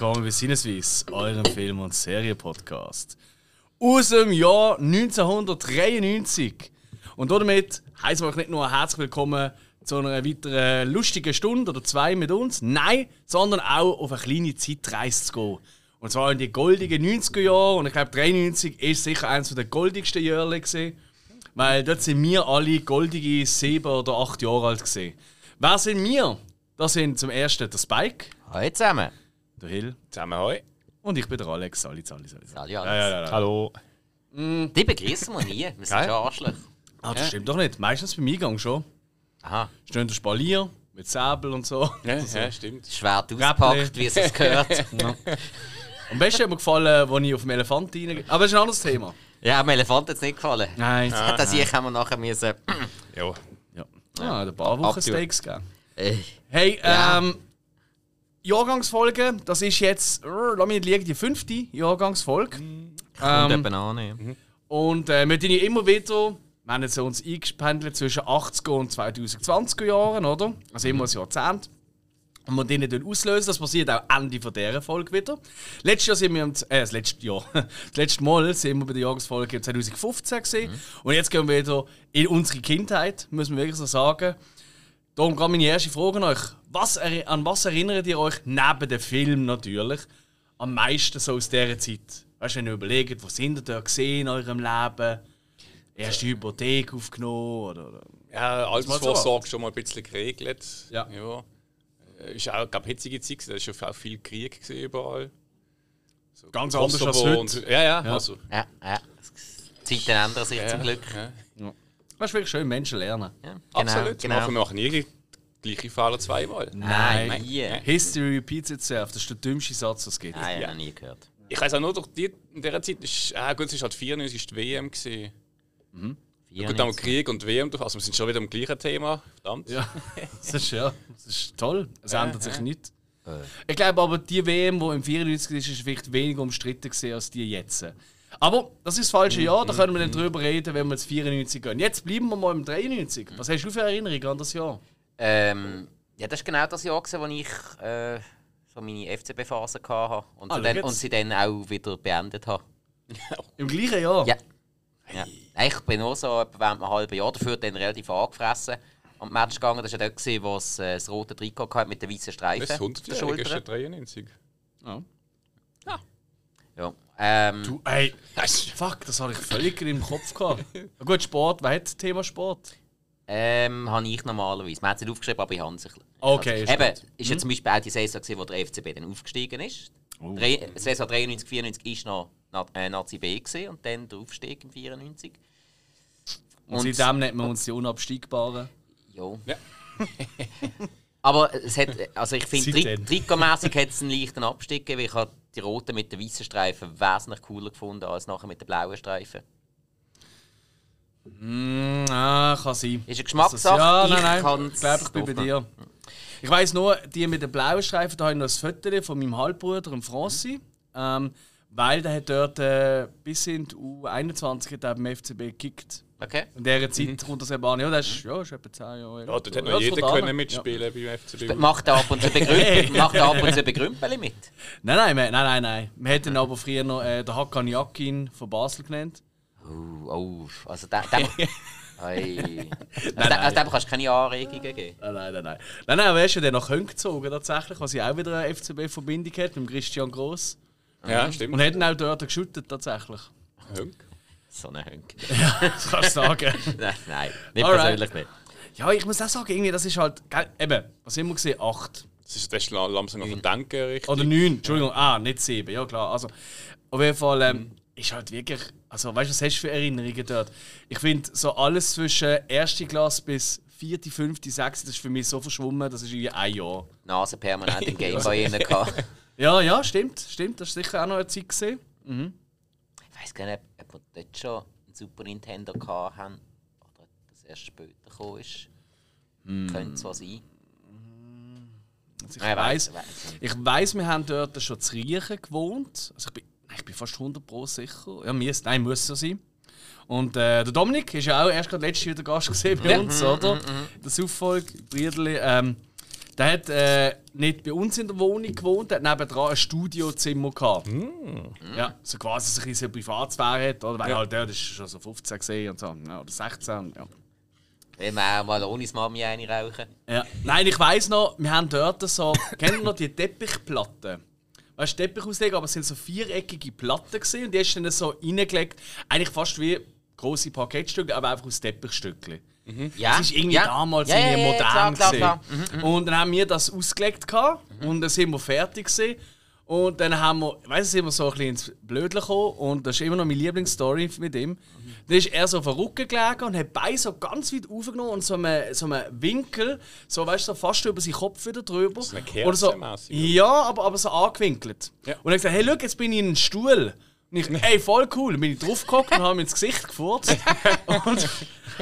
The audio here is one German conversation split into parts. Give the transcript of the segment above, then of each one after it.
willkommen bei Sinneswiss, eurem Film- und Serienpodcast. Aus dem Jahr 1993. Und damit heißen wir euch nicht nur herzlich willkommen zu einer weiteren lustigen Stunde oder zwei mit uns, nein, sondern auch auf eine kleine Zeitreise zu gehen. Und zwar in die goldigen 90er Jahre. Und ich glaube, 93 ist sicher eines der goldigsten Jahre weil dort sind wir alle goldige sieben oder acht Jahre alt gewesen. Wer sind wir? Das sind zum ersten der Spike, Hallo zusammen. Der Hill Zusammen hoi. und ich bin der Alex. Sali, Sali, Sali. Sali, Ja, Alex. ja, ja, ja. Hallo. Die begrüßen wir nie. Wir sind schon Arschlöcher. Ah, das stimmt doch nicht. Meistens beim Eingang schon. Aha. Stehen der Spalier mit Säbel und so. Ja, ja stimmt. Schwert auspackt, wie es sich gehört. Am besten hat mir gefallen, als ich auf dem Elefant reingehe. Aber das ist ein anderes Thema. ja, dem Elefant hat es nicht gefallen. Nein. Das hier haben wir nachher müssen. Ja. Ja. Ah, ein paar Wochen Abtun. Steaks gegeben. Äh, Hey, Ja. ähm. Jahrgangsfolge, das ist jetzt, lass mich nicht liegen, die fünfte Jahrgangsfolge. Kommt Ähm, eben an. ja. und äh, wir tun ja immer wieder, wir haben jetzt uns eingependelt zwischen 80er und 2020er Jahren, oder? Also immer ein Jahrzehnt. Und wir den dann auslösen, das passiert auch Ende von dieser Folge wieder. Letztes Jahr sind wir, im, äh, das letzte Jahr, das letzte Mal sind wir bei der Jahresfolge 2015 gesehen. Und jetzt gehen wir wieder in unsere Kindheit, muss man wirklich so sagen. Darum gerade meine erste Frage an euch. Was, an was erinnert ihr euch, neben dem Film natürlich, am meisten so aus dieser Zeit? Weißt du, wenn ihr überlegt, was sind ihr da gesehen in eurem Leben? Erste Hypothek aufgenommen? Oder, oder? Ja, Altersvorsorge schon mal ein bisschen geregelt. Ja. ja. Äh, Ist auch, glaube hitzige Zeit, da ist schon auch viel Krieg überall. So Ganz anders als heute. Und, ja, ja, Ja. Also, Ja, ja. Die Zeiten ändern sich ja, zum Glück. Ja. Das ist wirklich schön, Menschen lernen. Ja, genau, Absolut. Genau. Machen wir machen nie gleiche Fehler zweimal. Nein, Nein. nie. History repeats itself, das ist der dümmste Satz, den es gibt. Nein, ich Ja. habe noch nie gehört. Ich weiß auch nur, durch die, in dieser Zeit ist, ah, gut, es ist halt 94 ist die WM gewesen. Gut, dann Krieg und WM, also wir sind schon wieder am gleichen Thema. Verdammt. Ja, das ist, ja, das ist toll. Es ändert sich ja. nichts. Äh. Ich glaube aber, die WM, die im 94 ist, ist vielleicht weniger umstritten gewesen als die jetzt. Aber das ist das falsche Jahr, da können wir dann drüber reden, wenn wir ins 94 gehen. Jetzt bleiben wir mal im 93. Was hast du für Erinnerungen an das Jahr? Ähm, ja, das war genau das Jahr, gewesen, wo ich äh, so meine FCB-Phase hatte und, Ah, sie dann, und sie dann auch wieder beendet habe. Im gleichen Jahr? Ja. ja. Ich bin nur so etwa während einem halben Jahr dafür dann relativ angefressen am Match gegangen. Das war ja dort, wo es äh, das rote Trikot hatte mit den weißen Streifen Das auf der 100 ist ja Schulter. 93. Ja. Ja. Ähm, Du, ey, fuck, das hatte ich völlig im Kopf gehabt. Gut, Sport, hat das Thema Sport? Ähm, habe ich normalerweise. Man hat es nicht aufgeschrieben, aber ich habe es. ich- Okay, ist Eben, gut. ist ja zum Beispiel auch die Saison, gewesen, wo der FCB dann aufgestiegen ist. Oh. Drei, Saison 93, 94 war noch Na äh, Nazi B gewesen, und dann der Aufstieg im 94. Und seitdem nennt man uns die Unabstiegbaren. Ja. Ja. Aber es hat, also ich finde, Seitdem. tri trikotmässig hat es einen leichten Abstieg gegeben, weil ich habe die roten mit den weißen Streifen wesentlich cooler gefunden als nachher mit den blauen Streifen. Mm, ah, kann sein. Ist eine Geschmackssache. Ja, Ich nein, nein. kann's Ich glaube, ich bin bei dir. Ich weiss nur, die mit den blauen Streifen, da habe ich noch ein Foto von meinem Halbbruder, dem Franci. Ähm, weil der hat dort äh, bis in die U21 hat er beim FCB gekickt. Okay. In dieser Zeit kommt das eben an. Ja, das ist, ja, ist etwa 10 Jahre. Ja, dort hat Ja, noch jeder können an. mitspielen beim FCB. Macht er ab und zu Begrümpel, macht er ab und zu Begrümpel mit? Nein, nein, nein, nein, nein. Wir hätten aber früher noch äh, den Hakan Yakin von Basel genannt. Oh, oh, also dem, dem, Ei. Also, nein. dem, also dem kannst du keine Anregungen geben. Nein, nein, nein. Nein, nein, nein aber er ist ja dann nach Köln gezogen, tatsächlich, was ja auch wieder eine FCB-Verbindung hat, mit dem Christian Gross. Ja, stimmt. Und hätten auch dort geschüttet, tatsächlich. Hunk. So eine Hönk. Das kannst du sagen. nein, nein, nicht Alright. persönlich nicht. ja, ich muss auch sagen, irgendwie, das ist halt. Eben, was haben wir gesehen? Acht. Das ist, das langsam auf den Denken richtig. Oder neun. Entschuldigung, ah, nicht sieben, ja klar. Also, auf jeden Fall ähm, ist halt wirklich. Also, weißt du, was hast du für Erinnerungen dort? Ich finde, so alles zwischen erste Klasse bis vierte, fünfte, sechste, das ist für mich so verschwommen, das ist irgendwie ein Jahr. Nase permanent im Gameboy rein gehabt. Ja, ja, stimmt, stimmt. Das ist sicher auch noch eine Zeit gesehen. Ich weiß gar nicht, ob wir dort schon einen Super Nintendo hatten oder ob das erst später gekommen ist. Könnte zwar sein. Also ich Nein, weiß, ich weiß, wir haben dort schon zu Riechen gewohnt. Also ich bin, ich bin fast 100 Pro sicher. Ja, muss, nein, muss so sein. Und äh, der Dominik ist ja auch erst gerade letztes Jahr der Gast gesehen bei uns, oder? Das Auffolg, Briedli. Ähm, Der hat äh, nicht bei uns in der Wohnung gewohnt, der hat nebenan ein Studiozimmer gehabt. Ja, so quasi so ein bisschen Privatsphäre hat, oder? Weil halt der, das ist schon so 15 gesehen und so, ja, oder 16, ja. Wenn wir auch mal ohne das Mami eine rauchen. ja. Nein, ich weiss noch, wir haben dort so, kennt ihr noch die Teppichplatten? Weißt du, Teppich auslegen, aber es sind so viereckige Platten gewesen, und die hast du dann so reingelegt, eigentlich fast wie große Parkettstücke, aber einfach aus Teppichstückchen. Ja. Das ist irgendwie ja. damals ja, ja, irgendwie ja, modern. klar, klar, gewesen. klar. Mhm. Und dann haben wir das ausgelegt gehabt, und dann sind wir fertig gewesen. Und dann haben wir, ich weiss, sind wir so ein bisschen ins Blödle gekommen und das ist immer noch meine Lieblingsstory mit ihm. Dann ist er so auf den Rücken gelegen und hat Beine so ganz weit aufgenommen und so einen, so einen Winkel, so weißt du, so fast über seinen Kopf wieder drüber. So eine Oder so, Ja, aber, aber so angewinkelt. Ja. Und er hat gesagt, hey, schau, jetzt bin ich in einem Stuhl. Und ich, hey, voll cool. Dann bin ich draufgehockt und habe ihm ins Gesicht gefurzt. und,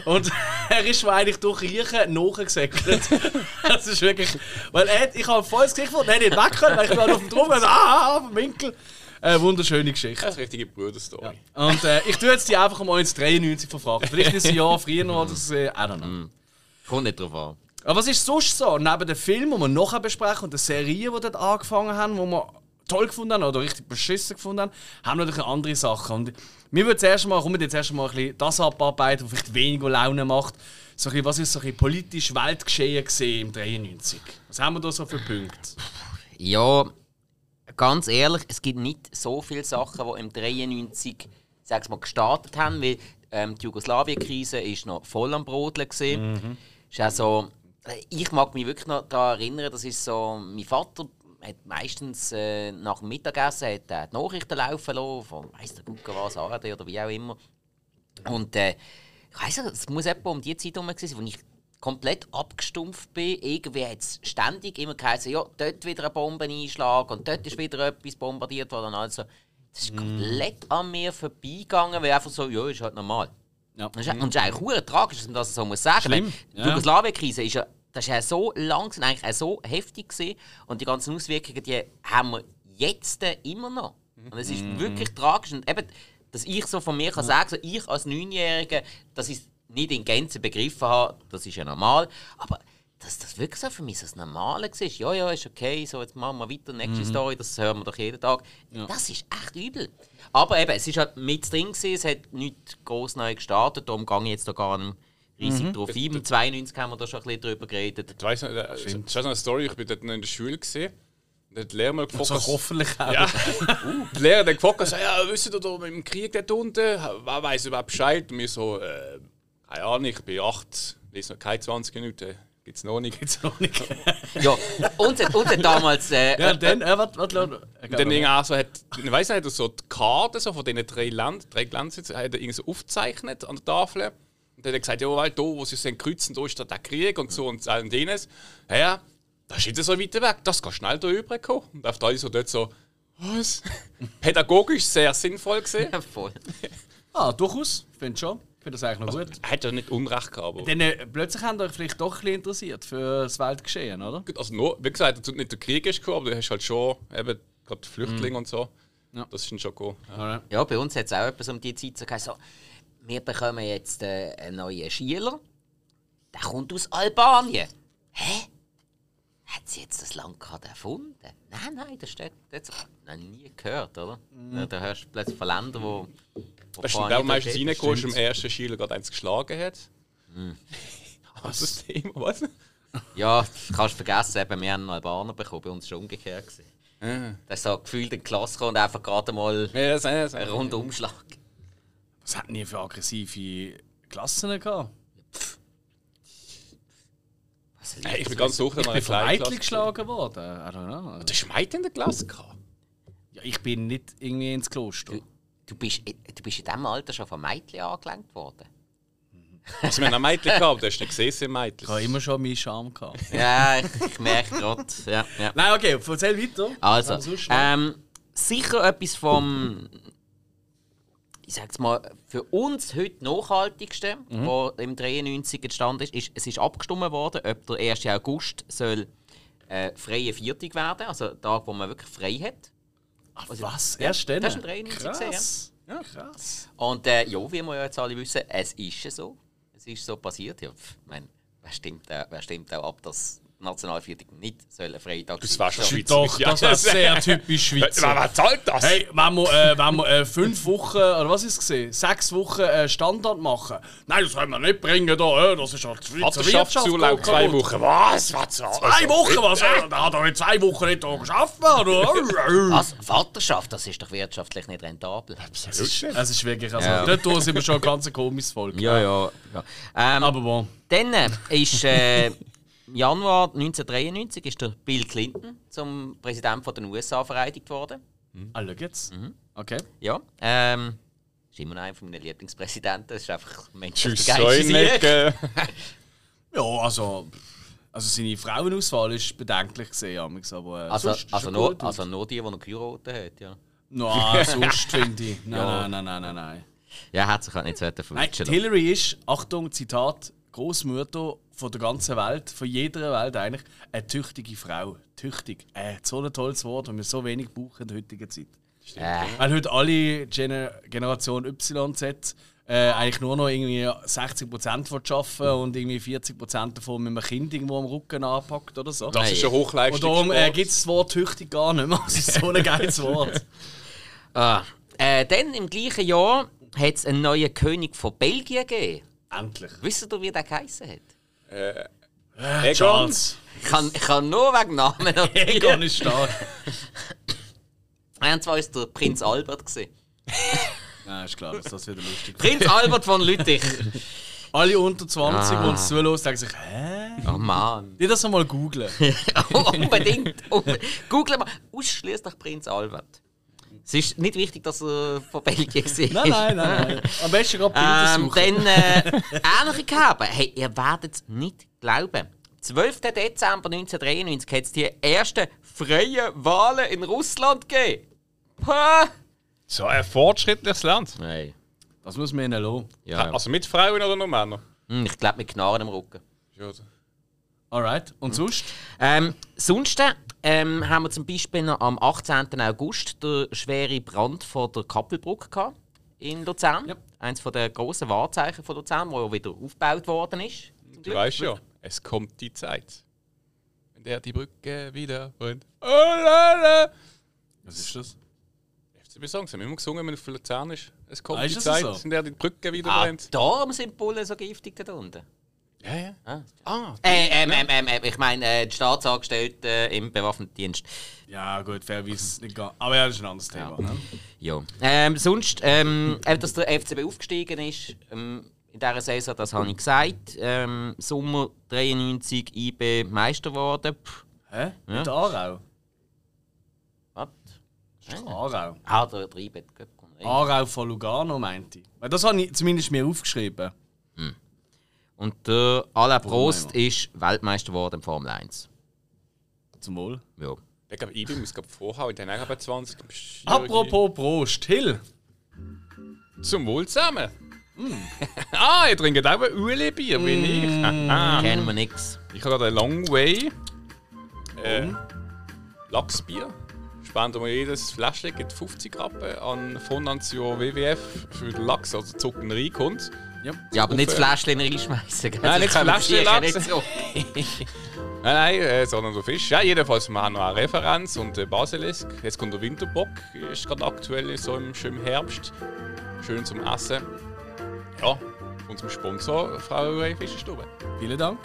und er ist mir eigentlich durch Riechen nachgesäckelt. das ist wirklich... Weil er, ich habe voll ins Gesicht gefurzt, er hat nicht weg können, weil ich war auf dem Druck, also, ah, auf dem Winkel. Äh, wunderschöne Geschichte. Das ist eine richtige Bruderstory. Und äh, ich tue jetzt die einfach mal ins 93 verfragen. Vielleicht ist es ein Jahr früher oder so, I don't know. Kommt nicht drauf an. Aber was ist sonst so? Neben den Filmen, die wir nachher besprechen und den Serien, die dort angefangen haben, die wir toll gefunden haben oder richtig beschissen gefunden haben, haben wir natürlich andere Sachen. Und mir würde zuerst mal, kommen jetzt erst mal ein bisschen das abarbeiten, was vielleicht weniger Laune macht. So ein bisschen, was ist so ein bisschen politisch Weltgeschehen gesehen im 93? Was haben wir da so für Punkte? Ja, ganz ehrlich, es gibt nicht so viele Sachen, die im 93 sag's mal, gestartet haben, weil ähm, die Jugoslawien-Krise ist noch voll am Brodeln gesehen. Ist auch so, äh, ich mag mich wirklich noch daran erinnern, das ist so, mein Vater hat meistens äh, nach dem Mittagessen hat, er die Nachrichten laufen lassen, von weiss der Gucker was, ARD oder wie auch immer. Und äh, ich weiss nicht, es muss etwa um die Zeit herum gewesen sein, wo ich komplett abgestumpft bin. Irgendwie hat es ständig immer geheißen, ja, dort wieder ein Bombeneinschlag und dort ist wieder etwas bombardiert worden. Also, das ist komplett an mir vorbeigegangen, weil einfach so, ja, ist halt normal. Ja. Das ist, und es ist eigentlich tragisch, dass man das so muss sagen Schlimm, Weil Die ja. Jugoslawien-Krise ist ja, das ist ja so lang, und eigentlich auch so heftig gewesen. und die ganzen Auswirkungen, die haben wir jetzt immer noch. Und es ist Mhm. wirklich tragisch. Und eben, dass ich so von mir kann sagen, so ich als Neunjähriger, ich es nicht in Gänze begriffen habe, das ist ja normal. Aber dass das wirklich so für mich so das Normale war, ja, ja, ist okay, so jetzt machen wir weiter, nächste Mhm. Story, das hören wir doch jeden Tag. Das ist echt übel. Aber eben, es ist halt mit drin gewesen, es hat nichts groß neu gestartet, darum gehe ich jetzt da gar nicht riesig drauf ein. Im 92 haben wir da schon ein bisschen drüber geredet. Ich weiss noch, äh, das ist noch eine Story, ich bin dort noch in der Schule hat die Lehrer mal gefragt, So hoffentlich auch. Ja. Die Lehrer hat gefragt, ja, wisst ihr da mit dem Krieg dort unten? Wer weiß überhaupt Bescheid? Und wir so, äh, keine Ahnung, ich bin acht, lese noch keine 20 Minuten. Gibt's noch nicht. Jetzt auch nicht. Ja, uns hat, uns hat damals. Äh, Ja, äh, dann, äh, warte, warte, warte. Und dann irgendwie auch so hat, ich weiss nicht, hat er so die Karte so von diesen drei Ländern, drei Ländern, hat er irgendwie so aufgezeichnet an der Tafel. Und dann hat er gesagt, ja, weil da, wo sie sind kreuzen, da ist da der Krieg und so und all und jenes. Ja, ja, das ist nicht so weit weg, das kann schnell da rüberkommen. Und auf alle so dort so, was? Pädagogisch sehr sinnvoll gesehen. ja, voll. Ah, durchaus. Ich finde schon. Finde das eigentlich noch gut. Er hat ja nicht Unrecht gehabt, aber... Dann, äh, plötzlich haben euch vielleicht doch ein bisschen interessiert für das Weltgeschehen, oder? Gut, Also nur, wie gesagt, dazu nicht der Krieg ist gekommen, aber du hast halt schon eben gerade Flüchtlinge und so. Ja. Das ist schon gekommen. Ja. Ja, bei uns hat es auch etwas um die Zeit so so, wir bekommen jetzt äh, einen neuen Schüler. Der kommt aus Albanien. Hä? Hat sie jetzt das Land gerade erfunden? Nein, nein, das steht jetzt noch nie gehört, oder? Ja, da hörst du plötzlich von Ländern, wo. Du, vorher der meistens ist. ist, im ersten Schüler gerade eins geschlagen hat. Was ist das Thema? Was? Ja, das kannst du vergessen, eben, wir haben einen Albaner bekommen, bei uns war es umgekehrt. Gewesen. Ja. Der ist so gefühlt in die Klasse gekommen und einfach gerade mal Ja, das, das, einen Rundumschlag. Was hatten ihr für aggressive Klassen gehabt? Hey, ich bin ganz sicher, Ich noch bin von Klasse. geschlagen worden. I don't know. Du hast Mädchen in der Klasse gehabt? Ja, ich bin nicht irgendwie ins Kloster. Du bist, du bist in diesem Alter schon von Mädchen angelenkt worden. Also, wir haben ein Mädchen gehabt, du hast nicht gesehen, sie Ich Mädchen. habe immer schon meinen Charme gehabt. Ja, ich, ich merke gerade. Ja, ja. Nein, okay, erzähl weiter. Also, noch? ähm, sicher etwas vom, ich sag's mal, für uns heute nachhaltigste, Mhm. was im 93 entstanden ist, ist, es ist abgestimmt worden, ob der 1. August soll äh, freie Viertig werden, also der Tag, wo man wirklich frei hat. Ach, was? Erst dann? das ist im 93 gesehen, Krass. Ja, krass. Und äh, ja, wie wir ja jetzt alle wissen, es ist so. Es ist so passiert. Ja, pf, ich mein, wer, stimmt, äh, wer stimmt auch ab, dass die Nationalviertel nicht sollen Freitag Das war schon. Doch, das wäre sehr typisch Schweizer. wer zahlt das? Hey, wenn wir, äh, wenn wir äh, fünf Wochen, oder was ist es gesehen? Sechs Wochen äh, Standard machen. Nein, das können wir nicht bringen, da, äh, das ist halt die Schweizer Vaterschaftsurlaub geht zwei. Wochen. Was? Was? Zwei Wochen, was? Äh, da hat er in zwei Wochen nicht da geschafft? Was? Vaterschaft, das ist doch wirtschaftlich nicht rentabel. Es ist wirklich, also, Ja. dort sind wir schon ein ganz komisches Volk. Ja, ja. ja. Ähm, Aber bon. Dann äh, ist äh, Januar 1993 ist der Bill Clinton zum Präsident von den USA vereidigt worden. Ah, schau jetzt. Okay. Ja. Ähm, ist immer noch einer meiner Lieblingspräsidenten. Das ist einfach ein menschlich Säunecke. Ja, also... Also seine Frauenauswahl ist bedenklich gesehen, aber äh, Also, sonst also, nur, also nur die, die noch geheiratet hat, ja. Nein, sonst finde ich. Nein, nein, nein, nein, nein, nein. Ja, hat sich halt nicht so die Hillary ist, Achtung, Zitat, Großmutter von der ganzen Welt, von jeder Welt eigentlich, eine tüchtige Frau. Tüchtig. Äh, so ein tolles Wort, und wir so wenig brauchen in der heutigen Zeit. Äh, Weil heute alle Gener Generation Y, Z äh, eigentlich nur noch irgendwie 60% arbeiten und irgendwie 40% davon mit einem Kind irgendwo am Rücken anpackt oder so. Das ist ein und Hochleistungssport. darum äh, gibt es das Wort tüchtig gar nicht mehr. Das ist so ein geiles Wort. ah. äh, dann im gleichen Jahr hat es einen neuen König von Belgien gegeben. Endlich. Wisst ihr, wie der geheißen hat? Egon. Charles. Ich kann, ich kann nur wegen Namen Egon ist stark. Und zwar war es der Prinz Albert. Gewesen. Nein, ist klar, dass das wieder lustig ist. Prinz Albert von Lüttich. Alle unter 20, Ah. die uns zuhören, denken sich, hä? Oh Mann. Die das einmal googlen. Unbedingt. Unbe Google mal ausschließlich Prinz Albert. Es ist nicht wichtig, dass er von Belgien war. Nein, nein, nein, nein. Am besten gerade Bilder Ähm, dann äh, ähnliche gehabt. Hey, ihr werdet es nicht glauben. 12. Dezember 1993 hat es die ersten freien Wahlen in Russland gegeben. Pah! So ein fortschrittliches Land. Nein. Das muss man ihnen lassen. Ja, Also mit Frauen oder nur Männern? Hm, ich glaube mit Knarren im Rücken. Ja. Alright. Und sonst? Ähm, sonst ähm, haben wir zum Beispiel noch am 18. August den schweren Brand von der Kappelbrücke gehabt in Luzern. Ja. Eines der grossen Wahrzeichen von Luzern, wo ja wieder aufgebaut worden ist. Du Glück. weißt ja, es kommt die Zeit. Wenn der die Brücke wieder brennt. Oh, la, la. Was ist das? FCB Songs haben wir immer gesungen, wenn es für Luzern ist. Es kommt Ah, ist die Zeit, so? in der die Brücke wieder Ah, brennt. darum sind die Bullen so giftig da unten. Ja, ja. Ah. Ah, Äh, ähm, ähm, ähm, ich meine, äh, die Staatsangestellten äh, im bewaffneten Dienst. Ja, gut, fairerweise nicht gar. Aber ja, das ist ein anderes Thema. Ne? Ja. Ähm, sonst, ähm, dass der FCB aufgestiegen ist, ähm, in dieser Saison, das habe ich gesagt. Ähm, Sommer 93 IB Meister geworden. Pff, Hä? Mit Aarau? was? Aarau. Ah, der, IB. Aarau von Lugano, meinte ich. Weil das habe ich zumindest mir aufgeschrieben. Und der Alain Prost ist Weltmeister geworden im Formel 1. Zum Wohl. Ja. ich glaube, IB muss gerade vorhauen, dann auch bei 20. Apropos Prost, Hill. Zum Wohl zusammen. ah, ihr trinkt auch ein Ueli-Bier, wie ich. Haha. Kennen wir nichts. Ich habe gerade ein Long Way. Äh, Lachsbier. Spenden wir jedes Fläschchen gibt 50 Rappen an Fondation WWF für den Lachs, also Zucken reinkommt. Ja. Ja, aber nicht das Fläschchen reinschmeißen. gell? Nein, nicht das Fläschchen nicht so. Nein, nein, äh, sondern der Fisch. Ja, jedenfalls, wir haben noch eine Referenz und äh, Basilisk. Jetzt kommt der Winterbock, ist gerade aktuell so im schönen Herbst. Schön zum Essen. Ja, unserem Sponsor, Frau Fischerstube. Vielen Dank.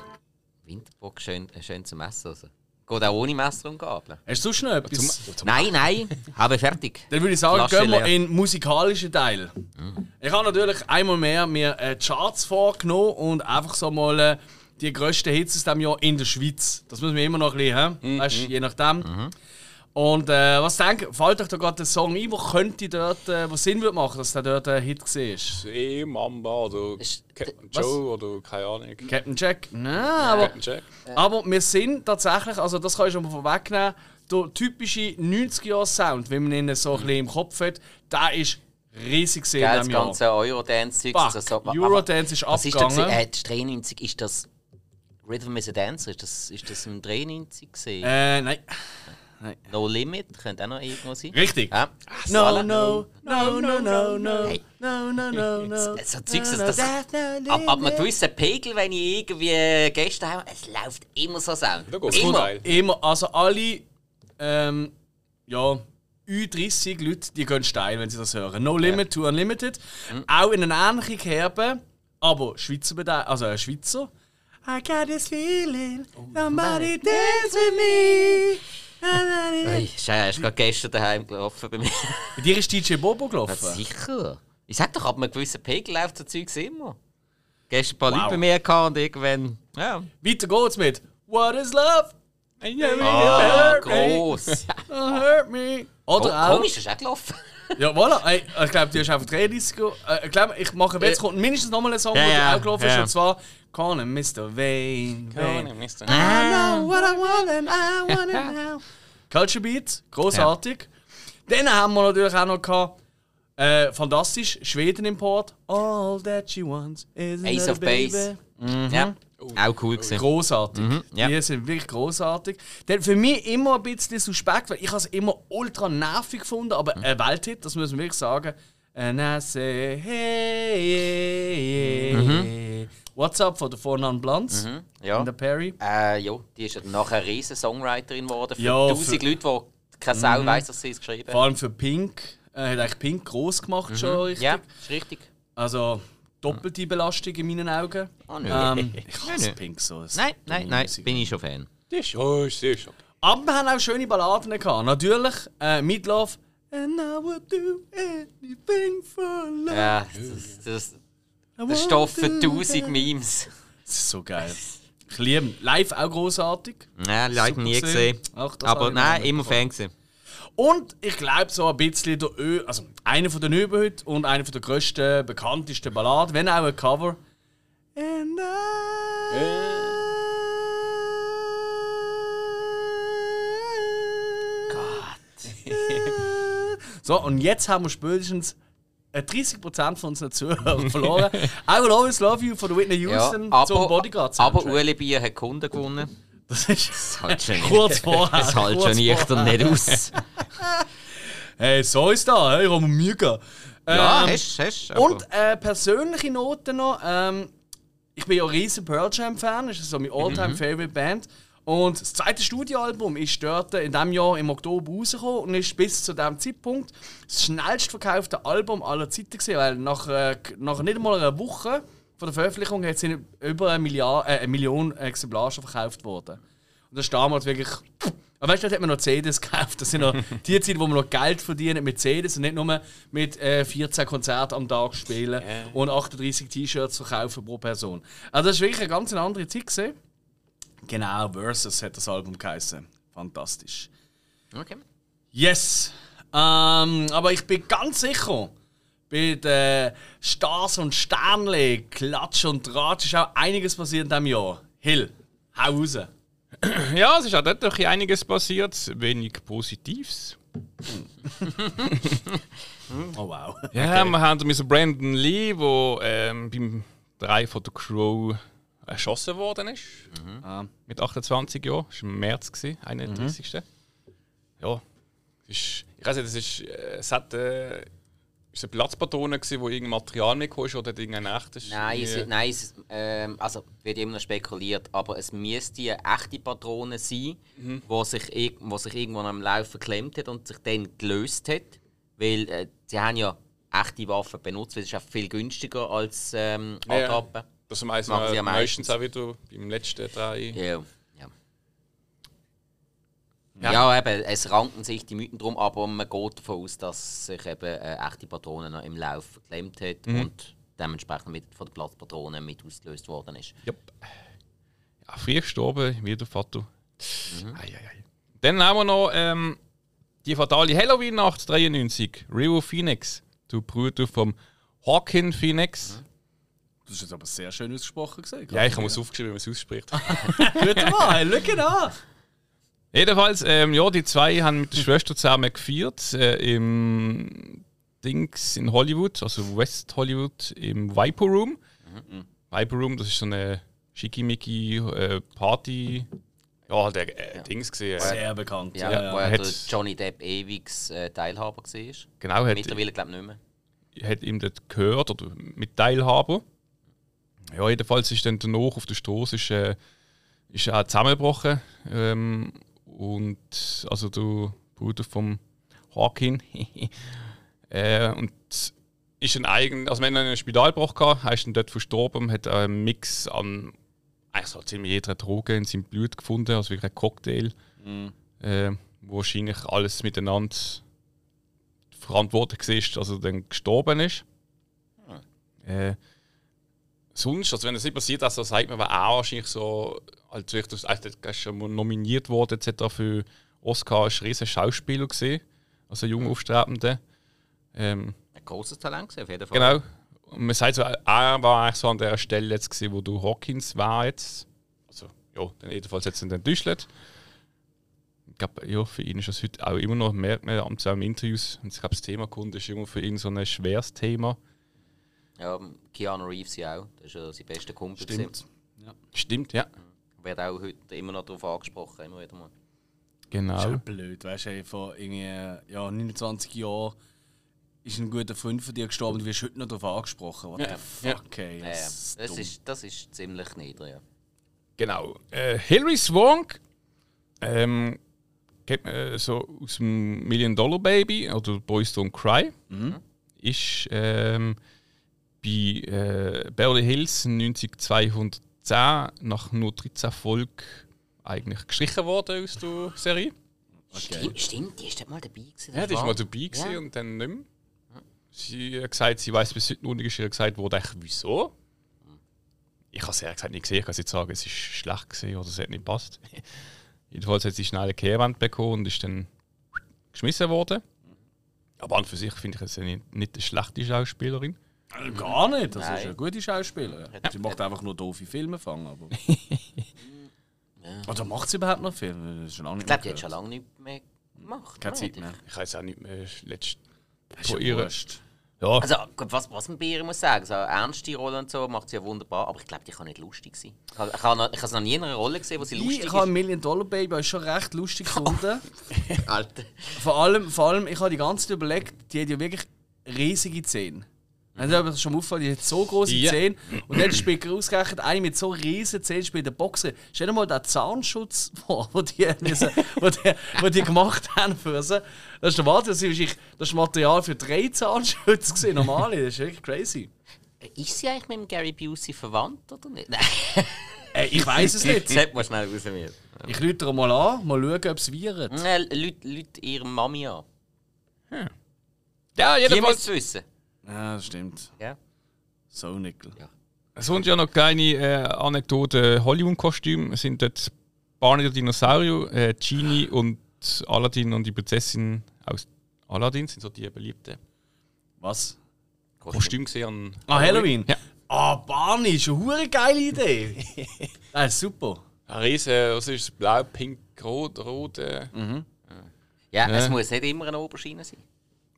Winterbock schön, äh, schön zum Essen. Also. Geht auch ohne Messer und Gabel. Hast du sonst noch etwas? Zum, zum Nein, nein, habe fertig. Dann würde ich sagen, Flasche gehen wir leer. in den musikalischen Teil. Ich habe natürlich einmal mehr mir äh, Charts vorgenommen und einfach so mal äh, die grössten Hits aus diesem Jahr in der Schweiz. Das müssen wir immer noch ein bisschen, hä? weißt, je nachdem. Und äh, was denkt, fällt euch da gerade ein Song ein, wo könnte dort, äh, wo Sinn würde machen, dass der dort ein Hit war? See, Mamba oder Ist- Captain was? Joe oder keine Ahnung. Captain Jack? Nein, aber, Captain Jack. aber wir sind tatsächlich, also das kann ich schon mal vorwegnehmen, der typische 90er-Sound, wie man ihn so ein bisschen im Kopf hat, der ist riesig gesehen Gell, in das diesem Jahr. ganze Eurodance-Zeug. Fuck, also so- Eurodance ist Was ist das? abgegangen. Äh, das 93 ist das Rhythm is a Dancer? Ist das, ist das ein 93 gesehen? Äh, nein. Nein. No Limit könnte auch noch irgendwo sein. Richtig. Ja. No, Voilà. no, no, no, no, no, Hey. no, no, no, no. So Zeugs, das, das, ab, ab einem gewissen Pegel, wenn ich irgendwie Gäste habe, es läuft immer so Sound. Immer. Immer, also alle, ähm, ja, Ü30 Leute, die gehen steil, wenn sie das hören. No Limit to Unlimited. Auch in einer ähnlichen Kerbe, aber Schweizer, Bede- also Schweizer. I got this feeling, somebody dance with me. Ist ja gerade gestern daheim gelaufen bei mir. Bei dir ist DJ Bobo Ja, gelaufen. sicher. Ich sag doch, ab einem gewissen Pegel läuft so Zeugs immer. Gestern ein paar Wow. Leute bei mir gehabt und irgendwann. Ja. Weiter geht's mit What is love? Ah, hurt me. gross. Don't hurt me. Oder auch. komisch, ist auch gelaufen. Ja, voilà. Ey, ich glaube, du hast einfach 33 ge- äh, Ich glaube, ich mache jetzt kommt mindestens nochmal einen Song, Ja, der ja, auch gelaufen ist, ja. und zwar Call him Mr. Vane. Vane. Keine Mist. I know what I want and I want it now. Culture Beat, großartig. Dann haben wir natürlich auch noch gehabt, äh, fantastisch, Schweden-Import. All that she wants is Ace of baby. Base. Ja. Auch cool gewesen. Großartig. ja. Die sind wirklich großartig. Für mich immer ein bisschen suspekt, weil ich es immer ultra nervig gefunden, aber ein Welthit, das muss man wirklich sagen. And I say, hey, hey, What's up von der Four Non Blondes Mhm, Ja. und der Perry. Äh, ja, die ist ja nachher eine riesen Songwriterin geworden. Für Ja, tausend für- Leute, die keine Sau weiss, dass sie es geschrieben Vor hat. allem für Pink. Äh, hat eigentlich Pink groß gemacht schon richtig. Ja, ist richtig. Also doppelte Belastung in meinen Augen. Oh, nö. ähm, ich hasse. Pink so. Nein, ist nein, nein, Musik. bin ich schon Fan. Das ist schon. Aber wir haben auch schöne Balladen gehabt. Natürlich äh, Meatloaf. And I would do anything for love. Ja, das, das, I das want Stoff für to tausend be- Memes. Das ist so geil. Ich liebe ihn. Live auch großartig. Nein, leider Super nie gesehen. gesehen. Ach, Aber nein, immer. Fan gewesen. Und ich glaube so ein bisschen der Ö, also einer von den Überhüt und einer von der grössten, bekanntesten Balladen, wenn auch ein Cover. And So, und jetzt haben wir spätestens äh, 30% von unseren Zuhörern verloren. I Will Always Love You von Whitney Ja, Houston aber, zum Bodyguard aber Soundtrack. Uli Bier hat Kunden gewonnen. Das ist Das hält schon nicht. kurz vorher. Das kurz schon nüchtern nicht aus. Hey, so ist da, hey, ich habe Mühe gehabt. Ja, Ähm, hast du. Hast, aber- Und äh, persönliche Noten noch. Ähm, ich bin ja ein riesen Pearl Jam Fan, das ist so meine all-time favorite Band. Und das zweite Studioalbum ist dort in diesem Jahr im Oktober rausgekommen und ist bis zu diesem Zeitpunkt das schnellst verkaufte Album aller Zeiten gewesen, weil nach, äh, nach nicht einmal einer Woche von der Veröffentlichung hat sie über eine, Milliard, äh, eine Million Exemplare schon verkauft worden. Und das ist damals wirklich. Aber weißt du, dort hat man noch CDs gekauft. Das sind noch die Zeit, wo man noch Geld verdienen mit CDs und nicht nur mit äh, 14 Konzerten am Tag spielen und 38 T-Shirts verkaufen pro Person. Also, das war wirklich eine ganz andere Zeit. Gewesen. Genau, Versus hat das Album geheißen. Fantastisch. Okay. Yes! Ähm, aber ich bin ganz sicher, bei den Stars und Sternle, Klatsch und Tratsch ist auch einiges passiert in diesem Jahr. Hill, hau raus. Ja, es ist auch dort einiges passiert. Wenig Positives. Oh wow. Ja, wir haben mit Brandon Lee, der ähm, beim Drei von der Crow erschossen worden ist. Ah. Mit 28 Jahren. Das war im März, gewesen, 31. Ja. es Ist, ich weiß nicht, es, ist, äh, es hat, äh, ist eine Platzpatrone, gewesen, wo irgendein Material mitgekommen ist oder irgendein echtes. Nein, es, nein es, ähm, also wird immer noch spekuliert, aber es müsste eine echte Patrone sein, Mhm. wo, sich, wo sich irgendwann am Lauf verklemmt hat und sich dann gelöst hat. Weil äh, sie haben ja echte Waffen benutzt, weil es ist auch viel günstiger als ähm, Ja, ja. Das meistens, Machen sie ja meistens meistens. auch wieder beim letzten drei. Ja, ja. Ja. eben, es ranken sich die Mythen drum, aber man geht davon aus, dass sich eben äh, echte Patronen noch im Lauf verklemmt hat Mhm. und dementsprechend mit von der Platzpatrone mit ausgelöst worden ist. Yep. Ja, früh gestorben, wie der Vater. Mhm. Ei, ei, ei. Dann haben wir noch ähm, die fatale Halloween-Nacht 93. River Phoenix. Du Bruder vom Hawkin Phoenix. Das ist jetzt aber sehr schön ausgesprochen gesehen. Ja, ich habe es aufgeschrieben, wie man es ausspricht. Gut mal, hey, schau an. Jedenfalls, ähm, ja, die zwei haben mit der Schwester zusammen gefeiert äh, im Dings in Hollywood, also West Hollywood, im Viper Room. Viper Room, das ist so eine schickimicki äh, Party. Ja, der äh, Dings gesehen. Äh, Sehr bekannt. Ja, Ja, wo ja. ja der Johnny Depp ewig äh, Teilhaber war. genau, hat, Mittlerweile glaube ich nicht mehr. hat ihm dort gehört oder mit Teilhaber. Ja, jedenfalls ist dann danach auf der Straße ist, äh, ist er auch zusammengebrochen. Ähm, und also der Bruder vom Hawkin. äh, und ist dann eigentlich, also wenn er in einem Spital gebracht hat, er ist dann dort verstorben, hat einen Mix an eigentlich so ziemlich jeder Droge in seinem Blut gefunden, also wirklich ein Cocktail, äh, wo wahrscheinlich alles miteinander verantwortlich war, dass er dann gestorben ist. Äh, sonst, also wenn das nicht passiert, also sagt man, war auch wahrscheinlich so, als ich das, also schon mal nominiert worden etc. für Oscar, ist ein riesen Schauspieler gesehen, also ein junger Aufstrebender. Ähm, Ein großes Talent gewesen, auf jeden Fall. Genau. Und man sagt so, er war eigentlich so an der Stelle jetzt gewesen, wo du Hawkins war jetzt. Also, ja, dann jedenfalls jetzt in den Düschlet. Ich glaube, ja, für ihn ist das heute auch immer noch, merkt man am in Interviews, und ich glaube, das Thema Kunde ist immer für ihn so ein schweres Thema. Ja, Keanu Reeves ja auch. Das ist ja sein bester Kumpel. Stimmt. Stimmt, ja. Wird auch heute immer noch darauf angesprochen, immer wieder mal. Das ist Genau. auch blöd, weißt du, vor irgendwie, ja, 29 Jahren ist ein guter Freund von dir gestorben und du wirst heute noch darauf angesprochen. What Ja, the fuck, ey. Ja, ja. Das Das, ist dumm. ist, das ist ziemlich niedrig. Ja. Genau. Äh, Hilary Swank ähm, kennt man äh, so aus dem Million Dollar Baby oder Boys Don't Cry. Ist ähm, bei äh, Beverly Hills 90210 nach nur 13 Folgen eigentlich gestrichen worden aus der Serie. Stimmt, stimmt, die ist dort mal dabei gewesen. Ja, die ist wahr. mal dabei gewesen Ja. und dann nicht mehr. Sie hat gesagt, sie weiß bis heute noch nicht, gesagt wurde, echt, wieso? Ich habe es ehrlich gesagt nicht gesehen, ich kann jetzt sagen, es ist schlecht gesehen oder es hat nicht passt. Jedenfalls hat sie schnell eine Kehrwand bekommen und ist dann geschmissen worden. Aber an und für sich finde ich sie nicht, nicht eine schlechte Schauspielerin. Äh, Gar nicht, das ist Nein. eine gute Schauspielerin. Sie macht einfach nur doofe Filme fangen. Aber. Oder macht sie überhaupt noch Filme? Das ist schon lange Ich glaube, die hat schon lange nicht mehr gemacht. Keine Zeit oder? mehr. Ich weiß auch nicht mehr, letzt Das ist von ja ihr. Ja, Also, gut, was, was man bei ihr muss sagen, so ernste Rollen und so macht sie ja wunderbar, aber ich glaube, die kann nicht lustig sein. Ich habe ich noch, ich habe noch nie in einer Rolle gesehen, wo sie Ich, lustig ich habe ist. Million Dollar Baby auch schon recht lustig gefunden. Alter. vor, allem, vor allem, ich habe die ganze Zeit überlegt, die hat ja wirklich riesige Zähne. Also, aber das schon mal auffallen, die hat so große Ja. Zähne. Und dann spielt ausgerechnet eine mit so riesigen Zähnen spielt der Boxer. Stell dir mal den Zahnschutz vor, den die, müssen- wo die, wo die gemacht haben für sie. Das ist der Wahnsinn. Das ist, wirklich- das ist Material für drei Zahnschutze. gewesen, Normale. Das ist wirklich crazy. Ist sie eigentlich mit dem Gary Busey verwandt oder nicht? Nein. Äh, ich weiß es nicht. Sollte man schnell raus mit. Ich lüte mal an, mal schauen, ob es viret. Nein, Leute, Leute ihre Mami an. ja Die jedenfalls. muss es wissen. Ja, das stimmt. Ja. So nickel. Sonst ja noch kleine äh, Anekdote Hollywood-Kostüme sind dort Barney der Dinosaurier, äh, Genie und Aladdin und die Prinzessin aus Aladdin sind so die beliebten Was? Kostüme gesehen an Ah, Halloween? Ja. Ah, Barney, ist eine hure geile Idee. das ist super. Ein riesen, was ist? Blau, pink, rot, rot. Äh. Ja, Ja. es muss nicht immer eine Oberschiene sein.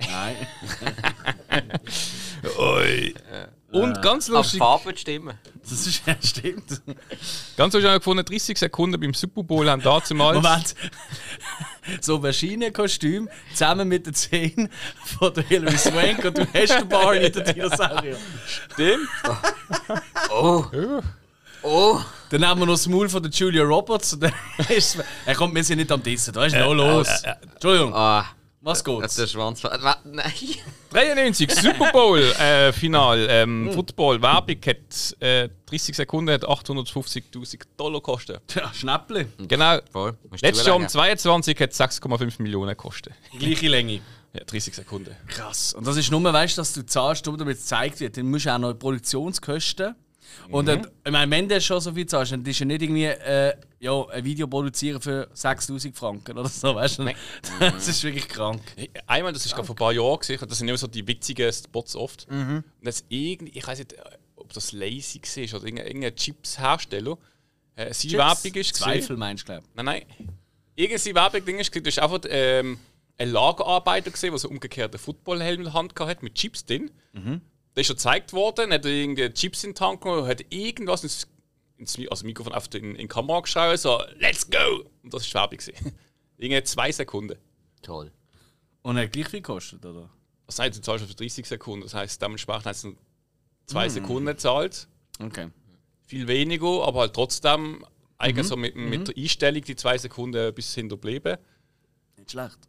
Nein. Ui. Und ganz Aber die lustig, Farbe wird stimmen. Das ist ja stimmt. ganz lustig habe ich gefunden, 30 Sekunden beim Super Bowl haben damals. Moment. So ein Schienenkostüm zusammen mit den Zähnen von der Hilary Swank und du hast den Barney, den Dinosaurier. Stimmt. Oh! Oh! Dann nehmen wir noch das Maul von der Julia Roberts und dann ist es. Er kommt, wir sind nicht am Dissen, da ist noch los. Entschuldigung, Ah, was geht's? der Schwanz. Wa- Nein! 93, Super Bowl äh, Final. Ähm, Football, Werbung hat äh, 30 Sekunden hat 850.000 Dollar gekostet. Ja, Schnäppli. Genau. Voll. Letztes Jahr um zulegen. 22 hat 6,5 Millionen gekostet. Gleiche Länge. Ja, 30 Sekunden. Krass. Und das ist nur, weißt du, dass du zahlst, damit es gezeigt wird. Dann musst du auch noch Produktionskosten. Und dann, ich meine, wenn du schon so viel zahlst, dann ist ja nicht irgendwie äh, ja, ein Video produzieren für 6000 Franken oder so, weißt du? Das ist wirklich krank. Einmal, das ist gerade vor ein paar Jahren gesehen, das sind immer so die witzigen Spots oft. Mhm. Und irgendwie, ich weiß nicht, ob das Lazy war oder irgendein, irgendein Chips-Hersteller. Äh, seine Werbung ist Zweifel meinst du, glaube Nein, nein. Irgendeine Werbung ist du hast einfach ähm, einen Lagerarbeiter gesehen, der so umgekehrt einen Footballhelm in der Hand hatte mit Chips drin. Mhm. Der ist schon gezeigt worden, hat er irgendwie Chips in den Tank genommen, hat irgendwas ins, ins also Mikrofon auf den, in die Kamera geschrien, so «Let's go!» Und das war Werbung. gewesen. Irgendwie zwei Sekunden. Toll. Und hat gleich viel gekostet, oder? Das heißt, du zahlst für 30 Sekunden. Das heißt, dementsprechend hast du nur zwei Sekunden gezahlt. Okay. Viel weniger, aber halt trotzdem eigentlich so mit, mit der Einstellung die zwei Sekunden bis hinterblieben. Nicht schlecht.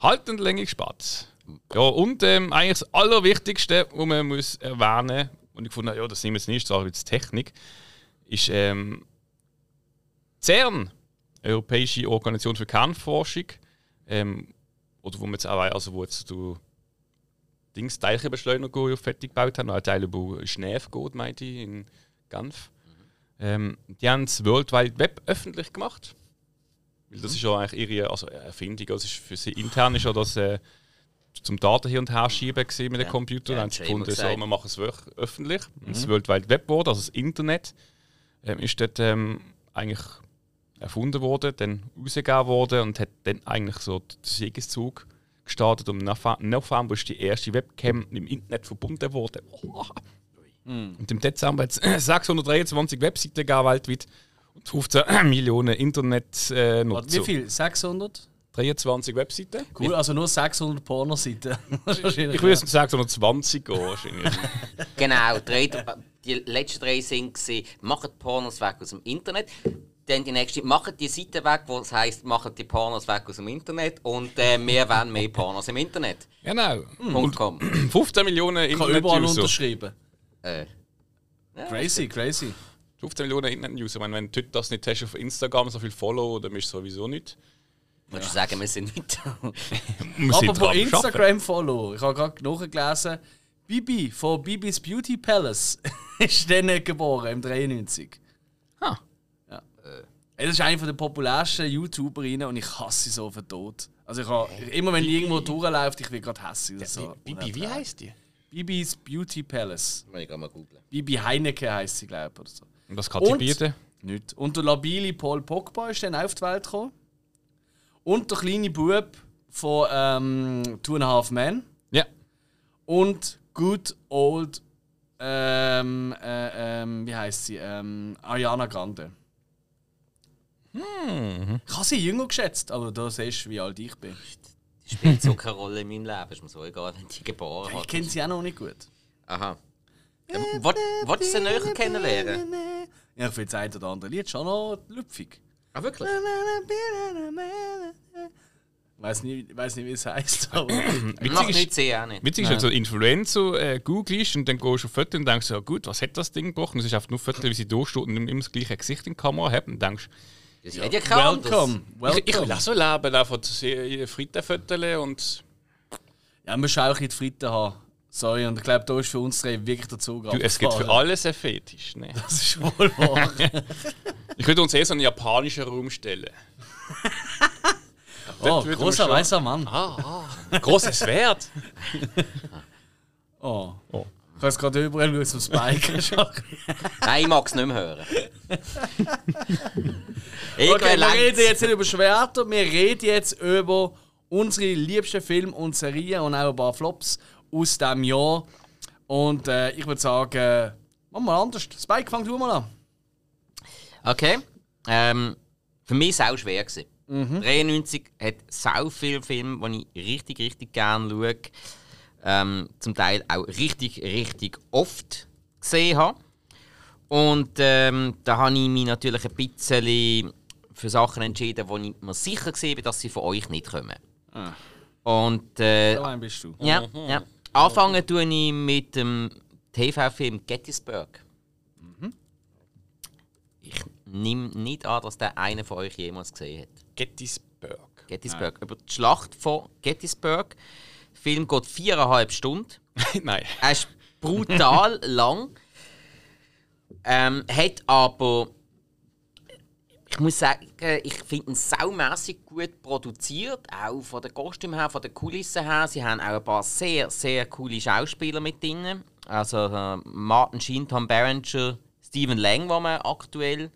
Halt und Länge gespart. Ja, und ähm, eigentlich das Allerwichtigste, was man muss erwähnen und ich habe, ja, das nehmen wir jetzt nicht, das ist auch Technik, ist ähm, CERN, Europäische Organisation für Kernforschung, ähm, oder wo man jetzt auch also wo jetzt du Dings Teilchenbeschleuniger fertig gebaut haben, ein Teil über Schneef geht, meinte ich, in Genf. Ähm, die haben das World Wide Web öffentlich gemacht. Weil das ist ja eigentlich ihre also Erfindung. Also ist für sie intern ist ja das äh, zum Daten hin und her schieben mit dem Ja. Computer. Ja, Dann haben sie gefunden, so, wir machen es wirklich öffentlich. Und Das World Wide Web Board, also das Internet, ähm, ist dort ähm, eigentlich erfunden worden, dann rausgegeben worden und hat dann eigentlich so den Siegeszug gestartet. Und im November- ist die erste Webcam im Internet verbunden worden. Oh. Und im Dezember hat es 623 Webseiten gegeben weltweit und 15 Millionen Internet-Nutzer. Äh, wie viel? 600? 23 Webseiten? Cool, also nur 600 Pornoseiten. Ich würde jetzt sagen 620 gehen wahrscheinlich. Genau, drei, die letzten drei sind macht Pornos weg aus dem Internet. Dann die nächste, macht die Seite weg, wo es heisst, macht die Pornos weg aus dem Internet. Und äh, wir wollen mehr Pornos im Internet. genau. Punkt com. 15 Millionen Ich kann überall Internet-User. unterschreiben. Äh, Crazy, crazy. 15 Millionen Internet-User. Ich meine, Wenn du das nicht hast auf Instagram, so viel Follow, dann bist du sowieso nicht. Würdest du sagen, wir sind nicht. Sind Aber Arbeiten. Instagram-Follow, ich habe gerade nachgelesen, Bibi von Bibis Beauty Palace ist dann geboren, im 93. Ah. Ja. Das ist eine der populärsten YouTuberinnen und ich hasse sie so auf den Tod. Also ich habe, immer wenn die irgendwo durchläuft, ich will gerade ist so Bibi, wie heisst die? Bibis Beauty Palace. Muss ich mal googeln. Bibi Heineke heisst sie, glaube ich. Oder so. Und was kann sie bieten? Nicht. Und der labile Paul Pogba ist dann auf die Welt gekommen. Und der kleine Bub von ähm, Two and a Half Men. Ja. Und Good Old, ähm, äh, ähm, wie heißt sie? Ähm, Ariana Grande. Ich habe sie jünger geschätzt, aber da siehst du, wie alt ich bin. Die spielt so keine Rolle in meinem Leben. Ist mir so egal, wenn die geboren Ich hat. kenne sie auch noch nicht gut. Aha. Ja, Wolltest du sie näher kennenlernen? Ja, ich finde das eine oder andere Lied schon noch lüpfig. Ah, wirklich? Ich weiß nicht, weiss nicht, wie es heißt, aber. Witzig ist, auch nicht. witzig ist, wenn du so Influencer äh, googelst und dann gehst du auf Fotos und denkst, ja gut, was hat das Ding gebracht? Und es ist einfach nur Fotos, wie sie durchsteht und immer das gleiche Gesicht in die Kamera hat und denkst, Sie hat ja kein anderes. Welcome, ich, ich will welcome. auch so leben, einfach Frittenfotos und Ja, man muss auch ein bisschen die Fritte haben. Sorry, und ich glaube, da ist für uns drei wirklich der Zug du, es gibt für alles einen Fetisch. Ne? Das ist wohl wahr. Ich würde uns eher so einen japanischen Raum stellen. oh, großer schon- weißer Mann. Großes Wert! Oh. Oh. Ich habe es gerade überall schauen zum Spike. Nein, ich mag es nicht mehr hören. okay, wir reden jetzt nicht über Schwerter, wir reden jetzt über unsere liebsten Filme und Serien und auch ein paar Flops aus diesem Jahr. Und äh, ich würde sagen, machen wir anders. Spike, fang du mal an. Okay. Ähm, für mich war es auch schwer. Gewesen. 93 hat so viele Filme, die ich richtig, richtig gerne schaue. Ähm, zum Teil auch richtig, richtig oft gesehen habe. Und ähm, da habe ich mich natürlich ein bisschen für Sachen entschieden, wo ich mir sicher gesehen bin, dass sie von euch nicht kommen. Und äh, Allein bist du. ja, ja. Anfangen tue ich mit dem TV-Film Gettysburg. Ich nehme nicht an, dass der einer von euch jemals gesehen hat. Gettysburg. Gettysburg. Über die Schlacht von Gettysburg. Der Film geht viereinhalb Stunden. Nein. Er ist brutal lang. Ähm, hat aber. Ich muss sagen, ich finde ihn saumässig gut produziert. Auch von den Kostümen her, von den Kulissen her. Sie haben auch ein paar sehr, sehr coole Schauspieler mit drin. Also äh, Martin Sheen, Tom Berenger, Stephen Lang, den man aktuell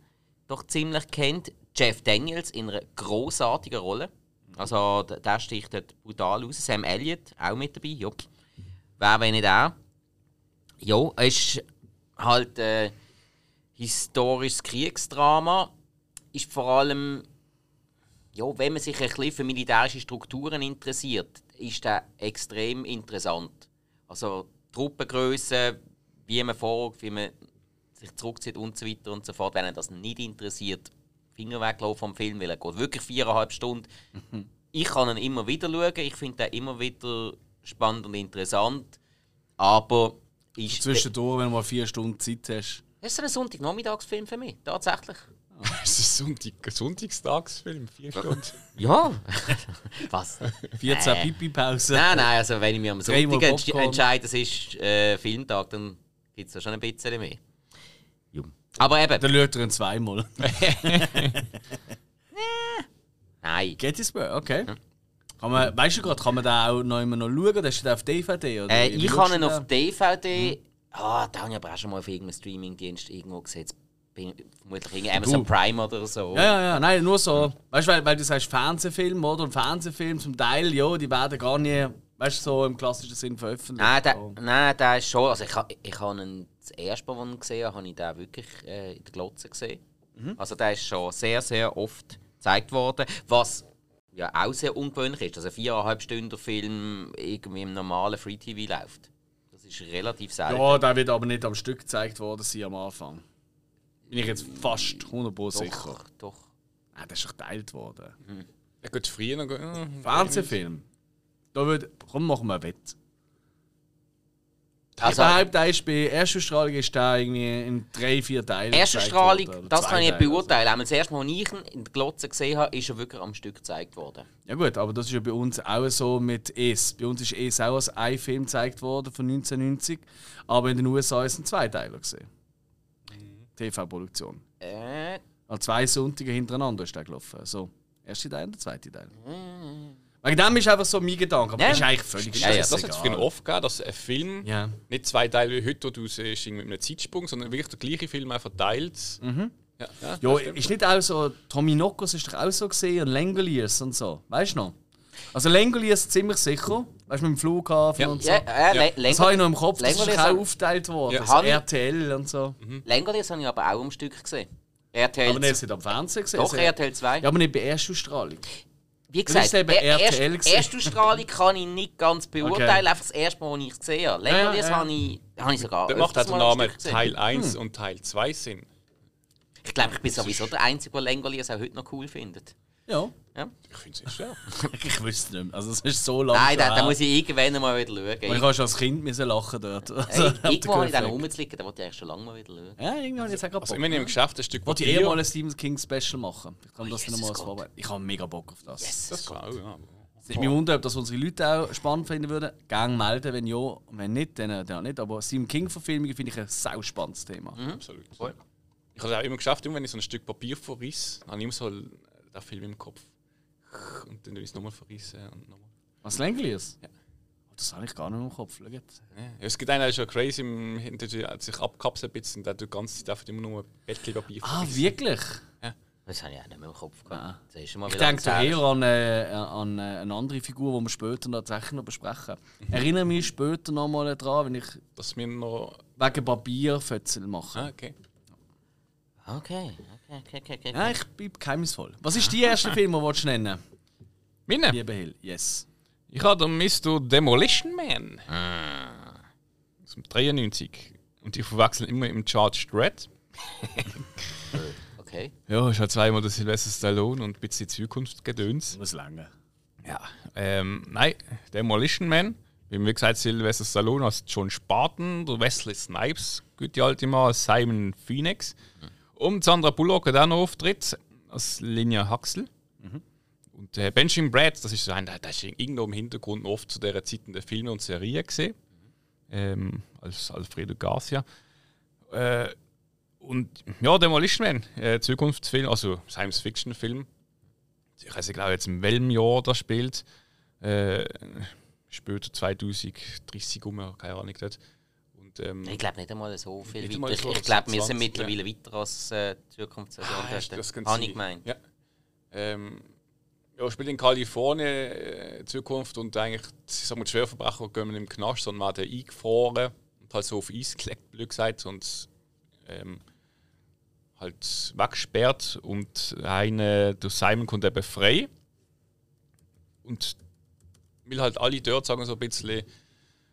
doch ziemlich kennt. Jeff Daniels in einer großartigen Rolle. Also der, sticht dort brutal aus. Sam Elliott auch mit dabei. Ja. Wer, wenn nicht auch. Ja, es ist halt äh, historisches Kriegsdrama. Ist vor allem, ja, wenn man sich ein bisschen für militärische Strukturen interessiert, ist der extrem interessant. Also Truppengröße, wie man vorgeht, wie man sich zurückzieht und so weiter und so fort. Wenn das nicht interessiert, Finger weglaufen vom Film, weil er geht wirklich viereinhalb Stunden. ich kann ihn immer wieder schauen, ich finde ihn immer wieder spannend und interessant, aber ist... Zwischendurch, wenn du mal vier Stunden Zeit hast. Das ist ein Sonntagnachmittagsfilm für mich, tatsächlich. Das ist ein Sonntag, Sonntagstagsfilm, vier Stunden. Ja. Was? 14 Äh. Pipi-Pause. Nein, nein, also wenn ich mir am Sonntag entsch entscheide, es ist äh, Filmtag, dann gibt es da schon ein bisschen mehr. Ja. Aber eben, Dann schaut er ihn zweimal. nein. Gettysburg, okay. Kann man, weißt du gerade, kann man den auch noch immer noch schauen? Das ist auf DVD? Oder Äh, ich du ihn auf? DVD. Ah, da habe ich aber auch schon mal auf irgendeinem Streamingdienst irgendwo gesehen. Ich vermutlich irgendwie Amazon Prime oder so. Ja, ja, ja, nein, nur so. Weißt du, weil, weil du sagst Fernsehfilm, oder? Und Fernsehfilm zum Teil, ja, die werden gar nie, weißt du, so im klassischen Sinn veröffentlicht. Nein, der, So. nein, der ist schon. Also ich, ha- ich habe ihn, das erste Mal, ich gesehen habe, habe ich den wirklich äh, in der Glotze gesehen. Mhm. Also der ist schon sehr, sehr oft gezeigt worden. Was ja auch sehr ungewöhnlich ist, dass ein viereinhalb Stunden Film irgendwie im normalen Free TV läuft. Das ist relativ selten. Ja, der wird aber nicht am Stück gezeigt worden sein am Anfang. Bin ich jetzt fast 100% sicher. doch, doch. Nein, der ist doch geteilt worden. Er geht früher noch. Ja, Fernsehfilm. Da wird, komm, machen wir ein Wett. Also, ich behaupte, der ist bei Erstausstrahlung ist der irgendwie in drei, vier Teilen erste gezeigt Strahlung, worden, oder das kann ich nicht Teile. beurteilen. Auch Das erste Mal, als ich ihn in der Glotze gesehen habe, ist er wirklich am Stück gezeigt worden. Ja gut, aber das ist ja bei uns auch so mit Es. Bei uns ist Es auch als ein Film gezeigt worden von 1990, aber in den USA ist es ein Zweiteiler gesehen. TV-Produktion. Äh, An zwei Sonntage hintereinander ist der gelaufen. So, erste Teil und der zweite Teil. Wegen dem ist einfach so mein Gedanke, aber Ja. das ist eigentlich völlig Ja, ja, Das hat es früher oft gegeben, dass ein Film Ja. nicht zwei Teile wie heute, wo du siehst, mit einem Zeitsprung, sondern wirklich der gleiche Film einfach verteilt. Mhm. Ja, ja, Ja, ist nicht auch so, Tommy Nokos ist doch auch so gesehen und Langoliers und so. Weißt du noch? Also Langoliers ziemlich sicher, weißt du, mit dem Flughafen Ja. und so. ja, äh, Ja. Le- Das habe ich noch im Kopf, das ist Langoliers doch auch aufgeteilt worden. Ja. ich- RTL und so. Langoliers habe ich aber auch am Stück gesehen. RTL, Aber nicht am Fernsehen gesehen. doch, also- RTL 2. Ja, aber nicht bei Erstausstrahlung. Wie Das ist gesagt, eben er- RTL erst. Erstausstrahlung kann ich nicht ganz beurteilen, Okay. einfach das erste Mal, als ich es gesehen habe. Ja, Langoliers ja. habe ich, habe ich sogar Da macht auch der Name. Teil 1 Hm. und Teil 2 Sinn. Ich glaube, ich bin sowieso der Einzige, der Langoliers auch heute noch cool findet. Ja. Ja? Ich finde es ja. Ich wüsste nicht mehr. Also, es ist so lange. Nein, da, da muss ich irgendwann mal wieder schauen. Und ich habe schon als Kind müssen lachen dort. Also, der irgendwo habe ich den Griffweg. rumzuliegen, da wollte ich eigentlich schon lange mal wieder schauen. Ja, irgendwie habe ich jetzt auch gerade Also, Bock. ich meine, im Geschäft ein Stück Wollte ich eh mal ein Stephen King Special machen. Ich kann das Jesus dann mal als Gott. Vorbereitung. Ich habe mega Bock auf das. Yes. Das auch, ja. Es mich wunder, ob das unsere Leute auch spannend finden würden. Gang melden, wenn ja. Und wenn nicht, dann, dann nicht. Aber Stephen King-Verfilmungen finde ich ein sau spannendes Thema. Absolut. Ich habe es auch immer geschafft, immer wenn ich so ein Stück Papier verriss, habe ich immer so den Film im Kopf. Und dann es nochmal verrissen und nochmal. Was Langoliers? Ja. Das habe ich gar nicht mehr im Kopf. Schau jetzt. Ja. Es gibt einen, der ist schon crazy, im der hat sich abkapselt ein bisschen und der tut die ganze Zeit einfach immer nur Bettpapier Ah, wirklich? Das habe ich auch nicht mehr im Kopf Ah. gehabt. Ist schon mal Ich denke da eher an, äh, an äh, eine andere Figur, die wir später noch tatsächlich noch besprechen. Erinnere mich später noch mal daran, wenn ich Dass wir noch. wegen Papierfötzel mache. Ah, okay. Okay, okay, okay, okay. okay. Ja, ich bin geheimnisvoll. Was ist die erste Film, den du willst nennen Meine? Lieber Hill, yes. Ich habe Mr. Demolition Man. Ah. Aus dem 93. Und ich verwechsel immer im Charged Red. okay. Ja, ist halt zweimal der Sylvester Stallone und ein bisschen Zukunftsgedöns. Muss lange. Ja. Ähm, nein, Demolition Man. Wie gesagt, Sylvester Stallone als John Spartan, der Wesley Snipes, gute alte Mann als Simon Phoenix. Und Sandra Bullock hat auch noch Auftritt als Linia Huxley. Und äh, Benjamin Brad, das ist so ein, der, der ist irgendwo im Hintergrund oft zu dieser Zeit in den Filmen und Serien gesehen. Ähm, als Alfredo Garcia. Äh, und ja, Demolition Man, äh, Zukunftsfilm, also Science-Fiction-Film. Ich weiß nicht genau jetzt in welchem Jahr das spielt. Äh, später 2030 um, keine Ahnung dort. Und, ähm, Ich glaube nicht einmal so viel weiter. Ich, ich glaube, wir 20, sind mittlerweile weiter als äh, Zukunftsversion. Ah, dort. das Habe ich gemeint. Ja. Ähm, ja, spielt in Kalifornien äh, Zukunft und eigentlich, ich sag mal, die Schwerverbrecher gehen im Knast, sondern werden eingefroren und halt so auf Eis gelegt, blöd gesagt. Und ähm, halt weggesperrt und eine durch Simon kommt eben frei. Und weil halt alle dort sagen so ein bisschen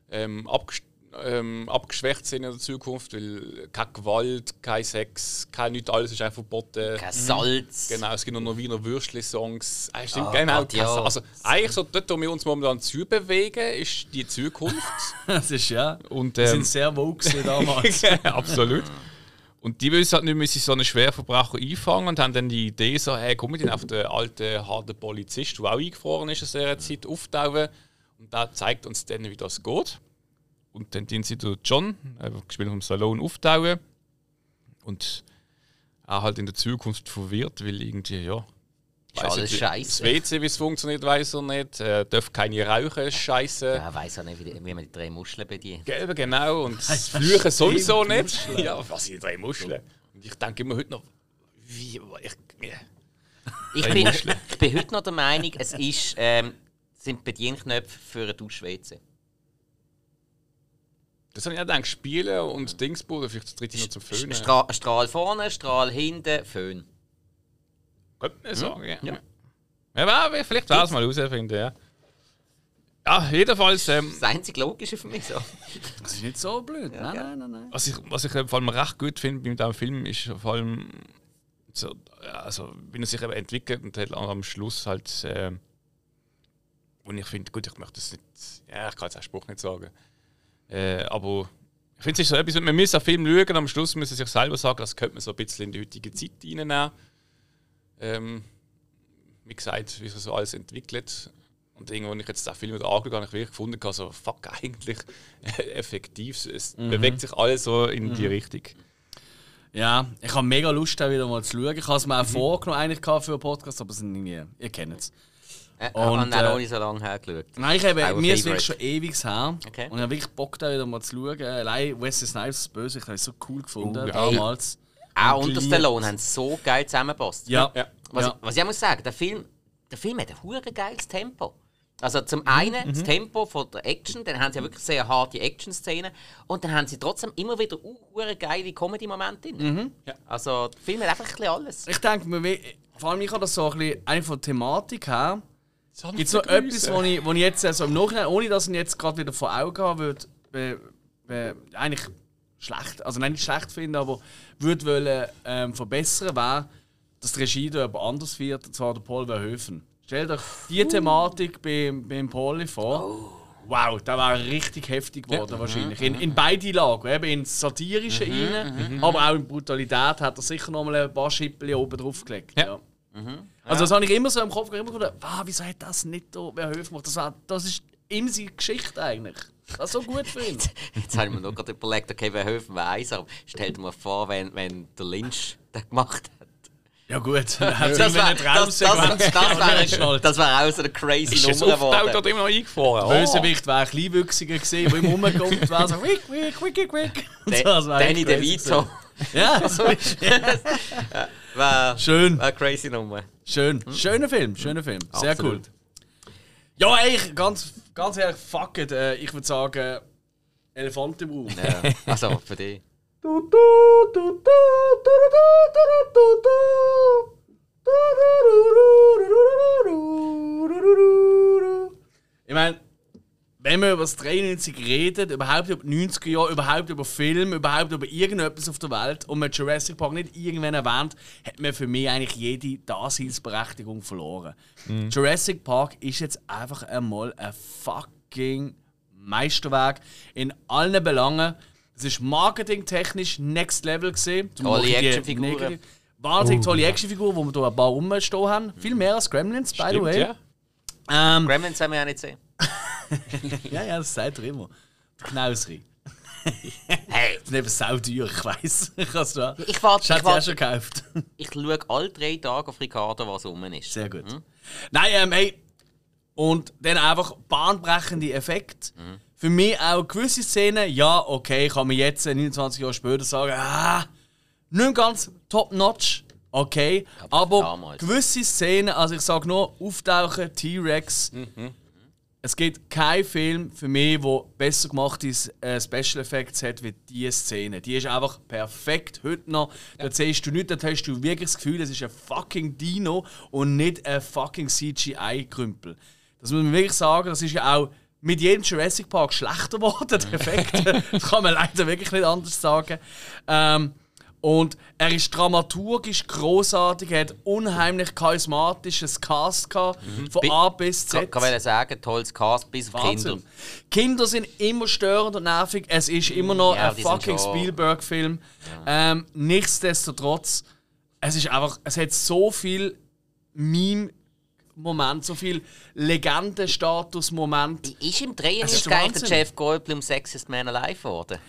ähm, abgest ähm, abgeschwächt sind in der Zukunft, weil keine Gewalt, kein Sex, kein nichts, alles ist einfach verboten. Kein Salz. Genau, es gibt nur noch Wiener Würstli-Songs. Ah, stimmt, Ah, genau. Gott, ja. Also eigentlich so dort, wo wir uns momentan zu bewegen, ist die Zukunft. Das ist ja. Und, Wir ähm, sind sehr woke damals. Absolut. Und die wissen halt nicht, sie so einen Schwerverbrecher einfangen und haben dann die Idee so, hey, komm mit auf den alten, harten Polizist, der auch eingefroren ist in dieser Zeit, auftauchen. Und der zeigt uns dann, wie das geht. Und dann tun sie durch John, äh, gespielt vom Salon, auftauchen. Und er halt in der Zukunft verwirrt, weil irgendwie, ja. Weiss alles scheisse. Das WC, wie es funktioniert, weiß er nicht. Er darf keine rauchen, scheiße. Ja, weiß auch nicht, wie, wie man die drei Muscheln bedient. Gelbe, genau. Und das Fluchen sowieso nicht. Ja, was sind drei Muscheln? Und ich denke immer heute noch, wie. Ich. Ich bin, ich bin heute noch der Meinung, es ist, ähm, sind Bedienknöpfe für eine Dusch-WC. Das habe ich auch gedacht, Spielen und Dingsbude, vielleicht das dritte noch zum Föhnen. Stra Strahl vorne, Strahl hinten, Föhn. Könnte man sagen, ja. ja. ja aber vielleicht wäre es mal herausfinden, ja. Ja, jedenfalls, ähm, Das einzige Logische für mich so. Das ist nicht so blöd. Nein, nein, nein, nein. was ich, was ich vor allem recht gut finde bei diesem Film, ist vor allem, so, ja, also, wie er sich eben entwickelt und halt am Schluss halt, ähm, und ich finde, gut, ich möchte das nicht, ja, ich kann jetzt den Spruch nicht sagen, äh, aber ich finde es ist so etwas, man muss einen Film schauen, am Schluss muss man sich selber sagen, das könnte man so ein bisschen in die heutige Zeit reinnehmen. Ähm, wie gesagt, wie sich so alles entwickelt. Und irgendwo, als ich jetzt den Film wieder angeschaut habe, habe ich wirklich gefunden, so, fuck, eigentlich effektiv. Es bewegt sich alles so in die Richtung. Ja, ich habe mega Lust, auch wieder mal zu schauen. Ich habe es mir auch vorgenommen eigentlich für einen Podcast, aber es sind irgendwie, ihr kennt es. Äh, Und, habe äh, noch nicht so lange hergeschaut. Nein, ich habe, mir ist wirklich schon ewig her. Okay. Und ich habe wirklich Bock, da wieder mal zu schauen. Allein Wesley Snipes ist böse, ich habe es so cool gefunden ja. damals. Auch Und unter. Stallone haben sie so geil zusammengepasst. Ja, Ja. Was, ja. ich, was ich auch muss sagen, der Film, der Film hat ein hure geiles Tempo. Also Mhm, zum einen das Tempo von der Action, dann haben sie ja wirklich sehr harte Action-Szenen und dann haben sie trotzdem immer wieder uh, hure geile Comedy-Momente drin. Mhm. Ja. Also der Film hat einfach ein bisschen alles. Ich denke vor allem ich habe das so ein bisschen, eigentlich von der Thematik her, gibt es noch etwas, wo ich, wo ich jetzt also im Nachhinein, ohne dass ich ihn jetzt gerade wieder vor Augen haben würde, be, be, eigentlich schlecht, also nein, nicht schlecht finde, aber würde wollen, ähm, verbessern, wäre, dass die Regie da jemand anders führt, und zwar der Paul Verhoeven. Stellt euch die Thematik beim, beim Pauli vor. Wow, das wäre richtig heftig geworden wahrscheinlich. In, in beide Lagen, eben ins Satirische rein, aber auch in Brutalität hat er sicher noch mal ein paar Schippel oben drauf gelegt. Ja. Ja. Also das habe ich immer so im Kopf gehabt, immer gedacht, wow, wieso hat das nicht da Verhoeven gemacht? Das, war- das ist ihm seine Geschichte eigentlich. Das ist so gut für ihn. Jetzt habe ich mir noch gerade überlegt, okay, wer Höfen weiß, aber stell dir mal vor, wenn, wenn der Lynch das gemacht hat. Ja gut, dann hat Das wäre eine das, das, das, das Traumsequenz. wär, das wär auch so eine crazy Ist es Nummer geworden. oder immer noch eingefahren? Der Bösewicht wäre ein Kleinwüchsiger gewesen, der ihm rumkommt, wäre so. Und so, das wäre Danny DeVito. Ja, so ist Wär, Schön, eine crazy Nummer. schön. Schöner Film, schöner Film. Sehr Absolut. cool. Ja, ey, ich- ganz, ganz ehrlich, fuck it. Äh, Ich würde sagen, Elefant im Raum. Ja. Also, für dich. Ich meine, wenn wir über das 93 reden, überhaupt über die 90er Jahre, überhaupt über Film, überhaupt über irgendetwas auf der Welt und man Jurassic Park nicht irgendwann erwähnt, hat man für mich eigentlich jede Daseinsberechtigung verloren. Jurassic Park ist jetzt einfach einmal ein fucking Meisterwerk in allen Belangen. Es ist marketingtechnisch next level gesehen. Tolle Actionfiguren. Wahnsinnig tolle Actionfiguren, wo wir hier ein paar rumstehen haben. Viel mehr als Gremlins, by the Stimmt, way. ja. Ähm, Gremlins haben wir ja nicht gesehen. ja, ja, das sagt er immer. Der Knausri. Hey, Das ist eben sauteuer, ich weiss. Ich habe es da. ich warte, Ich warte, schon gekauft. ich schaue alle drei Tage auf Ricardo, was rum ist. Sehr gut. Nein, ähm, hey. Und dann einfach bahnbrechende Effekte. Für mich auch gewisse Szenen, ja, okay, kann man jetzt, äh, 29 Jahre später sagen, ah, nicht ganz top-notch, okay. Aber Aber, gewisse Szenen, also ich sage nur, auftauchen, T-Rex, es gibt keinen Film für mich, der besser gemachte äh, Special Effects hat wie diese Szene. Die ist einfach perfekt. Heute noch, da siehst du nicht, da hast du wirklich das Gefühl, es ist ein fucking Dino und nicht ein fucking CGI-Krümpel. Das muss man wirklich sagen, das ist ja auch mit jedem Jurassic Park schlechter geworden, der Effekt. das kann man leider wirklich nicht anders sagen. Ähm, und er ist dramaturgisch großartig, er hat unheimlich charismatisches Cast gehabt, von Bi- A bis Z. Kann, kann sagen, tolles Cast bis auf Kinder. Kinder sind immer störend und nervig. Es ist immer noch Ja, ein fucking Spielberg-Film. Ähm, nichtsdestotrotz, es ist einfach, es hat so viel Meme-Moment, so viel Legenden-Status-Moment. Ist im Es 93 ist eigentlich der. Jeff Goldblum Sexiest Man Alive geworden?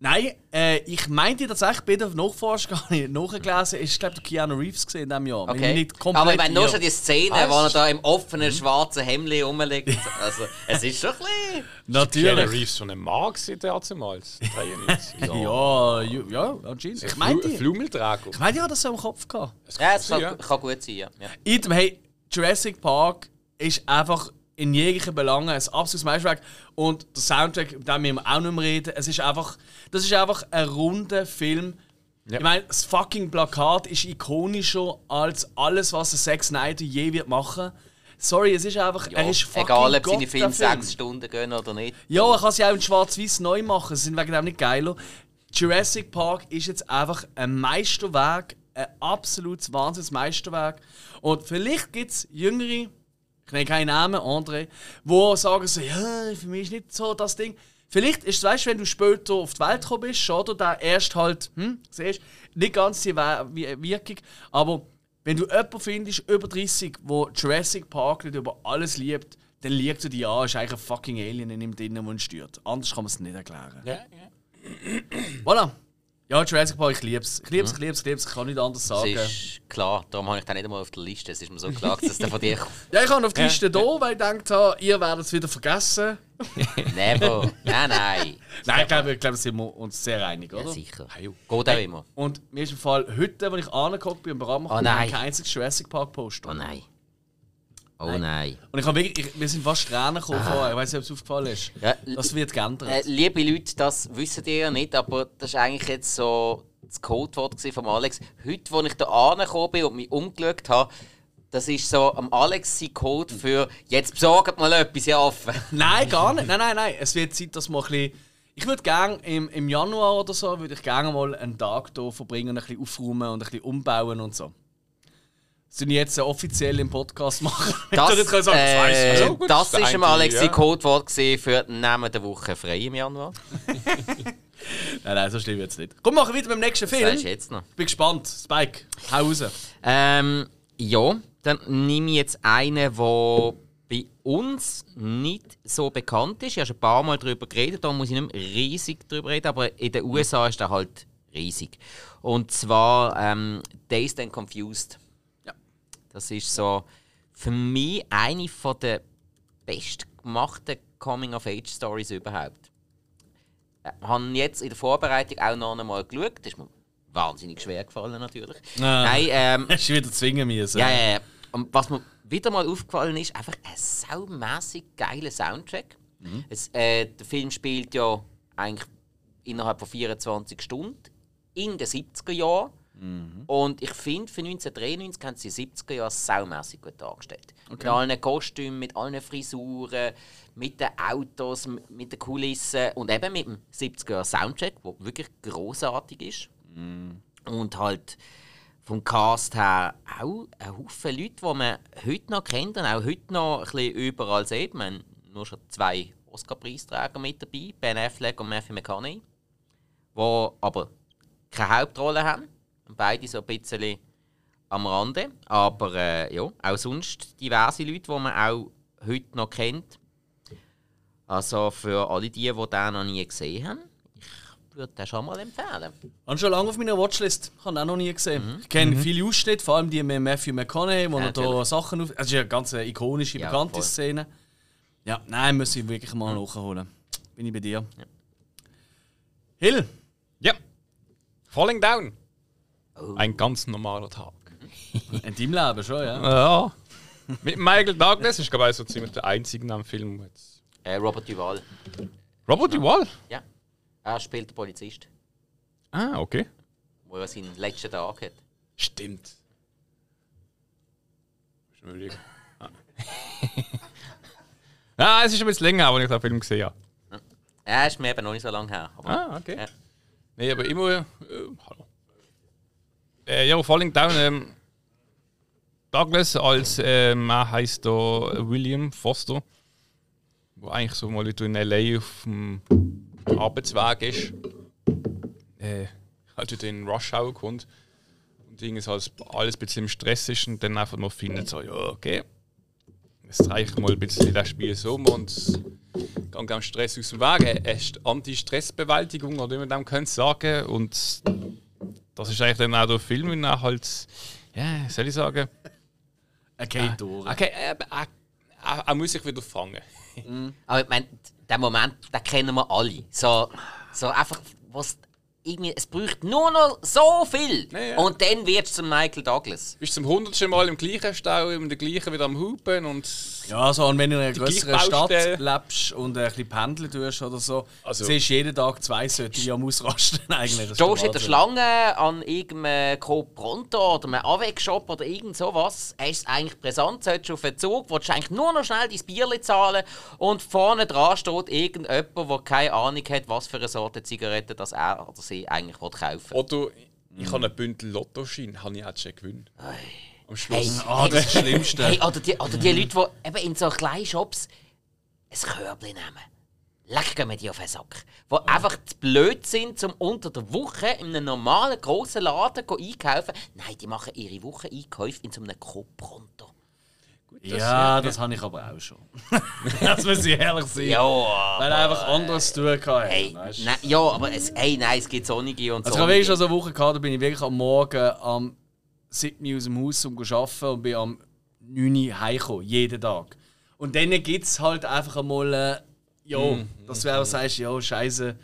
Nein, äh, ich meinte tatsächlich, bei der Nachforschung gar nicht nachgelesen, ist glaube ich Keanu Reeves gesehen in diesem Jahr. Wenn ich Okay. nicht komplett Aber ich meine, nur schon die Szene, Ah, wo er es- da im offenen schwarzen Hemd rumliegt. Also, es ist schon ein bisschen... Keanu Natürlich. Reeves schon ein Mann gewesen, der damals. 93. Ja, ja, ja, anscheinend. Ich meinte, ich Flumelträger. meinte, ja, das so im Kopf gehabt. Ja, es kann, ja. kann gut sein, ja. ja. Item, hey, Jurassic Park ist einfach in jeglichen Belangen ein absolutes Meisterwerk. Und der Soundtrack, über den müssen wir auch nicht mehr reden. Es ist einfach, das ist einfach ein runder Film. Ja. Ich meine, das fucking Plakat ist ikonischer als alles, was der Zack Snyder je wird machen. Sorry, es ist einfach, er ist fucking Egal, ob Gott, seine Filme sechs Stunden gehen oder nicht. Ja, er kann sie auch in Schwarz-Weiß neu machen. Sie sind wegen dem nicht geiler. Jurassic Park ist jetzt einfach ein Meisterwerk, ein absolutes Wahnsinns-Meisterwerk. Und vielleicht gibt es Jüngere, ich nenne keinen Namen, André, die sagen so, ja, für mich ist nicht so das Ding. Vielleicht ist es, weißt du, wenn du später auf die Welt gekommen bist, oder der erst halt, hm, siehst nicht ganz die Wir- Wir- Wirkung, aber wenn du jemanden findest, über 30, wo Jurassic Park nicht über alles liebt, dann liegt du dir an, ist eigentlich ein fucking Alien in ihm drin, der ihn stört. Anders kann man es nicht erklären. Ja, ja. Voilà. Ja, Jurassic Park, ich lieb's. Ich lieb's, ich lieb's, ich lieb's, ich kann nicht anders Das sagen. ist klar, darum habe ich den nicht einmal auf der Liste. Es ist mir so klar, dass es der von dir kommt. Ja, ich habe auf die Liste da, weil ich gedacht habe, ihr werdet es wieder vergessen. Never. Nein, nein. Nein, ich glaube, ich glaube, sind wir uns sehr einig, Ja, oder? sicher. Geht auch immer. Und mir ist im Fall heute, als ich angeguckt bin, im Programm Oh nein. kein einziges Jurassic Park Poster. Oh nein. Oh nein. Und ich habe wirklich, ich, wir sind fast Tränen gekommen vorher. Ich weiß nicht, ob es aufgefallen ist. Ja, Das wird geändert. Äh, liebe Leute, das wisst ihr ja nicht, aber das war eigentlich jetzt so das Codewort von Alex. Heute, als ich da angekommen bin und mich umgeschaut habe, das ist so am Alex sein Code für «Jetzt besorgt mal etwas, ihr Affen». Nein, gar nicht. Nein, nein, nein. Es wird Zeit, dass wir ein bisschen. Ich würde gerne im, im Januar oder so würde ich gerne mal einen Tag hier verbringen und ein bisschen aufräumen und ein bisschen umbauen und so. Das ich jetzt offiziell im Podcast machen. Das, Ich sagen, das ich. äh, Ja, gut, das das ist ist am eigentlich, Alex ja. Codewort für «Nehmen der Woche frei» im Januar. Nein, nein, so schlimm jetzt nicht. Komm, machen wir weiter mit dem nächsten Das Film. du jetzt noch. Bin gespannt. Spike, hau raus. Ähm, ja, dann nehme ich jetzt einen, der bei uns nicht so bekannt ist. Ich habe schon ein paar Mal darüber geredet, da muss ich nicht mehr riesig darüber reden, aber in den USA ist er halt riesig. Und zwar ähm, Dazed and Confused. Das ist so für mich eine von der bestgemachten Coming-of-Age-Stories überhaupt. Ich habe jetzt in der Vorbereitung auch noch einmal geschaut. Das ist mir wahnsinnig schwer gefallen, natürlich. Ah. Nein, ähm, Hast du wieder zwingen müssen? ja, ja, ja. Und was mir wieder mal aufgefallen ist, einfach ein saumässig geiler Soundtrack. Es, äh, der Film spielt ja eigentlich innerhalb von 24 Stunden in den 70er Jahren. Und ich finde, für 1993 haben sie die 70er Jahre saumässig gut dargestellt. Mit allen Kostümen, mit allen Frisuren, mit den Autos, mit den Kulissen und eben mit dem 70er Jahre Soundtrack, der wirklich großartig ist. Und halt vom Cast her auch ein Haufen Leute, die man heute noch kennt und auch heute noch ein bisschen überall sieht. Wir haben nur schon zwei Oscar-Preisträger mit dabei, Ben Affleck und Matthew McConaughey, die aber keine Hauptrolle haben. Beide so ein bisschen am Rande. Aber äh, ja, auch sonst diverse Leute, die man auch heute noch kennt. Also für alle die, die den noch nie gesehen haben, ich würde den schon mal empfehlen. Habe schon lange auf meiner Watchlist. Ich habe ihn auch noch nie gesehen. Ich kenne viele Ausschnitte, vor allem die mit Matthew McConaughey, wo er da. Sachen auf. Es ist ja eine ganz ikonische, Ja, bekannte voll. Szene. Ja, nein, muss ich wirklich mal nachholen. Bin ich bei dir. Hill, Ja. Falling Down. Oh. Ein ganz normaler Tag. in deinem Leben schon, ja. Ja. Mit Michael Douglas ist, glaube ich, so ziemlich der einzige Name Film. Jetzt. Äh, Robert Duval. Robert Duvall? Ja. Er spielt den Polizist, Ah, okay. der seinen letzten Tag hat. Stimmt. Mal überlegen. Ah. ah, es ist ein bisschen länger, als ich den Film gesehen habe. Er ist mir eben noch nicht so lange her. Aber Ah, okay. Ja. Nee, aber immer. Äh, hallo. Äh, ja, Falling Down. Ähm, Douglas als ähm, er heißt da William Foster, wo eigentlich so mal in LA auf dem Arbeitsweg ist. Äh, halt in Rush Hour kommt und irgendwie so alles, ein bisschen im Stress ist und dann einfach noch findet so, ja, okay. Jetzt reiche ich mal ein bisschen das Spiel so um und gehe am Stress aus dem Weg. Ist Anti-Stress-Bewältigung, oder wie man dem könnte sagen. Und das ist eigentlich dann auch der Film, wenn er halt, ja, wie soll ich sagen, Er geht durch. okay, er, er, er, er muss sich wieder fangen. Aber ich meine, den Moment, den kennen wir alle. So, so einfach, was irgendwie, es braucht nur noch so viel. Ja, ja. Und dann wird es zum Michael Douglas. Bist zum hundertsten Mal im gleichen Stau, im der gleichen wieder am Hupen und Ja, so, und wenn du in einer größeren Stadt lebst und ein bisschen pendeln tust oder so, Also- siehst du jeden Tag zwei solche, die am Ausrasten eigentlich. Das Stehst du in ist der. Schlange an irgendeinem Coop Pronto oder einem Avec-Shop oder irgend sowas, hast du es eigentlich präsent, solltest du auf einen Zug, willst du eigentlich nur noch schnell dein Bierli zahlen und vorne dran steht irgendjemand, der keine Ahnung hat, was für eine Sorte Zigarette das er oder sie eigentlich will kaufen Oder ich habe einen Bündel Lottoschein, habe ich auch schon gewonnen. Am Schluss. Hey, Ah, das ist das Schlimmste. Hey, oder die, oder die Leute, die eben in so kleinen Shops ein Körbchen nehmen. Leck gehen wir die auf den Sack. Die einfach zu blöd sind, um unter der Woche in einem normalen grossen Laden einkaufen. Nein, die machen ihre Wocheneinkäufe in so einem Coop-Pronto. Ja, das habe ich aber auch schon. das muss ich ehrlich sein. Ja, Weil er einfach anderes zu tun hatte. Hey, ja, aber es, hey, nein, es gibt sonnige und Also ich habe wirklich schon so eine Woche gehabt, da bin ich wirklich am Morgen am 7 Uhr aus dem Haus um zu arbeiten und bin am 9 Uhr heimgekommen, jeden Tag. Und dann gibt es halt einfach einmal, äh, ja, dass du einfach sagst, ja, scheiße.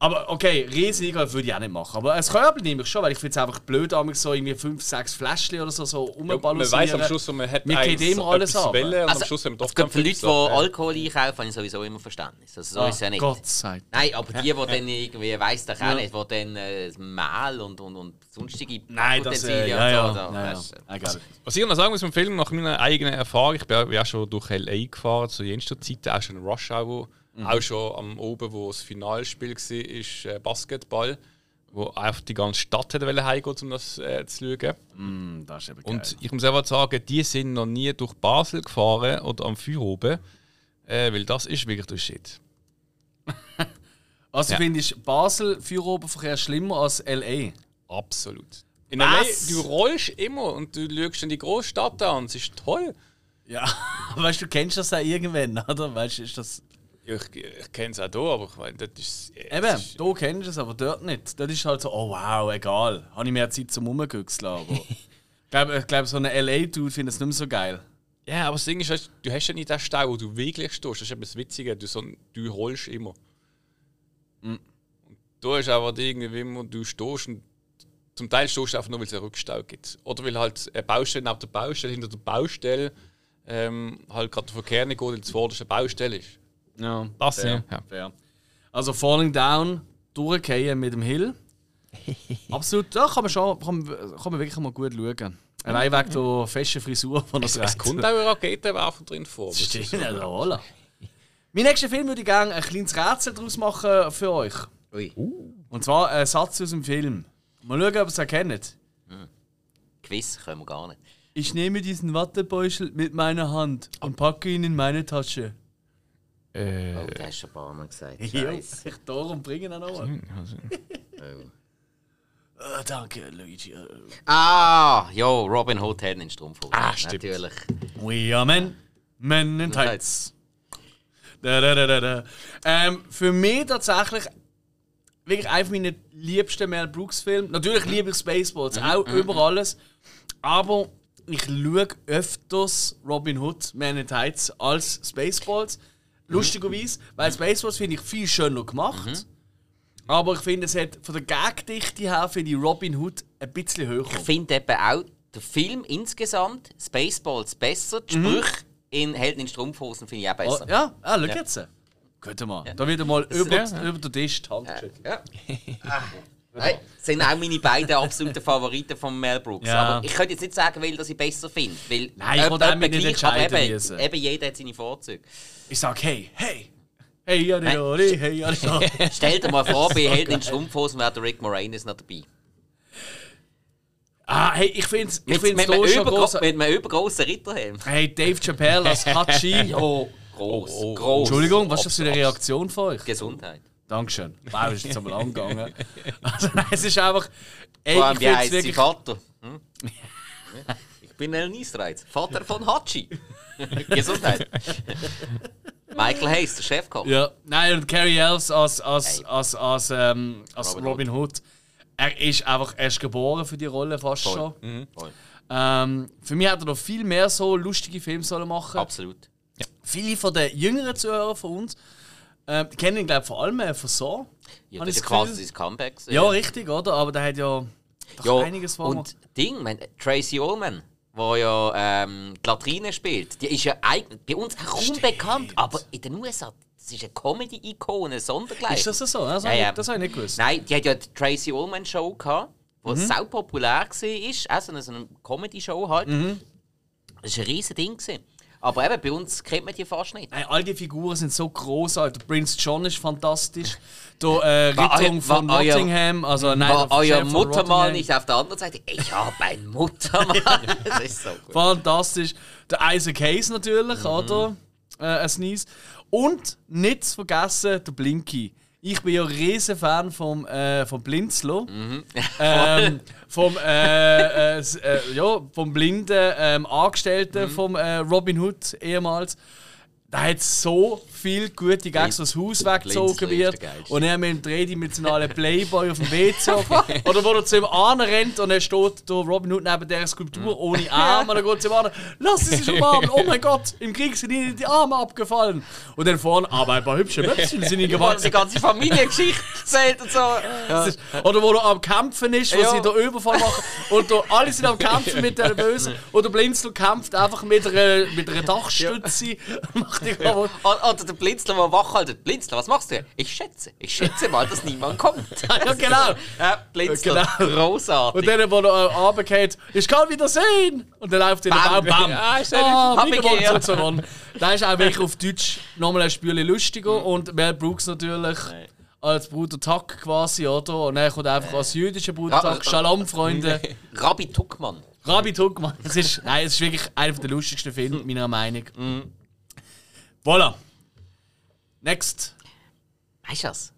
Aber okay, riesig würde ich auch nicht machen. Aber ein Körbchen nehme ich schon, weil ich finde es einfach blöd, so irgendwie 5, 6 Fläschchen oder so, so Ja, man rumbalancieren. weiß am Schluss, man hat geht eigentlich immer alles wollen und am Also, Schluss haben wir doch es gibt für Leute, die. Alkohol einkaufen, habe ich sowieso immer Verständnis. Also so Ah, ist es ja nicht. Gott sei Dank. Nein, aber die, die dann irgendwie, weiss doch auch nicht, die dann äh, Mehl und, und, und sonstige Nein, das äh, ja, ja, und so, ja, ja. Egal. Was ich noch sagen muss vom Film, nach meiner eigenen Erfahrung, ich bin ja schon durch L.A. gefahren, zu jenster Zeit, auch schon in Rush Hour, auch schon am oben, wo das Finalspiel war, ist äh, Basketball, wo einfach die ganze Stadt hätte heimgehen, um das äh, zu schauen. Mm, das ist eben geil. Und ich muss einfach sagen, die sind noch nie durch Basel gefahren oder am Feuer oben, äh, weil das ist wirklich der Shit. also Ja. finde ich Basel Feueroberverkehr schlimmer als L.A. Absolut. In Was? LA, du rollst immer und du schaust in die Großstadt an, es ist toll. Ja, weißt du, du kennst das auch irgendwann, oder? Weißt du, ist das. Ja, Ich, ich kenne es auch hier, aber ich meine, das ist. Eben, ist- da kennst du es, aber dort nicht. Dort ist halt so, oh wow, egal. Habe ich mehr Zeit zum Rumgüchseln, aber. ich glaube, glaub, so eine LA-Dude findet es nicht mehr so geil. Ja, aber das Ding ist, weißt, du hast ja nicht den Stau, wo du wirklich stehst. Das ist eben das Witzige, du, so, du rollst immer. Und da ist einfach irgendwie immer, du stehst und zum Teil stehst du einfach nur, weil es einen Rückstau gibt. Oder weil halt eine Baustelle neben der Baustelle, hinter der Baustelle, ähm, halt gerade der Verkehr nicht geht, weil es vorderste Baustelle ist. Ja, Das, fair, ja. fair. Also Falling Down, durchgehen mit dem Hill. Absolut, da kann man schon kann, man- kann man wirklich mal gut schauen. Allein wegen der festen Frisur von der Es kommt auch ein Raketenwerfer drin vor. Das stimmt, voilà. Mein nächster Film würde ich gerne ein kleines Rätsel daraus machen für euch. Ui, Und zwar ein Satz aus dem Film. Mal schauen, ob ihr es erkennt. Quiz können wir gar nicht. Ich nehme diesen Wattebeutel mit meiner Hand und packe ihn in meine Tasche. Äh, Oh, das hast du schon ein paar Mal gesagt. Scheiße. ich darum bringen ihn noch mal. also, Oh. Ah, danke, Luigi. Ah, jo, Robin Hood hat einen Strumpfhosen. Ah, stimmt. Natürlich. We are men, men in tights. Da, da, da, da, da. Ähm, für mich tatsächlich wirklich einer meiner liebsten Mel Brooks Filme. Natürlich liebe ich Spaceballs, auch über alles. Aber ich schaue öfters Robin Hood, Man in Tights als Spaceballs. Lustigerweise, weil Spaceballs finde ich viel schöner gemacht. Aber ich finde, es hat von der Gagdichte her finde ich Robin Hood ein bisschen höher. Ich finde eben auch, der Film insgesamt, Spaceballs besser, die Mhm. Sprüche in Helden in Strumpfhosen finde ich auch Oh, besser. ja, ah, schau jetzt. Gut mal. Da wird mal über, Ja. über den Tisch die Hand geschüttelt. Ja. Hey, das sind auch meine beiden absoluten Favoriten von Mel Brooks. Ja. Aber ich könnte jetzt nicht sagen, weil dass ich besser finde. Weil Nein, ich wollte mich nicht entscheiden eben, müssen. eben jeder hat seine Vorzüge. Ich sag, hey, hey. Hey, ja, hey, ja. Stell dir mal vor, bei Helden in Strumpfhosen wäre der Rick Moranis noch dabei. Ah, hey, ich find's, ich Mit, find's mit, da schon groß. mit einem übergroßen Ritterhelm. Hey, Dave Chappelle als Hachi. Oh, groß, Oh, oh. groß. Entschuldigung, was ist das für eine Reaktion von euch? Gesundheit. Dankeschön. Wow, das ist jetzt aber lang gegangen. Also, nein, es ist einfach. Ey, Vor allem, ich wie heisst wirklich. Vater? Hm? Ich bin El Nisreiz, Vater von Hachi. Gesundheit. Michael Hayes, der Chefkoch. Ja, nein, und Carrie Elves als, als, als, als, ähm, als Robin Robin, Hood. Er ist einfach erst geboren für die Rolle fast Voll. schon. Voll. Ähm, für mich hätte er noch viel mehr so lustige Filme sollen machen. Absolut. Viele von den jüngeren Zuhörern von uns ähm, die kennen ihn, glaube ich, vor allem äh, von so. Ja, Hab das ist quasi sein Comeback. Ja, richtig, oder? Aber der hat ja Ja, einiges vor. Und Ding, mein, Tracy Ullman, der ja ähm, die Latrine spielt, die ist ja eigentlich bei uns kaum Stimmt. bekannt, aber in den USA, das ist eine Comedy-Ikone, sondergleich. Ist das so? Das, Ja, habe ja. ich, das habe ich nicht gewusst. Nein, die hat ja die Tracy Ullman Show gehabt, die Mhm. sau populär war, auch so eine, so eine Comedy-Show halt. Mhm. Das war ein riesen Ding. Gewesen. Aber eben, bei uns kennt man die fast nicht. Nein, all die Figuren sind so großartig. Der Prince John ist fantastisch. Der äh, War Ritter euer- von Nottingham, also nein, War euer Muttermal nicht auf der anderen Seite? Ich habe ein Muttermal. das ist so gut. Fantastisch. Der Isaac Hayes natürlich, Mhm. oder? Äh, ein Sneeze. Und nicht zu vergessen, der Blinky. Ich bin ja riesen Fan vom, äh, vom Blinzlo. Mhm. ähm, vom, äh, äh, äh, ja, vom blinden ähm, Angestellten Mhm. vom äh, Robin Hood ehemals. Der hat so viele gute Gags, das Haus weggezogen wird. Und er mit dem dreidimensionalen Playboy auf dem WC. Oder wo er zu ihm rennt und er steht der Robin Hood neben der Skulptur ohne Arme. Und dann geht zu ihm an, lass sie sich umarmen. Oh mein Gott, im Krieg sind ihnen die Arme abgefallen. Und dann vorne, aber ein paar hübsche Möpschen sind Wo gewachsen. die ganze Familiengeschichte erzählt und so. Ist- Oder wo er am Kämpfen ist, wo Ja. sie den Überfall machen. Und da, alle sind am Kämpfen mit der Bösen. Und der Blinzel kämpft einfach mit einer, mit einer Dachstütze. Und kaputt. Oder der Blinzler, der wach haltet. Blinzler, was machst du? Ich schätze. Ich schätze mal, dass niemand kommt. ja, genau. Ja, Blinzler, Genau. großartig. Und dann, wo er äh, runtergeht, ich kann wieder sehen! Und dann läuft in den Baum, Bam. Ja, ist ah, Hab wieder ich mal geehrt. zu gewonnen. Da ist auch wirklich auf Deutsch nochmal ein Spürchen lustiger und Mel Brooks natürlich als Bruder Tuck quasi, oder? Und er kommt einfach als jüdischer Bruder Tuck. äh, Shalom, Freunde. Rabbi Tuckmann. Rabbi Tuckmann. Es ist, nein, es ist wirklich einer der lustigsten Filme, meiner Meinung. Mhm. Voilà. Next. Weißt du was?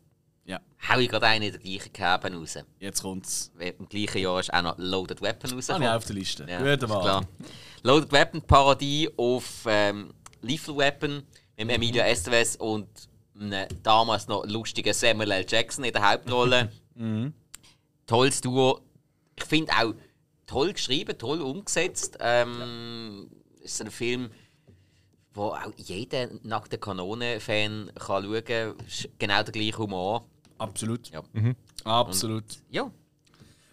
Ja, Hau ich gerade einen in der gleichen Kerbe raus. jetzt kommt's. Im gleichen Jahr ist auch noch Loaded Weapon ich rausgekommen. auch auf der Liste. Ja, Gut, ist aber. klar. Loaded Weapon Parodie auf ähm, Lethal Weapon mit dem Emilio Estevez und einem damals noch lustigen Samuel L. Jackson in der Hauptrolle. Tolles Duo. Ich finde auch toll geschrieben, toll umgesetzt. Ähm, Es ist ein Film, wo auch jeder nackte Kanone-Fan kann schauen kann. Ist Genau der gleiche Humor. Absolut. Ja. Absolut. Ja.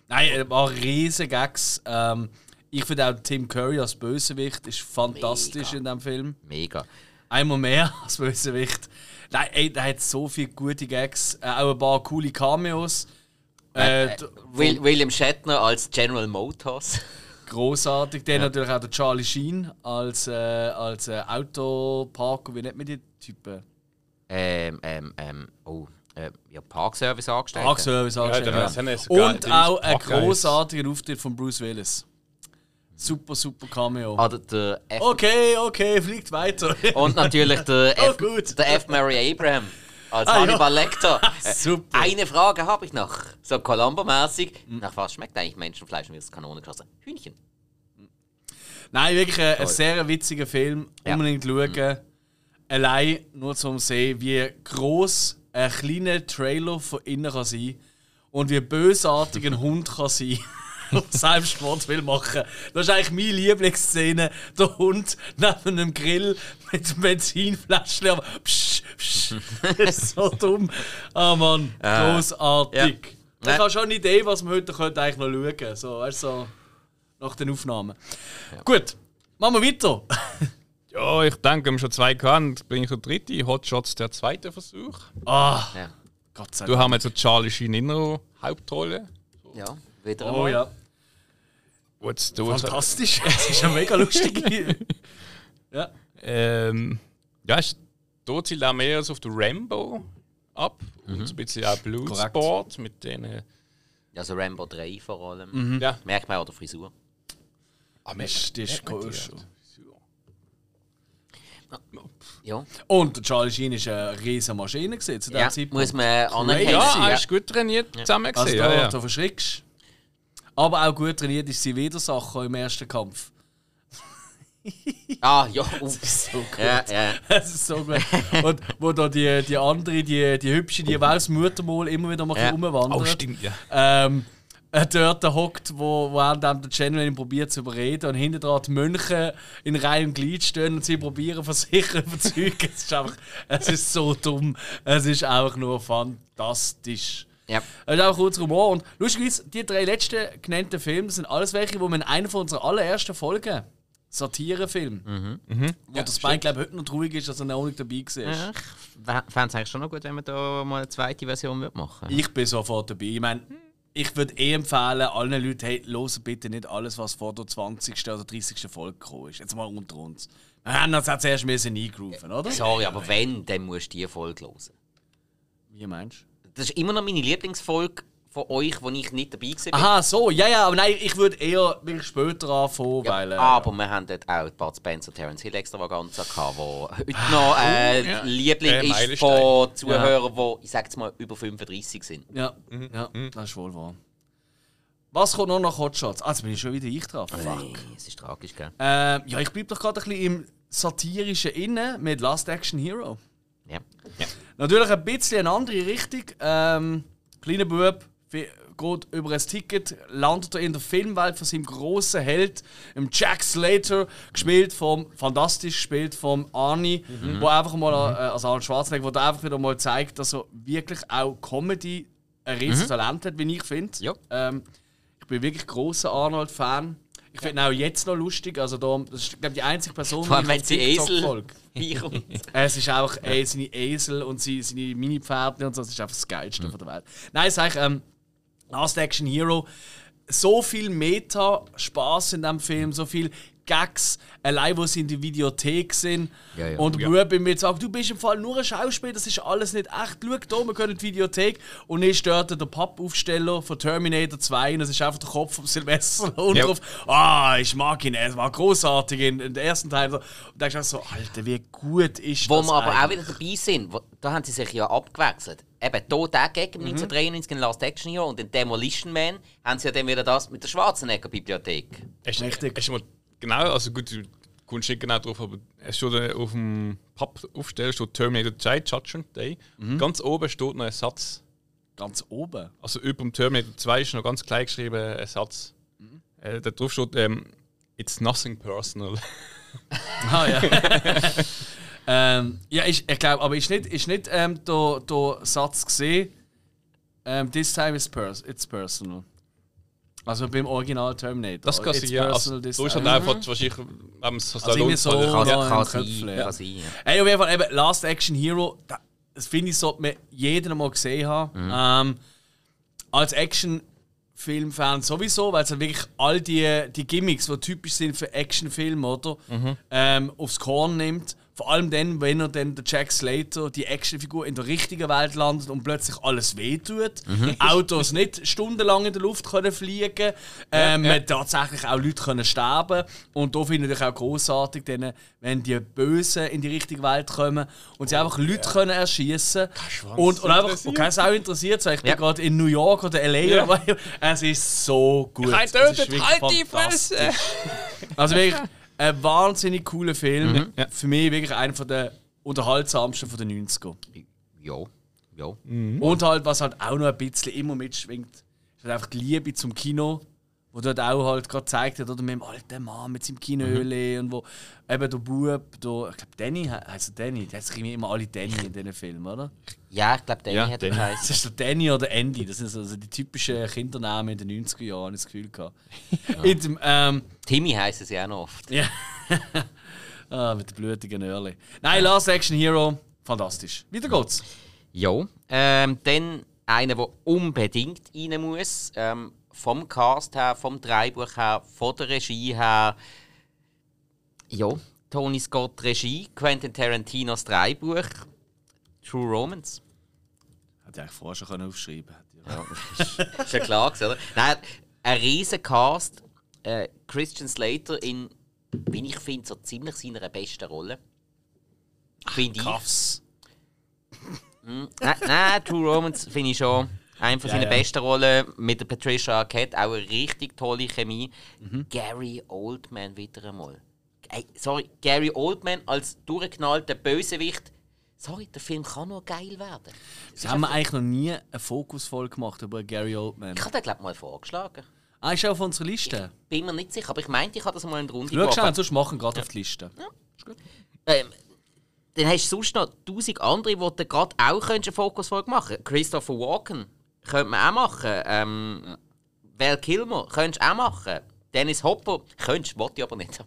Nein, er war riesen Gags. Ähm, ich finde auch Tim Curry als Bösewicht ist fantastisch Mega. in dem Film. Mega. Einmal mehr als Bösewicht. Nein, ey, der hat so viele gute Gags. Äh, auch ein paar coole Cameos. Äh, d- Will, William Shatner als General Motors. Großartig. Dann natürlich auch der Charlie Sheen als, äh, als äh, Autoparker. Wie nennt man die Typen? ähm, ähm, ähm, oh, äh, ja, Parkservice angestellt. Parkservice Ja, angestellt. der- Ja, sogar- Und der auch ein großartiger Auftritt von Bruce Willis. Super, super Cameo. Oder der F Okay, okay, fliegt weiter. Und natürlich der Oh, F, gut. der F. Murray Abraham als Ah, ja. Hannibal Lecter. Äh, Super. Eine Frage habe ich noch. So Columbo-mäßig. Nach was schmeckt eigentlich Menschenfleisch wie aus der Kanone geschossen? Hühnchen. Nein, wirklich ein, ein sehr witziger Film. Ja. Unbedingt schauen. Allein nur zum sehen, wie groß ein kleiner Trailer von innen kann sein und wie bösartig ein Hund kann sein. Und Selbstmord will machen. Das ist eigentlich meine Lieblingsszene. Der Hund neben einem Grill mit psch, psch. Das ist so dumm. Ah Mann, großartig. Ja. Ich habe schon eine Idee, was wir heute eigentlich noch schauen könnten. So, weißt, du, so nach den Aufnahmen. Gut, machen wir weiter. Ja, ich denke, wir haben schon zwei gehabt. Bringe ich den dritten. Hotshots, der zweite Versuch. Ah, Ja. Gott sei Du Dank. haben jetzt so Charlie Sheen in der Hauptrolle. ja, wieder Oh einmal. ja, Wo jetzt da fantastisch. Das ist ja mega lustig. ja. Ähm, ja, ist, da zielt auch mehr als auf den Rambo ab. Und so ein bisschen auch Bluesport mit denen. Also Rambo 3 vor allem. Mhm. Ja, Merkt man auch der Frisur. ah, Das ist, das ist cool. halt. Ja, Und der Charlie Sheen ist eine riesige Maschine zu dem ja Zeitpunkt. muss man anerkennen. Ja, er ja. ist gut trainiert zusammen Also gesehen. da, ja, ja. da verschrickst Aber auch gut trainiert ist sie Widersacher im ersten Kampf. Ah, ja, ups. So gut. Ja, ja. Das ist so gut. Und wo da die, die andere, die, die hübsche, die das Muttermal immer wieder mal Ja. rumwandert. Oh, stimmt, ja. Ähm, äh, dort hockt, wo, wo dann der Genuine probiert zu überreden und hinter dran die Mönche in Reihe und Glied stehen und sie probieren von sich zu überzeugen. Es ist einfach, es ist so dumm. Es ist einfach nur fantastisch. ja. Das ist auch kurz Humor. Und lustigerweise, die drei letzten genannten Filme sind alles welche, wo wir in einer von unserer allerersten Folgen Satirefilm. Mhm. Wo der Spike, glaube ich, heute noch traurig ist, dass er noch nicht dabei war. Ja, ich fände es eigentlich schon noch gut, wenn man da mal eine zweite Version würde machen Ich bin sofort dabei. Ich meine, ich würde eh empfehlen, allen Leuten, hey, hören bitte nicht alles, was vor der 20. oder 30. Folge gekommen ist. Jetzt mal unter uns. Wir haben uns auch zuerst müssen eingrooven, oder? Sorry, aber wenn, dann musst du die Folge hören. Wie meinst du? Das ist immer noch meine Lieblingsfolge von euch, wo ich nicht dabei war. Aha, so, ja, ja, aber nein, ich würde eher wirklich später anfangen, Ja, weil. Äh, aber wir haben dort auch Bud Spencer, Terence Hill Extravaganza gehabt, wo heute noch äh, ja. Liebling Äh, ist von Zuhörern, die, ich sag jetzt mal, über 35 sind. Ja, ja das ist wohl wahr. Was kommt noch nach Hotshots? Ah, jetzt bin ich schon wieder ich drauf. Fuck. Hey, es ist tragisch, gell? Ähm, ja, ich bleibe doch gerade ein bisschen im satirischen Innen mit Last Action Hero. Ja. Natürlich ein bisschen eine andere Richtung. Ähm, kleiner Bub geht über ein Ticket, landet er in der Filmwelt von seinem grossen Held, dem Jack Slater, gespielt vom, fantastisch gespielt vom Arnie, wo einfach mal, äh, also Arnold Schwarzenegger, wo der einfach wieder mal zeigt, dass er wirklich auch Comedy ein riesiges Talent hat, wie ich finde. Ja. Ähm, ich bin wirklich großer Arnold-Fan. Ich finde ihn auch jetzt noch lustig. Also da, das ist glaube die einzige Person, Vor allem, ich wenn sie Esel. Es ist auch ey, seine Esel und seine, seine Mini-Pferde und so, das ist einfach das Geilste von der Welt. Nein, sag ich, ähm, Last Action Hero, so viel Meta-Spaß in dem Film, so viel Gags, allein wo sie in der Videothek sind. Ja, ja. Und Bub bei mir sagt, du bist im Fall nur ein Schauspieler, das ist alles nicht echt. Schau da, wir können die Videothek. Und dann stört der Pappaufsteller von Terminator 2 und das ist einfach der Kopf von Sylvester und Ja. drauf, ah, ich mag ihn, es war großartig in, in der ersten Teil. Und da denkst du auch so, Alter, wie gut ist Wo das wir aber auch eigentlich? wieder dabei sind, wo, da haben sie sich ja abgewechselt. Eben hier der Gag Mhm. im 1993 in Last Action Hero und in Demolition Man haben sie ja dann wieder das mit der Schwarzenegger-Bibliothek. Hast, Richtig. Hast du mal genau, also gut, du kommst nicht genau drauf, aber es steht auf dem Pappaufsteller steht Terminator 2 Judgment Day. Und Ganz oben steht noch ein Satz. Ganz oben. Also über dem Terminator 2 ist noch ganz klein geschrieben ein Satz. Äh, da drauf steht, ähm, It's nothing personal. Ah, ja. ähm, ja, ich, ich glaube, aber ist nicht, ist nicht ähm, der, der Satz gesehen, ähm, this time is pers it's personal. Also beim Original Terminator. Das kann sein, ja. personal Also, ist time. halt einfach wahrscheinlich, wenn es Also so, Stallone- Kann, kann sein, kann sein. Auf jeden Fall, eben, Last Action Hero, da- das finde ich, sollte man jeden mal gesehen haben. Ähm, als Actionfilm-Fan sowieso, weil es halt wirklich all die, die Gimmicks, die typisch sind für Actionfilme, oder? Ähm, aufs Korn nimmt. Vor allem dann, wenn er dann der Jack Slater, die Actionfigur, in der richtigen Welt landet und plötzlich alles wehtut. Autos nicht stundenlang in der Luft können fliegen ähm, ja. tatsächlich auch Leute können sterben Und da finde ich auch großartig, wenn die Bösen in die richtige Welt kommen und sie einfach Leute können erschießen und, und einfach, okay, es auch interessiert, so, ich bin Ja. gerade in New York oder LA Ja. was, es ist so gut. Ist tötet, wirklich halt die. Fresse! Also wirklich ein wahnsinnig cooler Film. Ja. Für mich wirklich einer von der unterhaltsamsten von den 90er. Ja, ja. Und halt, was halt auch noch ein bisschen immer mitschwingt, ist halt einfach die Liebe zum Kino, wo dort auch halt gerade gezeigt hat, oder mit dem alten Mann mit seinem Kinöli und wo eben der Bub, der, ich glaube Danny, he- heisst er Danny, der heißt immer alle Danny in diesen Filmen, oder? Ja, ich glaube, Danny Ja, hat er Danny. Das geheißen. ist der Danny oder Andy, das sind so also die typischen Kindernamen in den 90er Jahren, habe ich das Gefühl gehabt. In dem, ähm, Timmy heißen sie auch noch oft. ja. ah, mit den blutigen Early. Nein, Last Action Hero, fantastisch. Weiter geht's. Ja. Ähm, dann einer, der unbedingt rein muss. Ähm, vom Cast her, vom Drehbuch her, von der Regie her. Ja, Tony Scott Regie, Quentin Tarantinos Drehbuch, True Romance. Hätte ich eigentlich vorher schon können aufschreiben Ja, ist ja klar, oder? Nein, ein riesen Cast. Äh, Christian Slater in, wie ich finde, so ziemlich seiner besten Rolle. Finde ich. Kaffs. Nein, nein, True Romance finde ich schon eine von Ja, seinen ja. besten Rollen. Mit der Patricia Arquette auch eine richtig tolle Chemie. Mhm. Gary Oldman wieder einmal. Sorry, Gary Oldman als durchgeknallter Bösewicht. Sorry, der Film kann nur geil werden. Sie ist haben wir eigentlich noch nie eine Fokusfolge gemacht über Gary Oldman. ich habe den, glaube ich, mal vorgeschlagen. Ah, ist er auf unserer Liste? Bin mir nicht sicher, aber ich meinte, ich habe das mal in der Runde Schau schnell, geworfen. sonst machen gerade auf die Liste. Ähm, dann hast du sonst noch tausend andere, die du gerade auch könntest eine Fokusfolge machen könntest. Christopher Walken könnte man auch machen. Ähm, Val Kilmer könntest du auch machen. Dennis Hopper könntest, wollte ich aber nicht.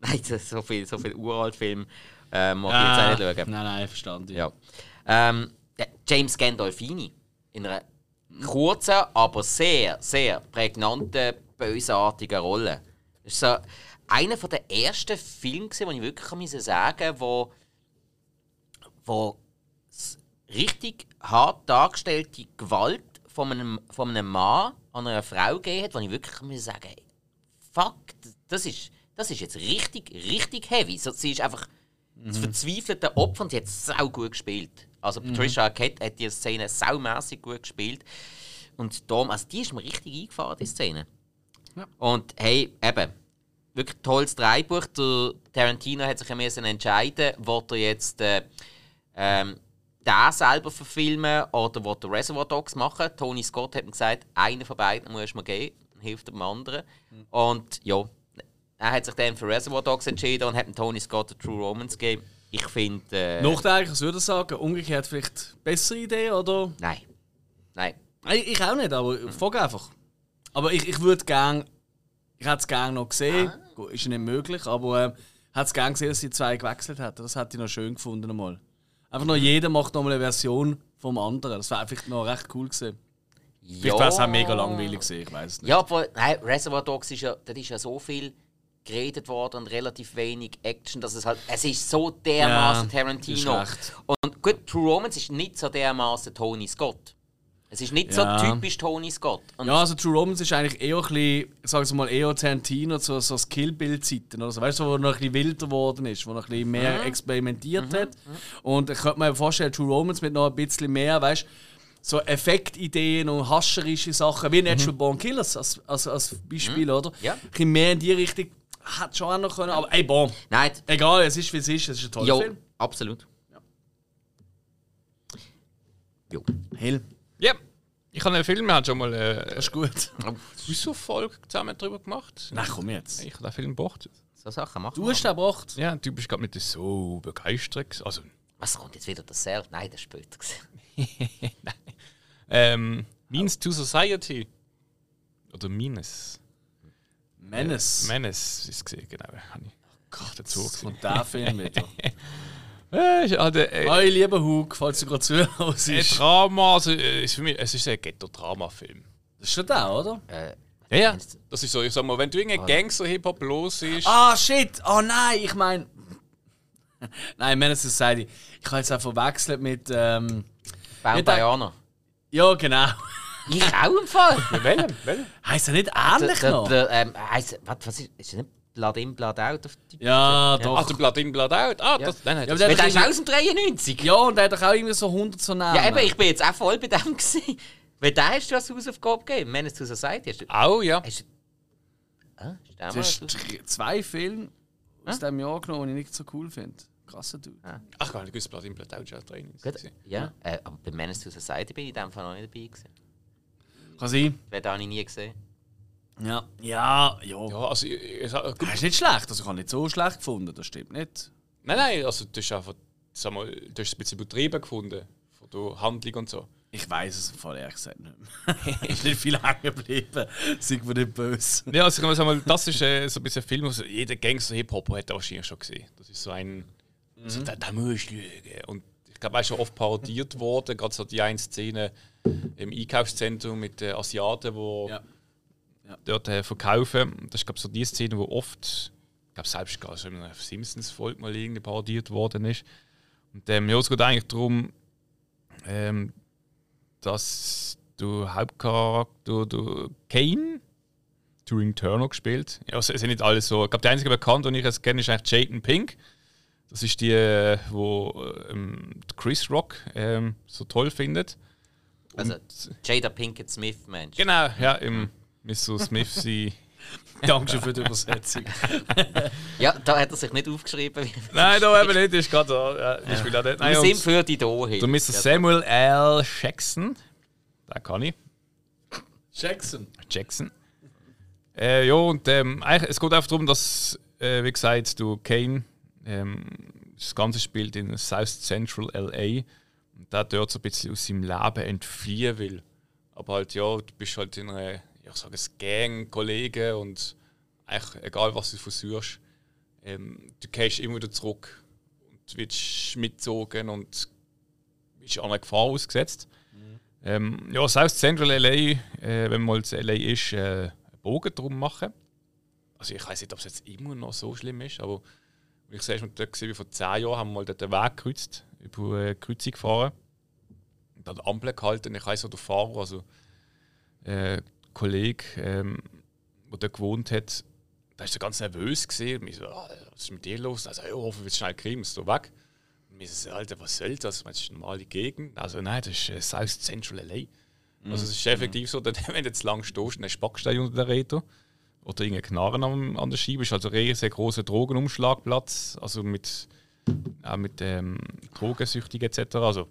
Nein, so- viel, so viel Uralt-Film äh, mag ich jetzt auch nicht schauen. Nein, nein, verstanden. Ja. Ähm, James Gandolfini in einer kurzen, aber sehr, sehr prägnanten, bösartigen Rolle. Das ist so einer der ersten Filme, wo ich wirklich sagen wo, wo s- richtig hart dargestellte Gewalt von einem, von einem Mann an einer Frau gegeben hat, wo ich wirklich müssen sagen fuck, das ist, das ist jetzt richtig, richtig heavy. So, sie ist einfach das verzweifelte Opfer und sie hat sau gut gespielt. Also Patricia Arquette hat die Szene saumässig gut gespielt. Und darum, also die ist mir richtig eingefahren, die Szene. Und hey, eben, wirklich tolles Drehbuch. Der Tarantino hat sich ja müssen entscheiden, ob er jetzt äh, ähm, den selber verfilmen oder er Reservoir Dogs machen. Tony Scott hat mir gesagt, einen von beiden muss man geben, hilft dem anderen. Und ja, er hat sich dann für Reservoir Dogs entschieden und hat dem Tony Scott den True Romance gegeben. Ich finde. Äh, was würde ich sagen? Umgekehrt vielleicht bessere Idee, oder? Nein. Nein. Ich auch nicht, aber ich frage einfach. Aber ich, ich würde gerne. Ich hätte es gerne noch gesehen. Gut, Ist nicht möglich, aber ich hätte es gerne gesehen, dass die zwei gewechselt hätten. Das hätte ich noch schön gefunden. Einmal. Einfach noch jeder macht noch mal eine Version vom anderen. Das wäre vielleicht noch recht cool gewesen. Vielleicht wäre es auch mega langweilig gewesen, ich weiß es nicht. Ja, aber nein, Reservoir Dogs ist ja, das ist ja so viel geredet worden und relativ wenig Action, dass es halt, es ist so dermaßen Ja, Tarantino. Und gut, True Romance ist nicht so dermaßen Tony Scott. Es ist nicht Ja. so typisch Tony Scott. Und Ja, also True Romance ist eigentlich eher ein bisschen, sagen wir mal, eher Tarantino, so, so das Kill-Bill-Zeiten. Also, weißt du, wo er noch ein bisschen wilder geworden ist, wo er ein bisschen mehr Mhm. experimentiert hat. Und ich könnte mir vorstellen, True Romance mit noch ein bisschen mehr, weißt so Effektideen und hascherische Sachen, wie Natural Born Killers als, als, als Beispiel, oder? Mhm. Ja. Ein bisschen mehr in die Richtung hätte schon auch noch können, aber ey, boah, nein, egal, es ist wie es ist, es ist ein toller ja, Film. absolut. Jo. Hill, Ja, ich habe einen Film, wir haben schon mal äh, das ist gut. eine Folge zusammen darüber gemacht. Nein, komm jetzt. Ich habe den Film gebracht. So Sachen machen Du wir. hast den gebracht. Ja, du bist gerade mit so begeistert. Also, Was kommt jetzt wieder dasselbe? Nein, das ist später. gewesen. ähm, Means to Society. Oder Menes. Menace. Menes ist es gesehen, genau. Habe ich Gott, dazu gesehen. kommt der Film wieder. Äh, ist halt, äh, Hi, lieber Hug, falls du gerade zuhörst. ein Das Drama, also, äh, ist für mich, es ist ein Ghetto-Drama-Film. ist schon der, oder? äh, Ja, ja. Das ist so, ich sag mal, wenn du irgendein Gangster-Hip-Hop los ist. Ah, shit! Oh nein, ich meine. nein, Menace Society. Ich habe jetzt auch verwechselt mit. Ähm, Bound Mit der- ja, genau. Ich auch im Fall. Welchen? Welchen? Heißt er nicht ähnlich der, noch? der, ähm, heisst, was, was ist, ist das nicht Blood in, Blood out? Auf die ja, Ach, doch. der Blood in, Blood out. Ah, Ja. das, nein, nein, Ja, das, aber der ist aus dem 93. ja, und der hat doch auch irgendwie so 100 so Namen. Ja, eben, ich bin jetzt auch voll bei dem gewesen. Weil da hast du als Hausaufgabe gegeben. Menace to Society. Hast du, auch, ja. hast du, ah, Du hast zwei Filme aus diesem Jahr genommen, die ich nicht so cool finde. Krasser Dude. Ach, gar nicht gewusst, Blood in, Blood out ist ja Training. Gut, ja, äh, aber bei Menace to Society bin ich in dem Fall noch nicht dabei gewesen. Kann sein. Weil da habe ich nie gesehen. Ja, ja, ja. Ja, also, ich, ich, sag- gut, Das ist nicht schlecht, also ich habe nicht so schlecht gefunden, das stimmt nicht. nein, nein, also du hast einfach, sag mal, du hast ein bisschen übertrieben gefunden, von der Handlung und so. Ich weiß es im Fall ehrlich gesagt nicht mehr. ist nicht viel hängen geblieben. Sei mir nicht böse. Ja, also ich muss sagen, das ist äh, so ein bisschen ein Film, also jeder Gangster-Hip-Hopper hat das wahrscheinlich schon gesehen. Das ist so ein, so, da, da musst du lügen. Und ich glaube, er ist schon oft parodiert worden, gerade so die eine Szene im Einkaufszentrum mit den Asiaten, die Ja. Dort äh, verkaufen. Das ist, glaube so die Szene, wo oft, ich glaube, selbst gar schon in einer Simpsons-Folge mal irgendwie parodiert worden ist. Und ähm, ja, es geht eigentlich darum, ähm, dass du Hauptcharakter, du Kane, Turing Turner gespielt. Ja, es sind nicht alle so. Ich glaube, der einzige bekannt, den ich jetzt kenne, ist eigentlich Jaden Pink. Das ist die, äh, wo ähm, Chris Rock ähm, so toll findet. Also Jada Pinkett Smith, Mensch. Genau, ja, im Mr. Smith sie. Dankeschön für die Übersetzung. Ja, da hat er sich nicht aufgeschrieben. Nein, da eben nicht, ist gerade da. Ja, auch nicht. Nein, Wir sind für die hier der Mr. Samuel L. Jackson. Da kann ich. Jackson. Jackson. Äh, ja, und ähm, eigentlich, es geht einfach darum, dass, äh, wie gesagt, du Kane, ähm, das Ganze spielt in South Central LA und der dort so ein bisschen aus seinem Leben entfliehen will. Aber halt, ja, du bist halt in einer, ja, ich sage es, Gang, Kollegen und eigentlich egal, was du versuchst, ähm, du gehst immer wieder zurück und wirst mitgezogen und bist einer Gefahr ausgesetzt. Ähm, ja, South Central LA, äh, wenn man mal zu LA ist, äh, einen Bogen drum machen. Also ich weiß nicht, ob es jetzt immer noch so schlimm ist, aber ich sehe, dort gesehen, vor 10 Jahren haben wir mal dort den Weg gekreuzt, über eine Kreuzung gefahren. Und an der Ampel gehalten. Ich weiß noch, der Fahrer, also äh, Kollege, ähm, der dort gewohnt hat, der war so ganz nervös. Gewesen. Und ich so, ah, was ist mit dir los? Also, ja, hoffen wir schnell kriegen, ist so weg. Und mir so, Alter, was soll das? Das ist eine normale Gegend. Also, nein, das ist äh, South Central LA. Also, es ist effektiv so, dass, wenn du jetzt lang stehst, dann du dich unter der Räder. Oder irgendein Knarren an, an der Scheibe. Es ist also ein riesiger großer Drogenumschlagplatz. Also mit, auch mit ähm, Drogensüchtigen etc. Also,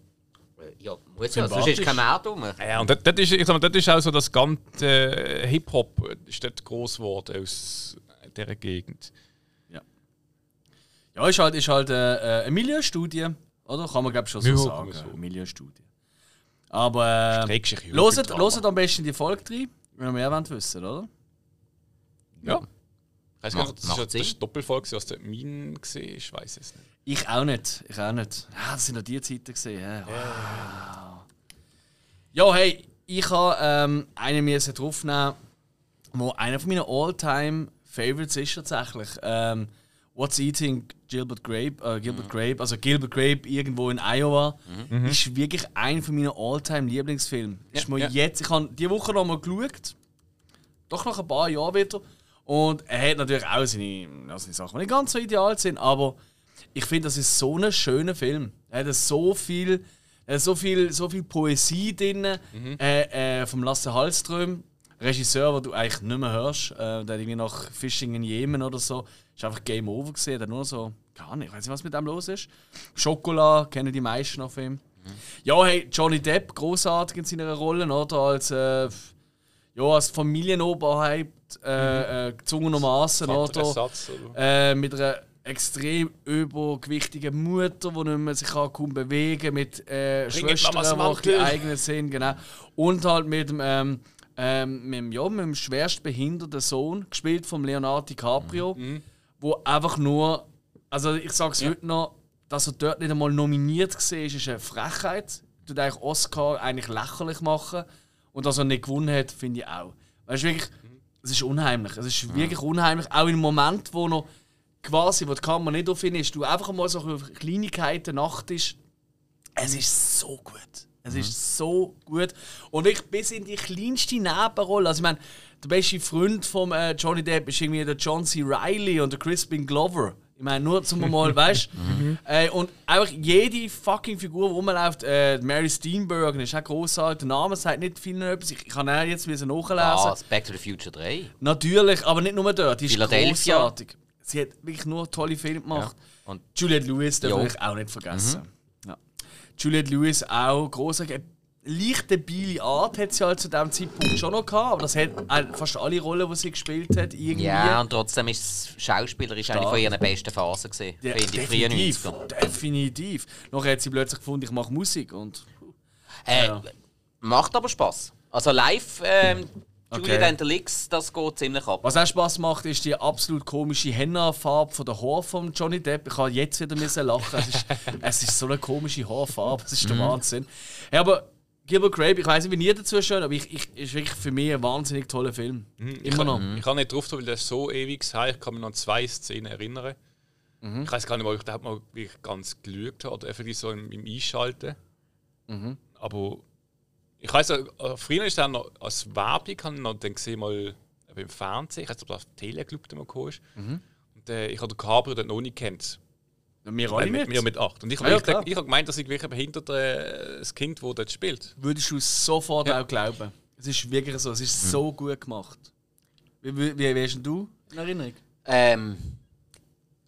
Ja, muss ja, sonst ist kein mehr dumm. ja, und dort, dort, ist, ich sag mal, dort ist auch so das ganze äh, Hip-Hop äh, ist dort groß geworden aus dieser Gegend. Ja, ist halt, ist halt äh, äh, eine Milienstudie, oder? Kann man glaube ich schon so Ja, sagen. so. Eine Milienstudie. Aber äh, ja loset, loset am besten die Folge rein, wenn ihr mehr wollt wissen, oder? Ja. Ich weiß gar nicht, das ist das Doppelfolge, was der Min war, ich weiß es nicht. Ich auch nicht. Ich auch nicht. Ja, das sind noch die Zeiten gesehen. Ja, wow. ja hey, ich habe ähm, einen müssen draufnehmen, wo einer von meinen All-Time Favorites ist tatsächlich. Ähm, What's Eating Gilbert Grape, äh, Gilbert Grape, also Gilbert Grape irgendwo in Iowa, ist wirklich einer von meinen All-Time Lieblingsfilmen. mir ja. jetzt, ich habe diese Woche noch mal geschaut, doch nach ein paar Jahren wieder. Und er hat natürlich auch seine, ja, seine Sachen, die nicht ganz so ideal sind, aber ich finde, das ist so ein schöner Film. Er hat so viel, so viel, so viel Poesie drin, äh, äh, vom Lasse Hallström, Regisseur, den du eigentlich nicht mehr hörst. Äh, der hat irgendwie nach Fishing in Jemen oder so, ist einfach Game Over gesehen. Der nur so, gar nicht, ich weiß nicht, was mit dem los ist. Schokolade kennen die meisten auf ihm. Ja, hey, Johnny Depp, großartig in seiner Rolle, oder? Als, äh, ja, als Familienoberhaupt, äh, äh, gezwungenermaßen, oder? Ersatz, oder? Äh, mit einer extrem übergewichtigen Mutter, die nicht mehr sich kann kaum bewegen kann, mit äh, Schwestern, die auch die Mantel. eigenen sind, genau. Und halt mit dem, ähm, ähm, mit dem, ja, mit dem schwerst behinderten Sohn, gespielt von Leonardo DiCaprio, Mhm. wo einfach nur, also ich sage es heute noch, dass er dort nicht einmal nominiert war, ist eine Frechheit. Tut eigentlich Oscar eigentlich lächerlich machen. Und dass er nicht gewonnen hat, finde ich auch. Weißt wirklich, es ist unheimlich. Es ist wirklich unheimlich. Auch im Moment, wo noch quasi, wo die Kamera nicht auf ihn ist, du einfach mal so auf Kleinigkeiten achtest. Es ist so gut. Es ist so gut. Und ich bis in die kleinste Nebenrolle. Also ich meine, der beste Freund von äh, Johnny Depp ist irgendwie der John C. Reilly und der Crispin Glover. Ich meine, nur zum mal, weißt äh, Und einfach jede fucking Figur, die rumläuft, äh, Mary Steenburgen ist auch großartig. Der Name sagt nicht vielen etwas. Ich, kann auch jetzt nachlesen. Ah, Back to the Future 3. Natürlich, aber nicht nur dort. Die ist großartig. Sie hat wirklich nur tolle Filme gemacht. Ja. Und Juliette Lewis darf Jo. ich auch nicht vergessen. Ja. Juliette Lewis auch großartig. leicht debile Art hat sie halt zu diesem Zeitpunkt schon noch gehabt, aber das hat fast alle Rollen, die sie gespielt hat, irgendwie. Ja, und trotzdem ist es schauspielerisch eine von ihren besten Phasen gesehen. Ja, definitiv, 90er. definitiv. Nachher hat sie plötzlich gefunden, ich mache Musik und Äh, Ja. Macht aber Spaß. Also live, ähm, Okay. and the Licks, das geht ziemlich ab. Was auch Spaß macht, ist die absolut komische Henna-Farbe von der Haare von Johnny Depp. Ich kann jetzt wieder müssen lachen. Es ist, es ist so eine komische Haarfarbe. Es ist der Wahnsinn. Ja, aber Gilbert Grape, ich weiß nicht, wie ihr dazu steht, aber ich, ich, ist wirklich für mich ein wahnsinnig toller Film. Immer noch. Ich kann nicht drauf weil das so ewig sei. Ich kann mich noch an zwei Szenen erinnern. Mhm. Ich weiß gar nicht, ob ich da mal wirklich ganz geschaut habe oder einfach so im, im Einschalten. Mhm. Aber ich weiß, äh, früher ist dann noch als Werbung, habe ich noch dann gesehen, mal beim Fernsehen. Ich weiß nicht, ob das auf Teleclub da mal gekommen ist. Mhm. Und, äh, ich habe den Cabrio dort noch nicht kennt. Wir alle mit, mit. mir mit acht. Und ich Ah, habe ja, wirklich- klar. ich habe gemeint, dass ich wirklich behindert äh, das Kind, das dort spielt. Würdest du sofort Ja. auch glauben. Es ist wirklich so. Es ist so gut gemacht. Wie, wie, wie, wie hast denn du in Erinnerung? Ähm,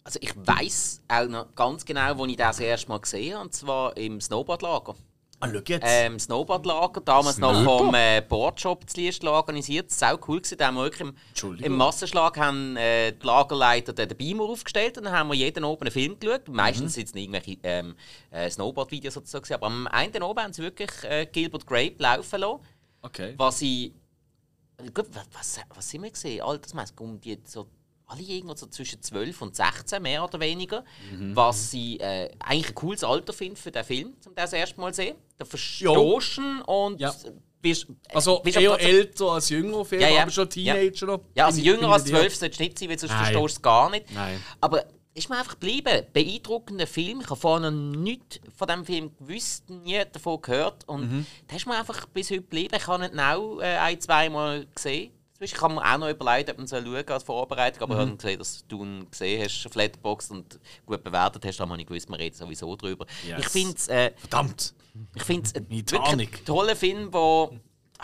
also ich weiß auch noch ganz genau, wo ich das erste Mal gesehen habe, und zwar im Snowboardlager. Ah, schau jetzt. Ähm, Snowboardlager, damals noch Snowboard? vom äh, Boardshop zu Liestl organisiert. Das war cool. Gewesen. Da haben wir wirklich im, im Massenschlag haben, äh, die Lagerleiter den Beamer aufgestellt und dann haben wir jeden oben einen Film geschaut. Meistens Mhm. sind es irgendwelche ähm, äh, Snowboard-Videos sozusagen. Aber am einen oben haben sie wirklich äh, Gilbert Grape laufen lassen. okay. Was ich. Gut, was, was, was sind wir gesehen? Altersmäßig um die so. Alle irgendwo so zwischen 12 und 16, mehr oder weniger. Mhm. Was ich äh, eigentlich ein cooles Alter finde für den Film, um das erste Mal zu sehen. Da verstehst Ja. du und Ja. bist. Also bist eher älter als jünger, Film, Ja, ja. aber schon Teenager noch. Ja, also jünger als ich bei dir. 12 solltest du nicht sein, weil sonst Nein. verstehst du es gar nicht. Nein. Aber ist mir einfach geblieben. Beeindruckender Film. Ich habe vorher noch nichts von diesem Film gewusst, nie davon gehört. Und Mhm. das ist mir einfach bis heute geblieben. Ich habe ihn auch äh, ein, zweimal gesehen. Ich habe mir auch noch überlegt, ob man soll schauen als Vorbereitung, aber ich Mhm. habe gesehen, dass du ihn gesehen hast, Letterboxd und gut bewertet hast, da habe ich gewusst, wir reden sowieso drüber. Yes. Ich finde es äh, Verdammt. ich wirklich Titanic. ein toller Film, der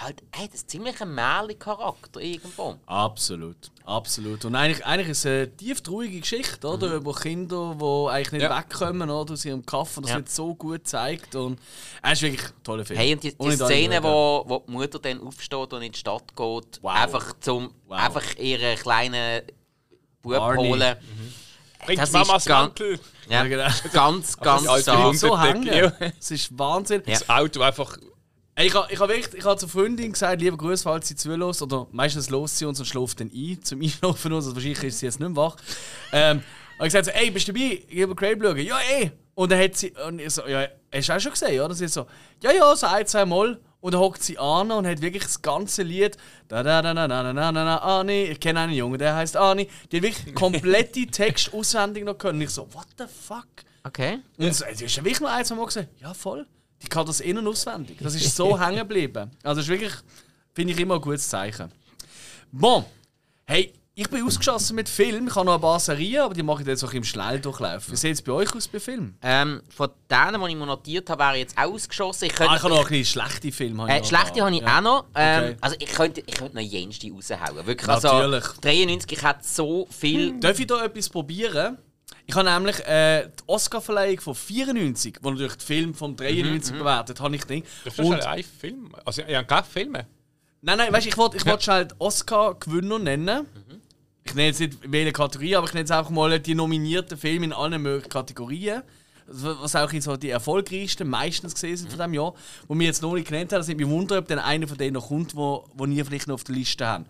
halt, hey, das ist ziemlich ein Märchen-Charakter irgendwo. Absolut, absolut. Und eigentlich, eigentlich ist es eine tief traurige Geschichte, oder? Über Kinder, die eigentlich nicht Ja. wegkommen oder, aus ihrem Kaff. Und das Ja. wird so gut gezeigt. Und es ist wirklich ein toller Film. Hey, und die, die Szene, wo, wo die Mutter dann aufsteht und in die Stadt geht, Wow. einfach zum Wow. einfach ihren kleinen Bub Barney. holen. Bringt Das Mamas ist ganz- Mantel. Ja, Ja, genau. ganz, ganz alte stark. Hund. so hängen. Es ist Wahnsinn. Ja. Das Auto einfach. Ich habe ich hab wirklich, ich hab zur Freundin gesagt, lieber Grüße, falls sie zulässt. Oder meistens los sie uns und schläft dann ein, zum Einschlafen uns. Also wahrscheinlich ist sie jetzt nicht mehr wach. Ähm, und ich gesagt so, ey, bist du dabei? Ich will Crave schauen. Ja, ey. Und dann hat sie, und ich so, ja, hast du auch schon gesehen, oder? Sie so, ja, ja, so ein, zwei Mal. Und dann hockt sie an und hat wirklich das ganze Lied, da da da da da da da da da Ani, ich kenne einen Jungen, der heißt Ani. Die hat wirklich komplette Text auswendig noch können. Und ich so, what the fuck? Okay. Und so, hast ja wirklich noch ein, zwei Mal gesagt, ja voll. Die kann das innen auswendig. Das ist so hängen geblieben. Also das ist wirklich, finde ich immer ein gutes Zeichen. Bon, hey, ich bin ausgeschossen mit Film. Ich habe noch ein paar Serien, aber die mache ich jetzt auch im Schnelldurchlauf. Wie sieht es bei euch aus bei Filmen? Ähm, von denen, die ich mir notiert habe, wäre ich jetzt ausgeschossen. Ich könnte, Ah, ich habe noch ein bisschen schlechte Filme. Äh, schlechte habe ich paar. auch noch. Ähm, Okay. Also ich könnte, ich könnte noch jenste raushauen. Wirklich. Natürlich. Also 93, ich hätte so viel. Darf ich da etwas probieren? Ich habe nämlich äh, die Oscar-Verleihung von 94, wo natürlich die Film vom 93 bewertet, habe ich Ding. Das ist schon ein Film. Also, ja, keine Filme. Nein, nein, weißt ich wollte ich wollt die Oscar-Gewinner nennen. Ich nenne jetzt nicht welche Kategorie, aber ich nenne jetzt einfach mal die nominierten Filme in allen möglichen Kategorien. Also, Was auch so die erfolgreichsten meistens gesehen sind von diesem Jahr, die wir jetzt noch nicht genannt haben. Das nimmt mich wunder, ob dann einer von denen noch kommt, wo, wo ihr vielleicht noch auf der Liste habt.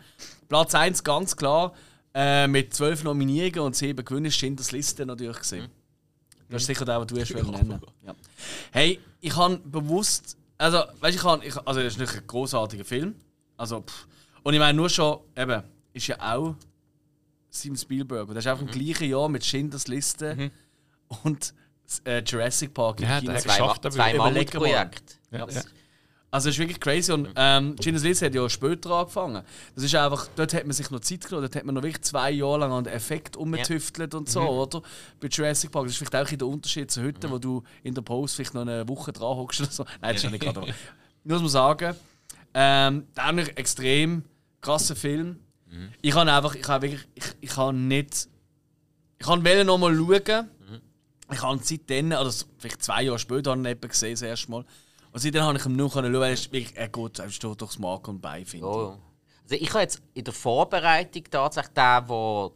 Platz 1 ganz klar, äh, mit 12 Nominierungen und 7 Gewinnen ist Schindlers Liste natürlich gesehen. Das ist sicher der, den du hast wollen nennen. Ja. Hey, ich habe bewusst, also, weißt du, ich habe, also, das ist nicht ein großartiger Film. Also, pff. Und ich meine, nur schon, eben, ist ja auch Steven Spielberg. Und das ist einfach im gleichen Jahr mit Schindlers Liste und äh, Jurassic Park im Ja, Kino. Zwei, geschafft, aber zwei mal. Mammutprojekte. Ja, ja. Also es ist wirklich crazy und ähm, Schindlers Liste hat ja später angefangen. Das ist einfach, dort hat man sich noch Zeit genommen, dort hat man noch wirklich zwei Jahre lang an den Effekt umgetüftelt und so, oder? Bei Jurassic Park, das ist vielleicht auch ein der Unterschied zu heute, wo du in der Post vielleicht noch eine Woche dran hockst oder so. Nein, das ist ja nicht gerade, aber muss man sagen. Ähm, dann ein extrem krasser Film. Ich habe einfach, ich habe wirklich, ich, ich habe nicht, ich kann wollte noch mal schauen. Ich habe seitdem, oder vielleicht zwei Jahre später, habe ich gesehen, das erste Mal. Also dann habe ich ihm nur schauen, weil er, geht, er steht durchs Mark und Bein, finde ich. Ja, ja. Also ich habe jetzt in der Vorbereitung tatsächlich den, der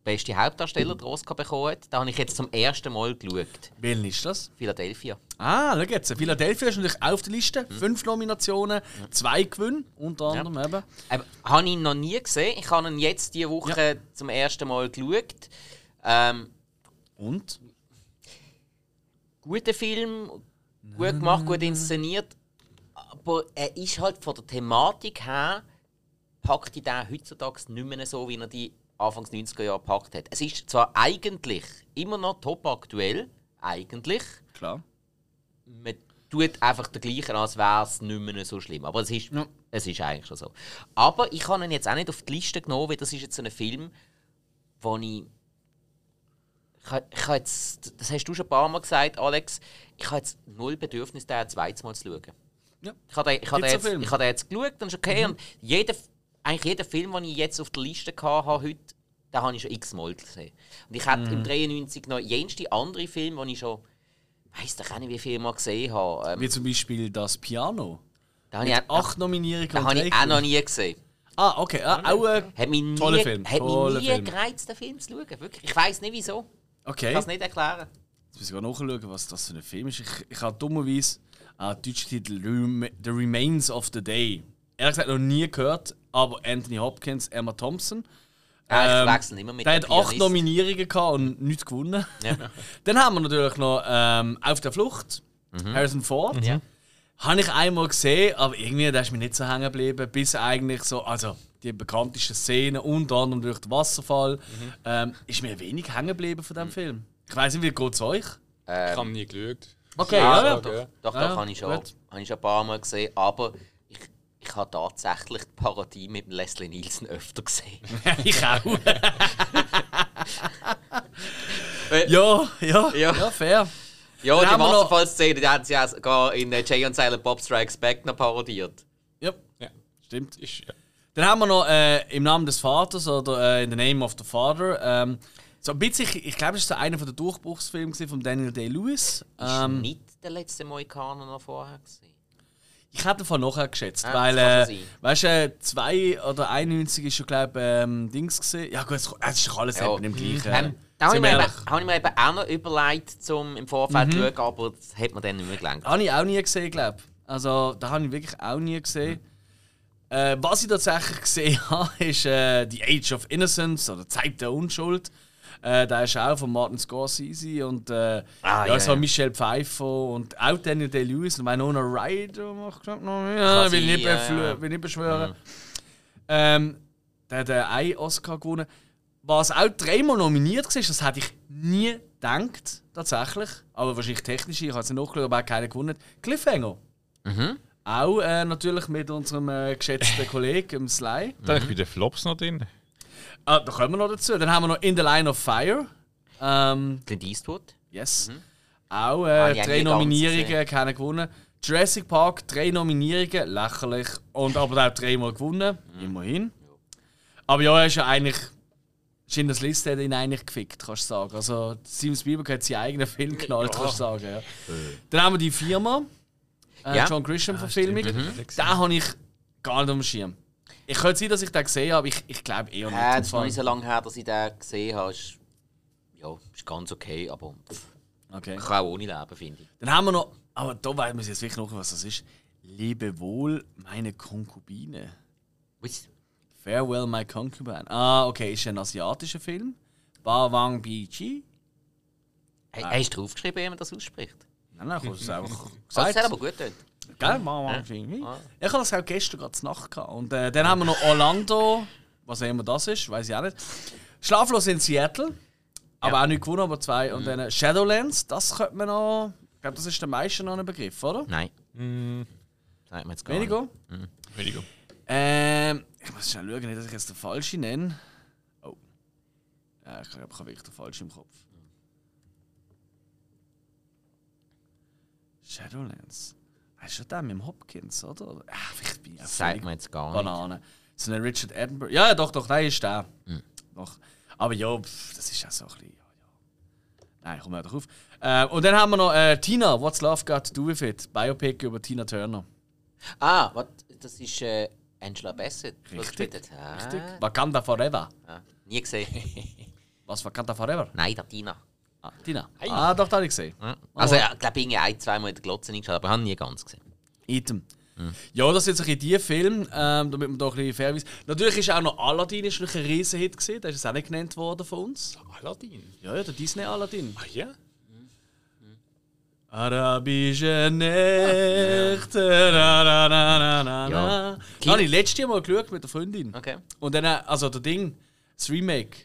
der beste Hauptdarsteller den Oscar bekommen hat, den habe ich jetzt zum ersten Mal geschaut. Welchen ist das? Philadelphia. Ah, schau jetzt. Philadelphia ist natürlich auf der Liste. Fünf Nominationen, zwei Gewinne, unter anderem eben. Ähm, habe ich noch nie gesehen. Ich habe ihn jetzt diese Woche zum ersten Mal geschaut. Ähm, Und? guter Film, gut gemacht, gut inszeniert. Aber er ist halt von der Thematik her, packt die den heutzutage nicht mehr so, wie er die Anfangs 90er Jahre gepackt hat. Es ist zwar eigentlich immer noch top aktuell, eigentlich. Klar. Man tut einfach den gleichen, als wäre es nicht mehr so schlimm. Aber es ist, Ja. es ist eigentlich schon so. Aber ich habe ihn jetzt auch nicht auf die Liste genommen, weil das ist jetzt so ein Film, wo ich ich, ich ha jetzt, das hast du schon ein paar Mal gesagt, Alex, ich habe jetzt null Bedürfnis, den ein zweites Mal zu schauen. Ja. Ich habe den, ich habe den, jetzt, ich habe den jetzt geschaut, dann ist okay. Und jeder, eigentlich jeder Film, den ich jetzt auf der Liste hatte heute, den habe ich schon x-mal gesehen. Und ich hatte im 93 noch jenste andere Filme, die ich schon, weiss doch auch nicht, wie viele Mal gesehen habe. Ähm, Wie zum Beispiel das Piano. da habe ich, auch- Acht Nominierungen und habe ich auch noch nie gesehen. Ah, okay. Ah, auch, äh, Hat mich nie, Toller Film, Hat mich nie Film. gereizt, den Film zu schauen. Wirklich. Ich weiß nicht wieso. Ich okay. kann es nicht erklären. Jetzt muss ich nachschauen, was das für ein Film ist. Ich, ich habe dummerweise den deutschen Titel The Remains of the Day. Ehrlich gesagt noch nie gehört, aber Anthony Hopkins, Emma Thompson. Ah, ich Ähm, immer mit Der hat acht. Nominierungen gehabt und nichts gewonnen. Ja. Dann haben wir natürlich noch ähm, Auf der Flucht, Mhm. Harrison Ford. Ja. Habe ich einmal gesehen, aber irgendwie der ist mir nicht so hängen geblieben, bis eigentlich so, also die bekanntesten Szenen, unter anderem durch den Wasserfall, Mhm. ähm, ist mir wenig hängen geblieben von diesem Film. Ich weiß nicht, wie geht es euch? Ich habe nie geschaut. Okay, Ja, ja, ja. okay. Doch, doch, Ja, doch habe ich, schon- habe ich schon ein paar Mal gesehen. Aber ich, ich habe tatsächlich die Parodie mit Leslie Nielsen öfter gesehen. ich auch. ja, ja, Ja. ja, fair. Ja, Dann die Wasserfallszene, die haben sie ja sogar in äh, Jay und Silent Bob Strikes Back noch parodiert. Ja, Ja. stimmt. Ist, ja. Dann haben wir noch äh, im Namen des Vaters oder äh, in the Name of the Father. Ähm, so ein bisschen, ich, ich glaube, das ist so einer der Durchbruchsfilme von Daniel Day-Lewis. Ist Ähm, nicht der letzte Mohikaner noch vorher gewesen. ich hätte davon nachher geschätzt, Ah, weil, äh, weißt du, äh, 2 oder 91 ist schon, glaube ich, ähm, Dings gesehen. Ja, gut, es, es ist alles Ja. eben im gleichen. Ähm, da habe ich, mir eben, habe ich mir eben auch noch überlegt, zum im Vorfeld Mhm. zu schauen, aber das hat mir dann nicht mehr gelangt. Habe ich auch nie gesehen, glaube ich. Also, da habe ich wirklich auch nie gesehen. Äh, was ich tatsächlich gesehen habe, ist äh, The Age of Innocence oder Zeit der Unschuld. Äh, der ist auch von Martin Scorsese und äh, Ah, ja, ja, so ja. Michelle Pfeiffer und auch Daniel Day-Lewis und Winona Ryder macht noch. Ja, will ich nicht, ja. Mhm. will nicht beschwören. Ähm, der hat einen Oscar gewonnen. Was auch dreimal nominiert war, das hätte ich nie gedacht, tatsächlich. Aber wahrscheinlich technisch, ich habe es nicht nachgeschaut, aber auch keiner gewonnen. Cliffhanger. Mhm. Auch äh, natürlich mit unserem äh, geschätzten Kollegen, Sly. Da ist bei den Flops noch drin. Ah, da kommen wir noch dazu. Dann haben wir noch In the Line of Fire. Ähm, Clint Eastwood. yes. Auch Habe äh, ich auch drei Nominierungen, keiner gewonnen. Jurassic Park, drei Nominierungen, lächerlich. Und aber auch dreimal gewonnen, Mhm. immerhin. Aber ja, er ist ja eigentlich. Schindlers Liste hat ihn eigentlich gefickt, kannst du sagen. Also, Steven Spielberg hat seinen eigenen Film geknallt, kannst du sagen. Ja. Dann haben wir die Firma. Äh, Ja. John Grisham-Verfilmung. stimmt. Den habe ich gar nicht am Schirm. Ich könnte sein, dass ich den gesehen habe, aber ich, ich glaube eher nicht. Äh, das ist noch nicht so lange her, dass ich den gesehen habe. Ist, ja, ist ganz okay, aber pff, Okay. ich kann auch ohne leben, finde ich. Dann haben wir noch, aber da weiß man jetzt wirklich noch, was das ist. Lebe wohl, meine Konkubine. Was? Farewell, my concubine. Ah, okay, ist ein asiatischer Film. Ba Wang Bi-chi. Hey, Hast du draufgeschrieben, wie man das ausspricht? Nein, nein, ich habe es einfach Das gesagt. hat aber gut getan. Gell? Bi-chi. Ah. Ich habe das auch gestern gerade Nacht gehabt. Und äh, dann haben wir noch Orlando. Was auch immer das ist, weiß ich auch nicht. Schlaflos in Seattle. Aber auch nicht gewonnen, aber zwei. Und dann äh, Shadowlands, das könnte man noch. Ich glaube, das ist der meisten noch ein Begriff, oder? Nein. Sagt man jetzt gar Weniger? nicht. weniger. Ähm, ich muss schnell schauen, nicht, dass ich jetzt den falschen nenne. Oh. Ja, ich glaube, ich habe wirklich den falschen im Kopf. Shadowlands. Weißt du den mit dem Hopkins, oder? Ach, bin ich auch Das sagt man jetzt gar nicht. Banane. So ein Richard Attenborough. Ja, ja, doch, doch, der ist der. Hm. Doch. Aber ja, pff, das ist ja so ein bisschen. Ja, ja. Nein, komm mal drauf. Äh, und dann haben wir noch äh, Tina, What's Love Got to Do With It? Biopic über Tina Turner. Ah, wat, das ist äh, Angela Bassett, gespielt. Ah, Richtig. Wakanda Forever. ah, nie gesehen. Was, Wakanda Forever? Nein, der Tina. Ah, Tina. Ah, doch, da habe ich gesehen. Ja. Also, ich glaube, ich habe ein, zweimal in der Glotze eingeschaut, aber ich habe nie ganz gesehen. Item. Ja, das ist jetzt ein bisschen die Film, ähm, damit man da ein bisschen fair ist. Natürlich ist auch noch Aladdin ist ein Riesenhit gewesen. Der ist auch nicht genannt worden von uns. Aladdin. Ja, ja, der Disney Aladdin. Ah ja? Arabische Nächte. Na, na, na, na, na, Ja. na. Da habe ich letztes Jahr mal geschaut mit der Freundin. Okay. Und dann, also der Ding, das Remake.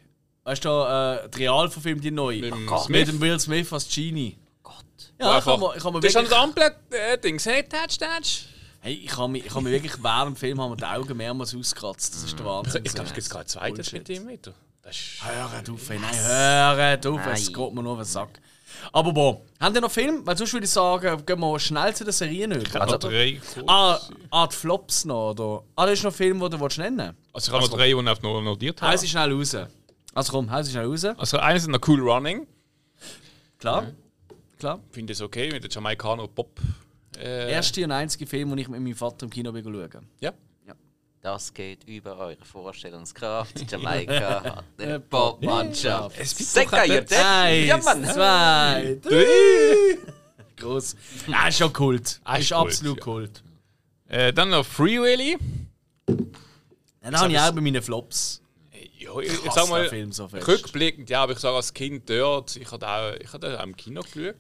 Weißt du, äh, die Realverfilm, die neue. Mit dem Mit dem Will Smith als Genie. Gott. Ja, ich kann mir, ich kann mir Das ist an wirklich, der äh, Dings. Hey, Touch, Touch. hey, ich kann mir, ich kann mir wirklich während dem Film haben wir die Augen mehrmals ausgekratzt. Das ist der Wahnsinn. Ich glaube, es gibt gerade zwei Bullshit. Zentimeter. Das ist. Hört auf, ey, nein, hört auf, es geht mir nur auf den Sack. Aber boah, haben die noch Film? Weil sonst würde ich sagen, gehen wir schnell zu den Serien über. Also oder? drei. Ah, ah, die Flops noch, oder? Ah, das ist noch ein Film, den du willst nennen Also ich habe noch drei, die ich noch notiert Hau habe. sie schnell raus. Also komm, hau sie schnell raus. Also eines ist noch Cool Running. Klar. Klar. Finde ich okay, mit der Jamaikaner Pop. Äh, Erste und einzige Film, den ich mit meinem Vater im Kino bin schauen. Ja. Das geht über eure Vorstellungskraft. Jamaika hat eine Popmannschaft. Es doch ihr. Ja, Eins, Mann. zwei, drei. Groß. Ah, ist schon Kult. Ah, ist ist Kult, absolut ja. Kult. Äh, dann noch Free Willy. Dann habe ich auch bei meinen Flops. Ja, ich, ich sag mal, Film so fest. rückblickend, ja, aber ich sage als Kind dort, ich habe auch, ich habe auch im Kino geschaut.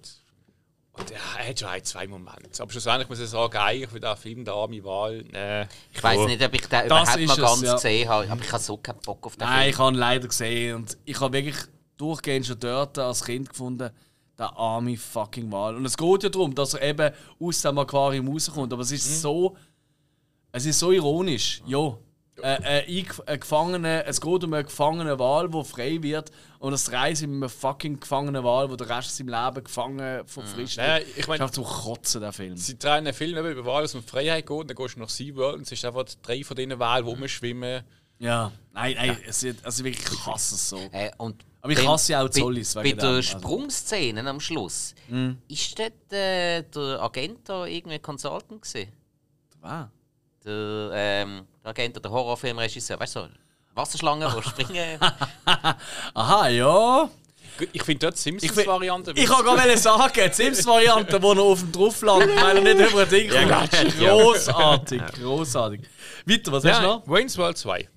Und ja, er hat schon ein, zwei Momente. Aber schlussendlich muss ich sagen, eigentlich für den Film, der arme Wahl, nee. Ich weiß nicht, ob ich den Das überhaupt mal es, ganz ja. gesehen habe, aber ich habe so keinen Bock auf den Nein, ich Film. habe ihn leider gesehen und ich habe wirklich durchgehend schon dort als Kind gefunden, der arme fucking Wal. Und es geht ja darum, dass er eben aus dem Aquarium rauskommt, aber es ist so, es ist so ironisch. Ja, äh, äh, ein, ein Gefangener, es geht um einen gefangenen Wal, der frei wird und es dreht sich mit einem fucking gefangenen Wal, der den Rest seines Lebens gefangen verfrischt Naja, wird. ich Ich meine- meine, zum Kotzen, der Film. Sie drehen einen Film über Wale, dass man Freiheit geht, dann gehst du nach SeaWorld und es ist einfach drei von diesen Walen, die rumschwimmen. Ja, nein, nein, es ist, also wirklich, ich hasse es so. Äh, und Aber ich hasse ja auch bei- Zollis Bei wegen der also. Sprungszene am Schluss, Mhm. ist dort äh, der Agent da irgendwie Consultant gewesen? Wow. Der, ähm, der Agent, der Horrorfilmregisseur, weißt du, so, Wasserschlangen, die springen. Aha, ja. Ich finde dort die Simpsons-Variante. Ich kann gerade sagen, die Sims-Variante, wo er auf dem drauf landet, weil er nicht über ein Ding kommt. Großartig, großartig. Weiter, was hast du ja, noch? Wayne's World 2. Das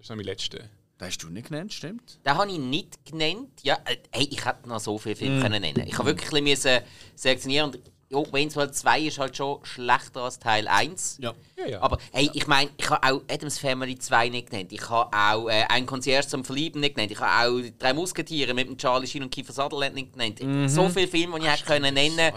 ist noch mein letzter. Den hast du nicht genannt, stimmt? Den habe ich nicht genannt. Ja, äh, hey, ich hätte noch so viele Mhm. Filme können nennen. Ich habe wirklich ein bisschen selektionieren. Und, ja, Wayne's World 2 ist halt schon schlechter als Teil 1. Ja. Ja, ja. Aber hey, ich meine, ich habe auch Adams Family 2 nicht genannt. Ich habe auch äh, ein Concierge zum Verlieben nicht genannt. Ich habe auch drei Musketiere mit dem Charlie Sheen und Kiefer Sutherland nicht genannt. Mhm. So viele Filme, die ich hätte können nennen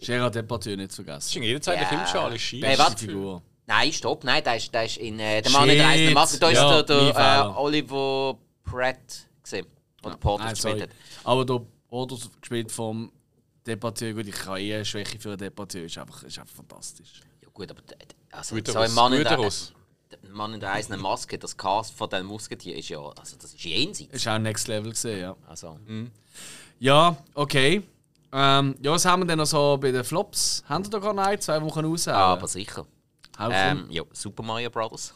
Gerard Depardieu nicht Das vergessen. ist in jeder Zeit Ja. der Film Charlie Sheen. Äh, was? Die Figur. Nein, stopp, nein, der ist, ist in äh, Der Mann in der Shit. Reisenden Maske. Da ist Ja, der, der äh, Oliver Pratt gesehen. Oder Porter Nein, gespielt sorry. hat. Aber der Oder gespielt vom Departieu, gut, ich habe eh eine Schwäche für einen Departieu, ist einfach, ist einfach fantastisch. Ja gut, aber also, Guter so ein Mann in der, der Mann in der eisernen Maske, das Cast von den Musketier ist ja, also das ist jenseits. Ist auch Next Level gesehen, ja. Also, Ja, okay. Ähm, ja, was haben wir denn noch so bei den Flops? Haben wir da gar nicht zwei Wochen raus? aber sicher. Ähm, ja, Super Mario Bros.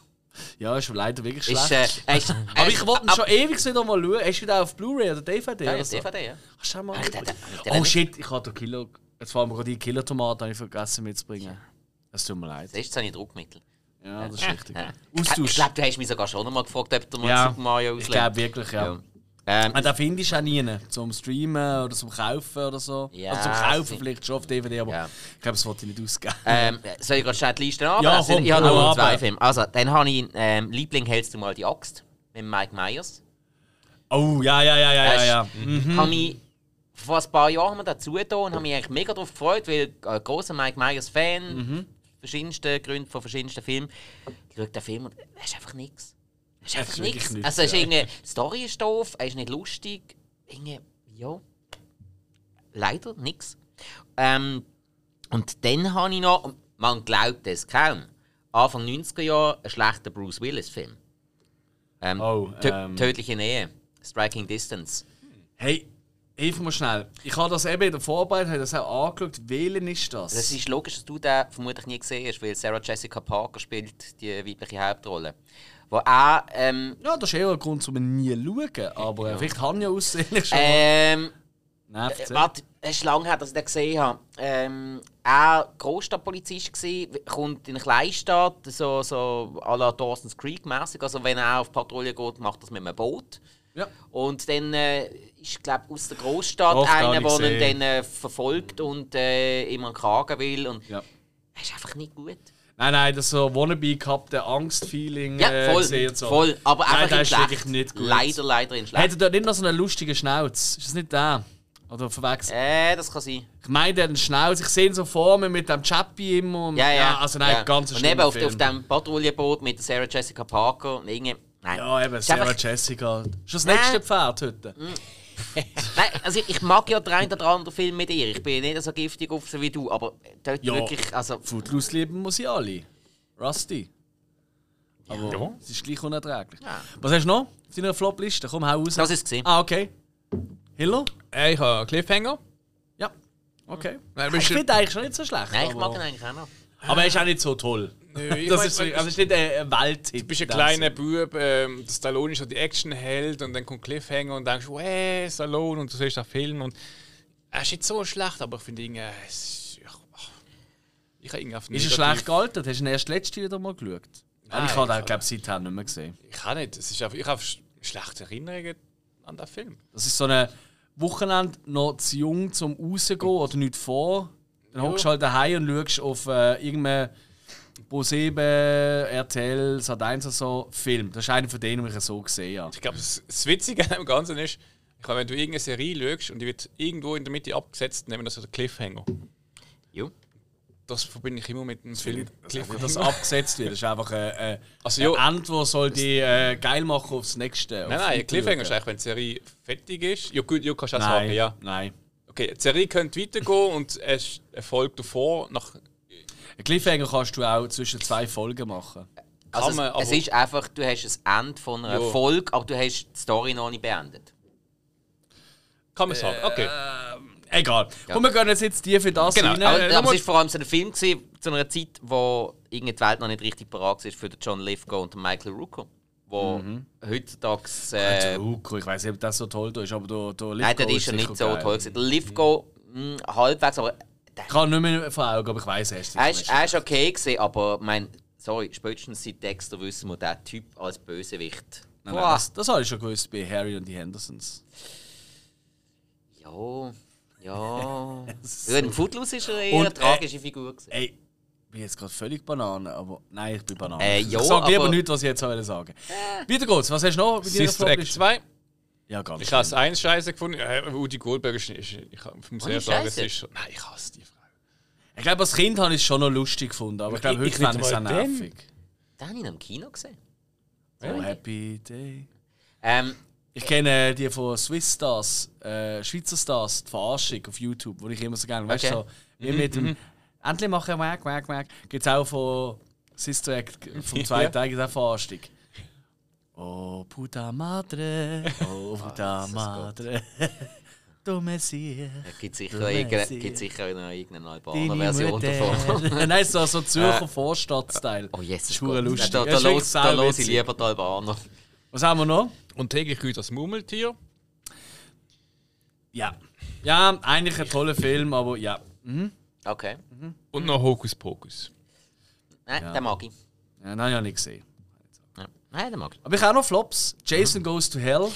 Ja, ist leider wirklich Ist, schlecht. äh, ist, aber ich wollte ihn schon ewig wieder mal schauen. Hast du wieder auf Blu-ray oder DVD? Ja, oder so? DVD, ja. Hast du mal Ach, der- der- der- oh shit, ich den Kilo. Jetzt fahren wir gerade die Killer-Tomaten, habe ich vergessen mitzubringen. Es tut mir leid. Das ist seine Druckmittel. Ja, das ist richtig. Ja. Ich Austausch. glaube, du hast mich sogar schon einmal gefragt, ob du mal Ja, Super Mario Ich auslässt. glaube wirklich, ja. Ja. Ähm, Und den findest du auch nie zum Streamen oder zum Kaufen oder so. Ja, also zum Kaufen vielleicht schon auf DVD, aber Ja. ich glaube, das wollte ich nicht ausgeben. ähm, soll ich gerade schnell die Liste an? Ja, also, komm, ich habe nur zwei Filme. Also, dann habe ich ähm, Liebling hältst du mal die Axt mit Mike Myers. Oh, ja, ja, ja, ja, ja. Ja. ist- Habe ich vor ein paar Jahren haben wir dazu getan und habe mich eigentlich mega darauf gefreut, weil ich ein großer Mike Myers Fan, Mhm. verschiedenste Gründe von verschiedensten Filmen. Ich schaue den Film und es ist einfach nichts. Es ist einfach ist nichts. nichts, Also, es ist irgendwie, die Story ist doof, er ist nicht lustig. Irgendwie, ja. Leider nichts. Ähm, und dann habe ich noch, man glaubt es kaum, Anfang 90er Jahre einen schlechten Bruce Willis-Film. Ähm, Oh, Tö ähm. Tödliche Nähe. Striking Distance. Hey, hilf mir schnell. Ich habe das eben in der Vorbereitung habe das auch angeschaut. Wählen ist das? Es ist logisch, dass du den vermutlich nie gesehen hast, weil Sarah Jessica Parker spielt die weibliche Hauptrolle. Wo auch, ähm, ja, das ist eher ein Grund, um ihn nie zu schauen. Aber äh, vielleicht habe ich ja aussehen schon. ähm, Nervt Äh, es. Warte, es ist lange her, dass ich den gesehen habe. Ähm, er Großstadtpolizist kommt in eine Kleinstadt, so, so à la Dawson's Creek mäßig. Also wenn er auf Patrouille geht, macht das mit einem Boot. Ja. Und dann äh, ist, glaube aus der Großstadt Doch, einer, der ihn dann äh, verfolgt und äh, immer Kragen will. Und Ja. er ist einfach nicht gut. Nein, nein, das so wannabe gehabte Angst-Feeling Ja, äh, voll. gesehen. So. voll. Aber Nein, einfach der in ist wirklich nicht gut. Leider, leider in schlecht. Er dort nicht noch so einen lustigen Schnauz? Ist das nicht der? Oder verwechselt? Äh, das kann sein. Ich meine, der Schnauz. Ich sehe ihn so vor mir mit dem Chappy immer. und- Ja, ja. also nein, ja. ganz Und eben auf, auf dem Patrouillenboot mit der Sarah Jessica Parker. und Irgendwie, nein. Ja, eben, Sarah einfach- Jessica. Ist das Nein. nächste Pferd heute? Nein, also ich mag ja den einen oder anderen Film mit ihr. Ich bin nicht so giftig auf sie wie du, aber dort Ja. wirklich, also Footloose lieben muss ich alle. Rusty. Aber Ja. es ist gleich unerträglich. Ja. Was hast du noch auf deiner Flop-Liste? Komm, hau raus. das ist gesehen. Ah, okay. Hiller? Äh, ich habe einen Cliffhanger. Ja. Okay. Nein, Ich finde eigentlich schon nicht so schlecht. Nein, ich mag ihn eigentlich auch noch. aber er ist auch nicht so toll. Nö, ich Das mein, ist, also ist nicht ein Welthit. Du bist ein kleiner. Bub, ähm, der Stallone ist so die Actionheld und dann kommt Cliffhanger und denkst, hey, Stallone und du siehst den Film und er ist nicht so schlecht, aber ich finde ihn, äh, es ich, ich habe ihn auf Ist er schlecht gealtert? Hast du ihn erst letztes wieder mal geschaut? Nein, ich habe ich den, glaube ich, seither nicht mehr gesehen. Ich kann nicht, es ist einfach, ich habe sch- schlechte Erinnerungen an den Film. Das ist so ein Wochenende noch zu jung zum rausgehen oder nicht vor. Dann Ja. hockst du halt daheim und schaust auf äh, irgendeinen Pro7, RTL, Sat1 oder so Film. Das ist einer von denen, die ich so gesehen habe. Ich glaube, das, Witzige an dem Ganzen ist, ich glaube, wenn du irgendeine Serie schaust und die wird irgendwo in der Mitte abgesetzt, nehmen wir das so den Cliffhanger. Jo. Das verbinde ich immer mit dem Film. Cliffhanger. Das abgesetzt wird. Das ist einfach äh, äh, Also, ein ja. Ende, soll die äh, geil machen aufs nächste. Nein, nein, ein Cliffhanger ist eigentlich, wenn die Serie fertig ist. Ja, gut, ja, kannst du auch Nein, sagen, ja. nein. Okay, die Serie könnte weitergehen und es folgt davor. Nach, Ein Cliffhanger kannst du auch zwischen zwei Folgen machen. Also Kann man, es, es ist einfach, du hast ein Ende von einer Ja. Folge, aber du hast die Story noch nicht beendet. kann man sagen, okay. Egal. Und wir gehen jetzt, jetzt die für das Genau, rein. Aber, Äh, aber es war vor allem so ein Film gewesen, zu einer Zeit, wo irgendwie die Welt noch nicht richtig parat war für den John Lithgow und den Michael Rooker. Wo Mhm. heutzutage. Äh, Äh, Ruko, ich weiß nicht, ob das so toll ist, aber der, der nein, der Lithgow ist ja nicht so geil. toll. Gewesen. Der Lithgow mh, halbwegs, aber Ich kann nicht mehr vor Augen, aber ich weiß erst. er, ist, er ist okay gewesen, aber mein, sorry, spätestens seit Dexter wissen wir, der Typ als Bösewicht. Nein, nein, das, das habe ich schon gewusst bei Harry und die Hendersons. Ja, ja. So. in Footloose ist er eher Und, eine tragische Figur. Gewesen. Ey, ich bin jetzt gerade völlig Banane, aber nein, ich bin Banane. Äh, ich ja, sage lieber aber- nicht, was ich jetzt wollte sagen. Weiter geht's. Was hast du noch? Sister Act Flopliste? 2. Ja, ganz Ich habe es eins scheiße gefunden. Ja, Udi Goldberg ist, ist ich kann- ich muss Oh, ehrlich sagen, es ist schon. Nein, ich hasse die Frau. Ich glaube, als Kind habe ich es schon noch lustig gefunden, aber ich glaube, heute fände ich es auch nicht nervig. Den habe ich noch im Kino gesehen. Oh, Happy Day. Ähm, Ich kenne die von Swiss Stars, äh, Schweizer Stars, die Verarschung auf YouTube, wo ich immer so gerne, weißt du, Okay. so, wie mit dem Endlich machen, wack, wack, wack. Gibt es auch von Sister Act vom zweiten Ja. Teil, auch Verarschung. Oh, puta madre, oh, puta madre, du Messias. es gibt sicher, Du irgende, gibt sicher noch irgendeine deine Albaner-Version davon. Mutter. Nein, so, so Zürcher Vorstadtstyle. Oh, yes, Das ist hure lustig. Da, Ja, da, los, da los ich lieber die Albaner. Was haben wir noch? Und täglich grüßt das Murmeltier. Ja. Ja, eigentlich ein toller Film, aber ja. Okay. Und noch Hokus Pokus. Nein, den mag ich. Ja, den habe ich ja nicht gesehen. Nein, den mag ich. Aber ich habe auch noch Flops. Jason Goes to Hell.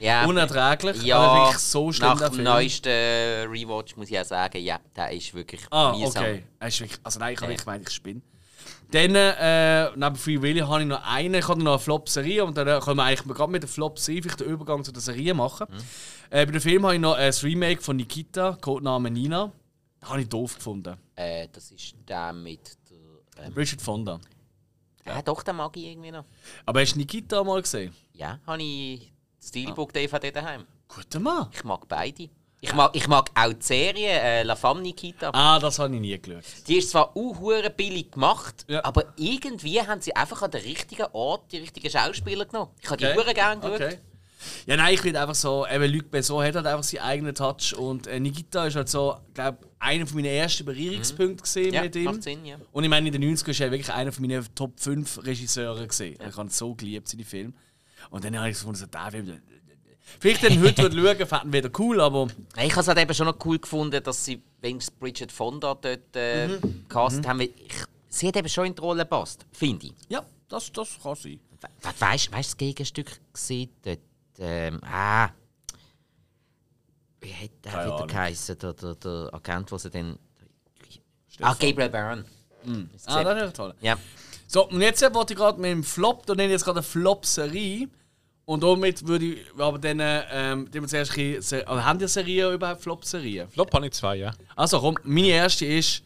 Ja, Unerträglich. ja aber wirklich so schlimm, nach der dem Film. neuesten Rewatch muss ich auch sagen, ja, der ist wirklich Ah, mühsam. okay. Er ist wirklich, also nein, ich habe Ja. wirklich gemeint, ich spinne. Dann, äh, neben Free Willy habe ich noch eine, ich habe noch eine Flop-Serie und dann äh, können wir eigentlich gerade mit der Flop-Serie den Übergang zu der Serie machen. Mhm. Äh, bei dem Film habe ich noch äh, das Remake von Nikita, Codename Nina. Das habe ich doof gefunden. Äh, das ist der mit der. Ähm, Richard Fonda. Ja. doch, den mag ich irgendwie noch. Aber hast du Nikita mal gesehen? Ja, habe ich Steelbook DVD daheim. Guter Mann. Ich mag beide. Ich mag, ich mag auch die Serie äh, La Femme Nikita. Ah, das habe ich nie geschaut. Die ist zwar auch billig gemacht, Ja. aber irgendwie haben sie einfach an den richtigen Ort die richtigen Schauspieler genommen. Ich habe die Okay. hure gerne geschaut. Okay. Ja, nein, ich finde einfach so, eben Luc Besson hat halt einfach seinen eigenen Touch und äh, Nikita ist halt so, glaube einer von meinen ersten Berührungspunkte gesehen Ja, mit ihm. macht Sinn, ja. Und ich meine, in den 90ern war er wirklich einer von meinen Top 5 Regisseure gesehen. Ich habe so geliebt, seine Filme. Und dann habe ich gefunden, so, der Film. Vielleicht dann heute würde schauen, fänden wieder cool, aber Ich habe es halt eben schon noch cool gefunden, dass sie wenigstens Bridget Fonda dort äh, Mhm. gecastet haben. weil Ich, sie hat eben schon in die Rolle gepasst, finde ich. ja, das, das kann sein. We weißt du, das Gegenstück gesehen? Dort, ähm, ah. Wie hat der Keine wieder geheißen? Der, der, der Agent, der sie dann. Ah, Gabriel Byrne. Ist Ah, das ist toll. ja. So, und jetzt wollte ich gerade mit dem Flop, da nenne ich jetzt gerade eine Flop-Serie. Und damit würde ich aber dann, ähm, die wir zuerst ein bisschen, also haben die Serien überhaupt Flop-Serien? Flop habe ich zwei, ja. Also komm, meine erste ist,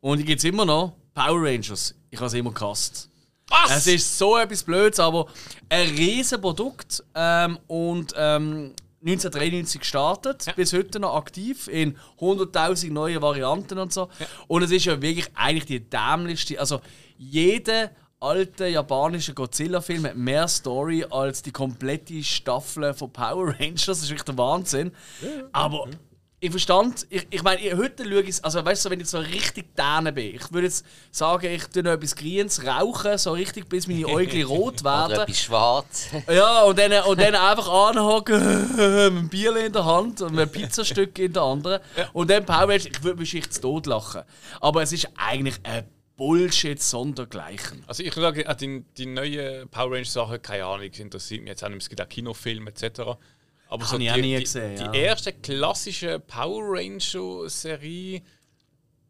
und die gibt es immer noch, Power Rangers. Ich habe sie immer gehasst. Was? Es ist so etwas Blödes, aber ein riesen Produkt ähm, und ähm, 1993 gestartet, bis heute noch aktiv in 100.000 neue Varianten und so. Und es ist ja wirklich eigentlich die dämlichste, also jeder alte japanische Godzilla-Film hat mehr Story als die komplette Staffel von Power Rangers. Das ist wirklich der Wahnsinn. Aber ich verstand, ich, ich meine, ich- heute schaue ich also weißt du, wenn ich so richtig däne bin, ich würde jetzt sagen, ich tue noch etwas Grünes rauchen, so richtig bis meine Äugel rot Oder werden. etwas schwarz. Ja, und dann, und dann einfach anhaken, mit einem Bier in der Hand und ein Pizzastück in der anderen. Und dann Power Rangers, ich würde mich echt zu Tod lachen. Aber es ist eigentlich ein Bullshit sondergleichen. Also ich sage, die, die neuen Power Rangers Sachen, keine Ahnung, interessiert mich jetzt auch nicht. Es gibt auch Kinofilme etc. Aber so die, die, gesehen, die ja. erste klassische Power Ranger Serie,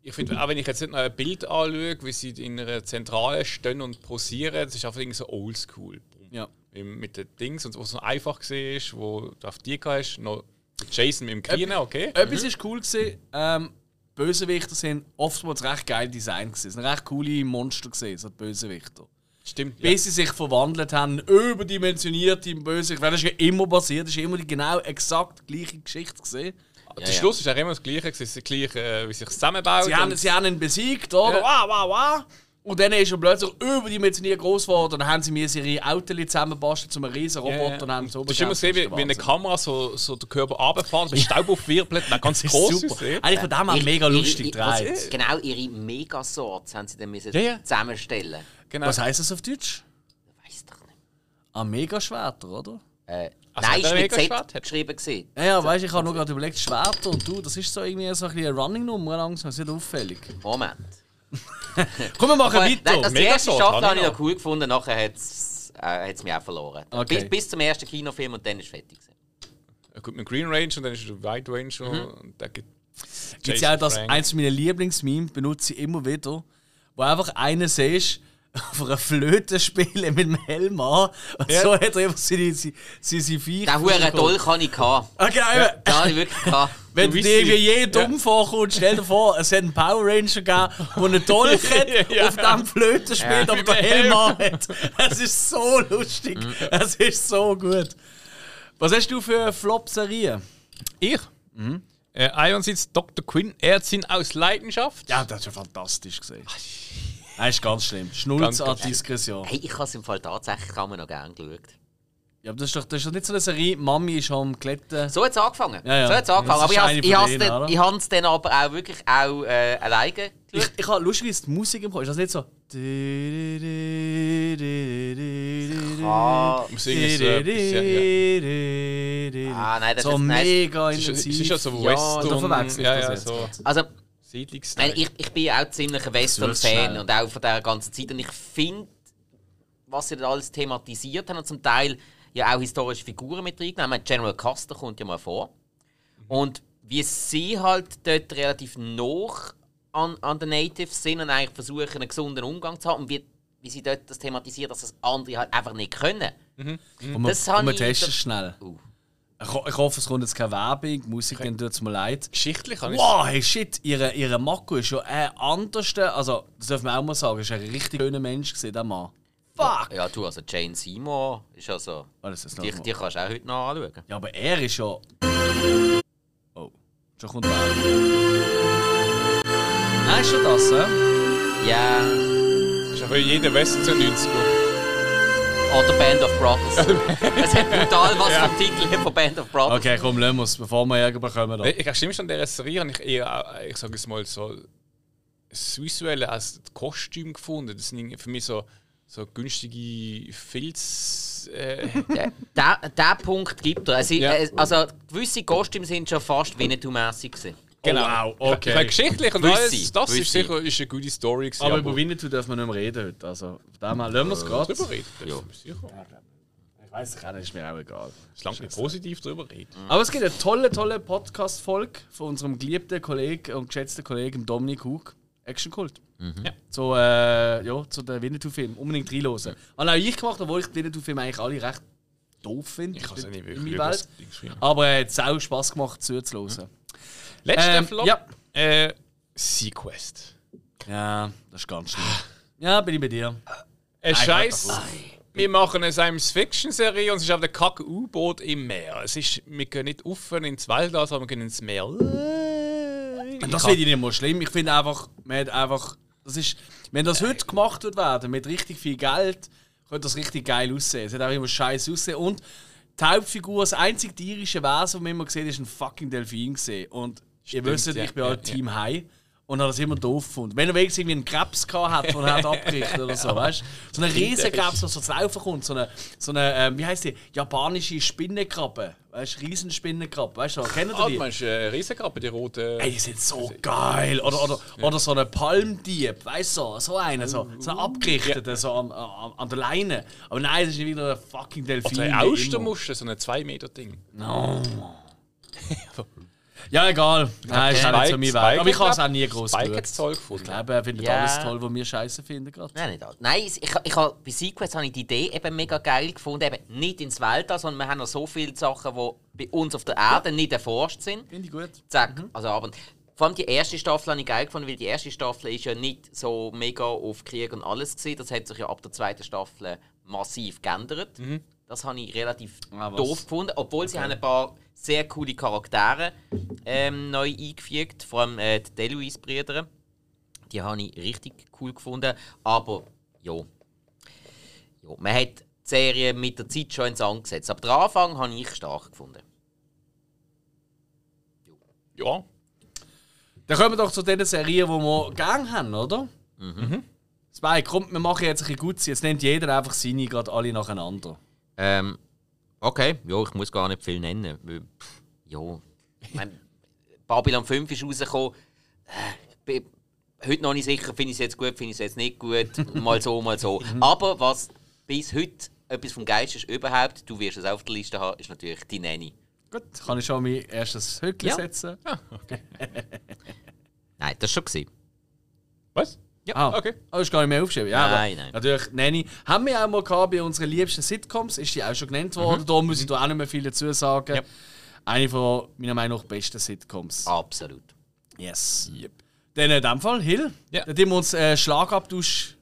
ich finde, auch wenn ich jetzt nicht noch ein Bild anschaue, wie sie in einer Zentrale stehen und posieren, das ist einfach irgendwie so oldschool. Ja. Mit den Dings und was so einfach gesehen ist, wo du auf die hast, noch Jason mit dem Green, okay. Etwas ist cool gewesen, ähm, Bösewichter sind oftmals recht geil Design gewesen. Es sind recht coole Monster gesehen, so die Bösewichter. Stimmt. Ja. Bis sie sich verwandelt haben, überdimensionierte Bösewichter. Weil Das ist ja immer passiert, das ist immer die genau exakt gleiche Geschichte gesehen. Der ja. Schluss ist auch immer das Gleiche, das Gleiche, äh, wie sich zusammenbaut. Sie haben, sie haben ihn besiegt, oder? Ja. Wow, wow, wow. Und dann ist er plötzlich überdimensioniert groß geworden. Und dann haben sie mir ihre Autos zusammengebastelt zu einem riesen Ja, Roboter ja. und haben so Du hast immer gesehen, wie, wie eine Kamera so, so den Körper runterfährt, mit Staub aufwirbelt, dann ganz der groß super. Eigentlich von dem her mega lustig gedreht. Genau, ihre Megasorts haben sie dann müssen Ja, ja. zusammenstellen. Genau. Was heisst das auf Deutsch? Weiß doch nicht. Ah, Mega-Schwerter, oder? Äh, Also nein, ist er mit Megaschwert? Geschrieben. Gewesen. Ja, ja, weißt, ich habe nur gerade überlegt, Schwerter und du, das ist so irgendwie so ein eine Running-Nummer langsam, das ist nicht auffällig. Moment. Komm, wir machen Aber, weiter. nein, das die erste Staffel habe ich ich noch cool gefunden, nachher hat es äh, mich auch verloren. Okay. Bis, bis zum ersten Kinofilm und dann ist es fertig. gewesen. Ja, gut, mit Green Range und dann ist der White Ranger Mhm. und dann gibt Gibt's ja auch das, eins meiner Lieblingsmemes, benutze ich immer wieder, wo einfach einer siehst, auf einer Flöte spielen mit dem Helm an. Und Ja. so hat er einfach seine, seine, seine Viecher. Den huren Dolch hatte ich. gehabt. Ah, genau. Den habe ich wirklich. gehabt. Wenn Du dir je dumm vorkommst, stell dir vor, es hat einen Power Ranger gegeben, der einen Dolch hat, Ja. auf dem Flöte spielt, Ja. aber den Helm an hat. Es ist so lustig. Mhm. Es ist so gut. Was hast du für Flop-Serien? Ich? Mhm. Äh, einerseits Dr. Quinn, Ärztin aus Leidenschaft. Ja, das ist ja fantastisch gesehen. Das ist ganz schlimm. Schnulz an Diskretion. Hey, ich habe es im Fall tatsächlich immer noch gerne geschaut. Ja, aber das ist doch, das ist doch nicht so eine Serie, Mami ist am Kletten. So hat es angefangen. Ja, ja. So hat's angefangen. Aber ich habe es ich dann, ich aber auch wirklich auch äh, alleine Ich, geschaut. ich habe lustigerweise die Musik im Kopf. Ist das nicht so? Ah, Musik ist so etwas, ja, Ah, nein, das so ist- mega ist, es intensiv. ist ja so Western. ich ja, das ja, jetzt so. Also, Siedlungsteil. Ich, ich bin ja auch ziemlich ein Western-Fan und auch von dieser ganzen Zeit. Und ich finde, was sie da alles thematisiert haben und zum Teil ja auch historische Figuren mit reingenommen haben. General Custer kommt ja mal vor. Und wie sie halt dort relativ noch an, an den Natives sind und eigentlich versuchen, einen gesunden Umgang zu haben und wie, wie sie dort das thematisieren, dass das andere halt einfach nicht können. Und wir, Das habe und ich- testen es schnell. Uh. Ich, ho- ich hoffe, es kommt jetzt keine Werbung. Die Musik, dann tut es mir leid. Geschichtlich habe ich Wow, hey shit, ihre, ihre Mako ist schon ein anderster. Also, das dürfen wir auch mal sagen, ist ein richtig schöner Mensch gewesen, der Mann. Fuck! Ja, du, also Jane Seymour ist also. Oh, das ist noch Die, die kannst du auch heute noch anschauen. Ja, aber er ist ja. Oh, schon kommt Werbung. Nein, ist schon das, hä? Ja. Das ist ja für jeden Western so 90er. Oder Band of Brothers. Es hat brutal was vom Titel her von Band of Brothers. Okay, komm, lassen wir es, bevor wir Ärger bekommen. Da. Ich glaube, stimmt schon, an dieser Serie habe ich eher, äh, ich sage es mal so, das Visuelle als das Kostüm gefunden. Das sind für mich so, so günstige Filz. Äh, Der, der, der Punkt gibt er. Also, Ja. äh, also gewisse Kostüme sind schon fast Winnetou-mässig gewesen. Genau. wow, okay. Meine, geschichtlich und alles, das ist sicher ist eine gute Story. Gewesen, Aber über Winnetou dürfen wir nicht mehr reden heute. Also, dem her lassen wir es gerade. drüber reden. Ja. Sicher. Ich weiß es nicht, ist mir auch egal. Solange wir positiv drüber reden. Aber es gibt eine tolle, tolle Podcast-Folge von unserem geliebten Kollegen und geschätzten Kollegen Dominik Hug, Action Kult. Ja. So, äh, ja, zu den Winnetou-Film. Unbedingt reinhören. Habe auch ich gemacht, obwohl ich die Winnetou-Filme eigentlich alle recht doof finde. Ich habe es nicht in wirklich meiner über Welt. Aber äh, es hat auch Spass gemacht, zuzuhören. Letzter Ähm, Flop. ja. Äh, Sequest. Ja, das ist ganz schlimm. Ja, bin ich bei dir. Ein Scheiß. Wir machen eine Science-Fiction-Serie und es ist auf der kacke U-Boot im Meer. Es ist, wir gehen nicht auf ins Waldau, sondern wir gehen ins Meer. Und das finde ich nicht mal schlimm. Ich finde einfach, man hat einfach, das ist, wenn das heute gemacht wird werden, mit richtig viel Geld, könnte das richtig geil aussehen. Es hat auch immer scheiße aussehen. Und die Hauptfigur, das einzige tierische Wesen, das man immer gesehen hat, ist ein fucking Delfin gesehen. Und ihr wisst, ja, ich bin ja, halt Team High. Und habe das immer doof gefunden. Wenn er wenigstens irgendwie einen Krebs gehabt hat, er hat abgerichtet oder so, weißt du? So einen riesen Krebs, der so zu laufen kommt. So eine, so eine ähm, wie heißt die? Japanische Spinnenkrabbe. Weißt du, Riesenspinnenkrabbe. Weißt du, kennt ihr Ah, die? du meinst äh, Riesenkrabbe, die rote. Ey, die sind so geil. Oder, oder, oder so ein Palmdieb, weißt du, so einer, so, so ein abgerichteter, so an, an, an der Leine. Aber nein, das ist wieder ein fucking Delfin. Oder eine. Austermuschel, so ein 2-Meter-Ding. No. Ja, egal. Nein, ist auch nicht so mein Weg. Aber ich habe es auch nie groß Spike hat es toll Ich gefunden. glaube, er findet Ja. alles toll, was wir scheiße finden gerade. Nein, nicht alles. Nein, ich, ich, ich, hab- bei Sequest habe ich die Idee eben mega geil gefunden. Eben nicht ins Weltall, sondern wir haben noch so viele Sachen, die bei uns auf der Erde nicht erforscht sind. Finde ich gut. Zack. Also, aber vor allem die erste Staffel habe ich geil gefunden, weil die erste Staffel ist ja nicht so mega auf Krieg und alles gewesen. Das hat sich ja ab der zweiten Staffel massiv geändert. Das habe ich relativ Ah, was? doof gefunden, obwohl sie haben ein paar sehr coole Charaktere ähm, neu eingefügt, vor allem äh, die Deluise-Brüder. Die habe ich richtig cool gefunden, aber ja. ja. Man hat die Serie mit der Zeit schon ins Sand gesetzt, aber den Anfang habe ich stark gefunden. Ja. Dann kommen wir doch zu den Serien, die wir gerne haben, oder? Mhm. Zwei, kommt, wir machen jetzt ein bisschen gut. Jetzt nennt jeder einfach seine gerade alle nacheinander. Ähm, okay, ja, ich muss gar nicht viel nennen. weil, pff, Ja, ich mein, Babylon 5 ist rausgekommen. Äh, bin heute noch nicht sicher, finde ich es jetzt gut, finde ich es jetzt nicht gut. Mal so, mal so. Aber was bis heute etwas vom Geist ist überhaupt, du wirst es auf der Liste haben, ist natürlich die Nanny. Gut, kann ich schon mein erstes Höckchen Ja. setzen? Nein, das war schon. Was? Ja, Ah, okay. Oh, ist gar nicht mehr aufgeschrieben. Ja, Nein, aber nein. Natürlich, Nanny. Haben wir auch mal gehabt bei unseren liebsten Sitcoms, ist die auch schon genannt worden. Da muss ich da auch nicht mehr viel dazu sagen. Ja. Eine von meiner Meinung nach besten Sitcoms. Absolut. Yes. Dann in dem Fall, Hill, Ja. dann wir uns äh, Schlagabtausch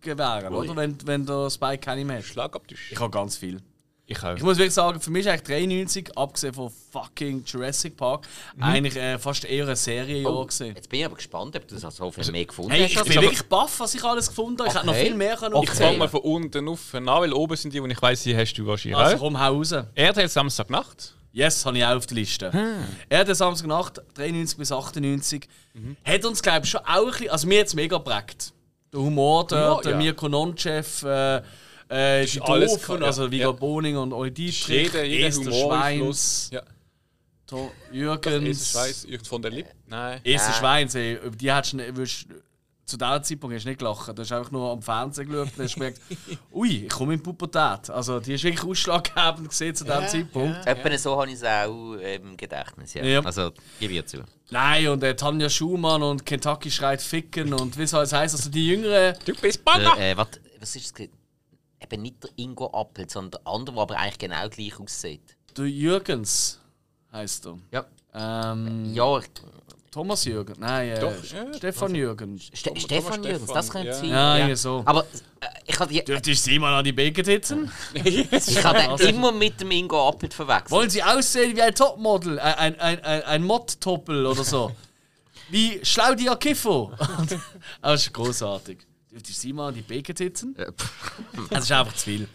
gewähren, Ui. oder? Wenn, wenn der Spike keine mehr hat. Schlagabtisch. Ich habe ganz viel. Ich auch. Ich muss wirklich sagen, für mich ist eigentlich 93, abgesehen von fucking Jurassic Park, Mhm. eigentlich äh, fast eher ein Serienjahr Oh, gesehen. Jetzt bin ich aber gespannt, ob du das so viel mehr gefunden Hey, hast. ich bin ich. wirklich baff, was ich alles gefunden habe. Ich hätte noch Okay. viel mehr können Okay. Ich fange mal von unten auf an, weil oben sind die, und ich weiss, die hast du wahrscheinlich Also komm, hau raus. RTL Samstagnacht. Yes, habe ich auch auf der Liste. Er hat Samstagnacht, 93 bis 98, hat uns, glaube ich, schon auch ein bisschen, also mir jetzt mega geprägt. Der Humor, der, Humor, der ja. Mirko Nonchef, äh, äh, die alles Doofen, ka- also ja. Viggo Ja. Boning und Oli Dietrich, Jeder, jeder Esther Schweins. Ja. To- Ist Jürgens, Schweiß, Jürgen von der Lippe. Nein. Esther Schweins, ey, über die hättest du zu diesem Zeitpunkt hast du nicht gelacht. Du hast einfach nur am Fernsehen geschaut und hast gemerkt, ui, ich komme in Pubertät. Also die ist wirklich ausschlaggebend gesehen zu diesem Zeitpunkt. Etwa so habe ich es auch im Gedächtnis. Ja. Ja. Also, gebe ich zu. Nein, und äh, Tanja Schumann und Kentucky schreit Ficken und wie soll es heißen? Also die Jüngeren. Du bist Bagger! Äh, äh, was ist es? Eben nicht der Ingo Appel, sondern der andere, der aber eigentlich genau gleich aussieht. Der Jürgens heißt er. Ja. Ähm, Ja, ich- Thomas Jürgens. Nein, äh, Doch, St- ja, Stefan Jürgens. Ste Thomas Stefan Stefan, Jürgens, das könnte ja. sein. Ja, irgendwie so. Aber äh, ich habe die- Dürftest du sie mal an die Bacon sitzen? ich habe den immer mit dem Ingo Appel verwechselt. Wollen sie aussehen wie ein Topmodel? Ein, ein, ein, ein, ein Mod-Toppel oder so? wie Schlaudia Kiffo? das ist großartig. Dürfte sie mal an die Bacon sitzen? Das ist einfach zu viel.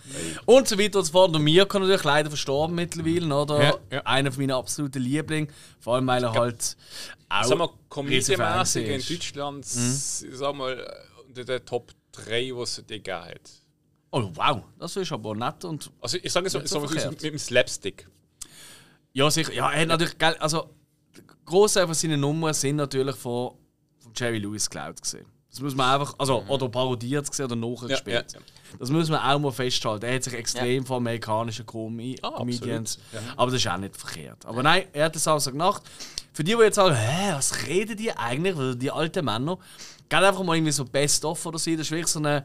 Und so weiter und so fort. Und Mirko natürlich leider verstorben mittlerweile, oder? Ja, ja. Einer von meinen absoluten Lieblingen. Vor allem, weil er halt auch. Sag mal, komödienmäßig in. Deutschland, sag mal, unter den Top 3, die es dir gegeben hat. Oh, wow. Das ist aber nett. Und Also ich sage so, Nicht so so, mit dem Slapstick. ja, sicher. Ja, er hat natürlich. gell, Also, Großteil von seinen Nummern sind natürlich von, von Jerry Lewis geklaut gesehen. Das muss man einfach, also, oder parodiert gesehen oder nachgespielt. Mhm. Ja, ja, Das muss man auch mal festhalten. Er hat sich extrem von amerikanischen Ah, Comedians. absolut. Aber das ist auch nicht verkehrt. Aber nein, er hat das Samstag Nacht. Für die, die jetzt sagen, hä, was reden die eigentlich? Oder die alten Männer. Geht einfach mal irgendwie so Best-of oder so. Das ist wirklich so eine.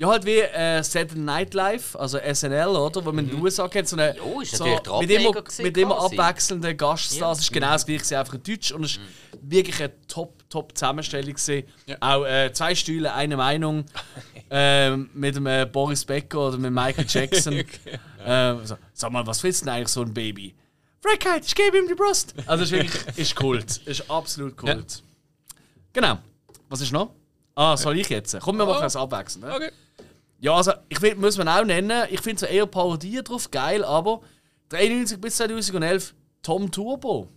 Ja, halt wie äh, Saturday Night Live, also SNL, oder? Wo man in den USA kennt, so eine. Jo, ist so, mit immer, gewesen mit immer abwechselnden Gaststars. Es ist genau das gleiche, einfach in Deutsch. Und es ist wirklich eine top, top Zusammenstellung. Ja. Auch äh, zwei Stühle, eine Meinung. ähm, mit dem äh, Boris Becker oder mit Michael Jackson. ähm, so, sag mal, was willst du denn eigentlich so ein Baby? Frechheit, ich gebe ihm die Brust. Also, ist wirklich ist Kult. Ist absolut Kult. Genau. Was ist noch? Ah, soll ich jetzt? Komm, wir machen es abwechselnd. Ne? Okay. Ja, also ich find, muss man auch nennen, ich finde so eher Parodie drauf geil, aber 93 bis 2011 Tom Turbo.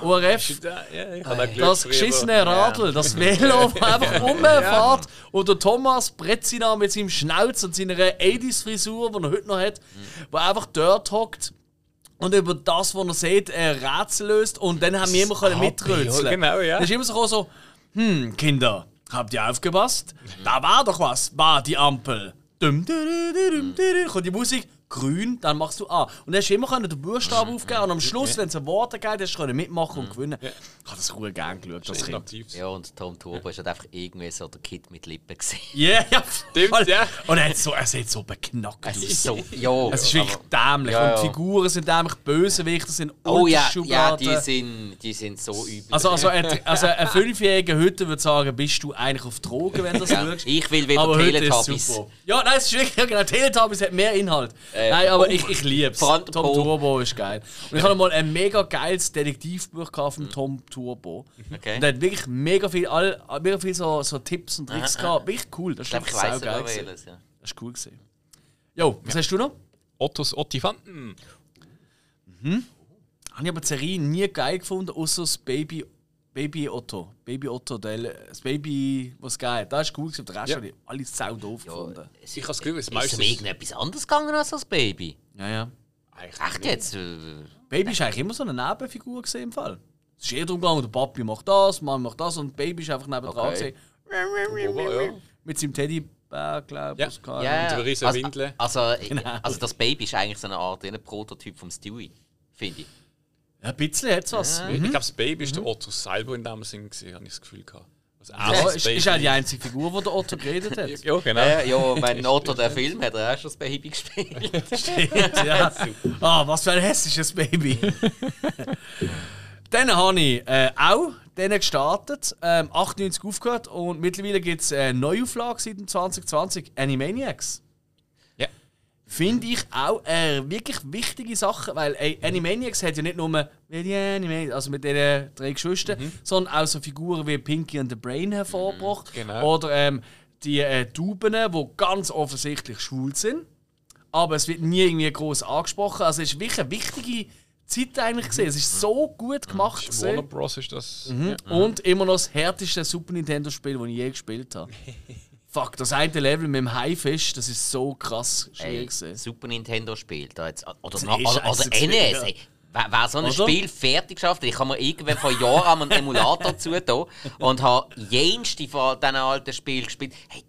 ORF, Ja, ich habe das geschissene Radl, das Velo, das einfach rumfährt und der Thomas Brezina mit seinem Schnauz und seiner 80s-Frisur, die er heute noch hat, wo einfach dort hockt und über das, was er sieht, ein Rätsel löst und dann haben wir immer können mitrötseln. ja, genau, ja. Das ist immer so, so hm, Kinder, habt ihr aufgepasst? Da war doch was, war die Ampel. Dum, du, du, du, dum, du, du. Kommt die Musik, grün, dann machst du A. Und dann hast du immer können den Buchstaben aufgeben und am Schluss, wenn es ein Wort geht, hast du können mitmachen und gewinnen. Ich habe das ruhig gern geschaut, das Kind. Ja, und Tom Turbo ist halt einfach irgendwie so der Kid mit Lippen gesehen. Yeah, ja, Stimmt, ja. Und er, hat so, er sieht so beknackt Es aus. ist so, ja. Es ist wirklich dämlich. Ja, Und ja. die Figuren sind dämlich, Bösewichter sind Oh ja, ja, die sind, die sind so übel. Also, also, ein, also ein Fünfjähriger heute würde sagen, bist du eigentlich auf Drogen, wenn du das ja, schaust. ich will wieder Aber Teletubbies. Ja, nein, es ist wirklich, ja, genau, Teletubbies hat mehr Inhalt. Äh, nein, aber oh, ich, ich liebe es. Tom. Turbo ist geil. Und ich habe mal ein mega geiles Detektivbuch von Tom Turbo. Okay. Und er hat wirklich mega viel, all, mega viel so, so Tipps und Tricks gehabt. Wirklich cool. Das ist saugeil sogar gewesen. welches, ja. Das ist cool gesehen. Jo, was hast du noch? Ottos Ottifanten. Habe ich aber die Serie nie geil gefunden, außer das Baby, Baby Otto. Baby Otto, der, das Baby, was geil. Das ist cool gewesen, der Rest Ja. habe ich alles sau doof gefunden. Es Ich habe das Gefühl, es ist meistens... um irgendetwas anderes gegangen als das Baby. Ja, ja. Eigentlich Echt nicht. jetzt? Äh, Baby ist eigentlich immer so eine Nebenfigur gewesen im Fall. Es ist eher darum gegangen, der Papi macht das, Mama macht das und Baby ist einfach neben dran Okay. Ober, ja. Mit seinem Teddybär, glaube ich. Ja. Ja, riesen also, Windel. also, Genau. also das Baby ist eigentlich so eine Art ein Prototyp vom Stewie, finde ich. Ja, ein bisschen hat es was. Ich glaube, das Baby ist der Otto selber in dem Sinn, gewesen, habe ich das Gefühl gehabt. Also, Ja, ist, Baby. ist auch die einzige Figur, die der Otto geredet hat. Ja, genau. Ja, ja, wenn Otto der Film hat er auch schon das Baby gespielt. Stimmt, ja. Ah, was für ein hässliches Baby. Dann habe ich äh, auch denen gestartet, ähm, 98 aufgehört und mittlerweile gibt es eine Neuauflage seit dem 2020, Animaniacs. Ja. Finde ich auch eine wirklich wichtige Sache, weil ey, Animaniacs hat ja nicht nur Animaniacs, also mit den drei Geschwistern, Mhm. sondern auch so Figuren wie Pinky and the Brain hervorgebracht. genau. Oder ähm, die äh, Tauben, die ganz offensichtlich schwul sind. Aber es wird nie irgendwie groß angesprochen. Also es ist wirklich eine wichtige Zeit eigentlich gesehen. Es ist so gut gemacht. Warner gewesen. Bros. ist das. Und immer noch das härteste Super Nintendo-Spiel, das ich je gespielt habe. Fuck, das eine Level mit dem Haifisch, das ist so krass Ey, schwierig. gewesen. Super Nintendo spielt da jetzt. Oder, oder, oder gewesen, NES. ja. Ey. Wer, so ein Oder? Spiel fertig geschafft hat, ich habe mir irgendwann vor Jahren einen Emulator zugetan und habe jenste von diesen alten Spielen gespielt. Hey,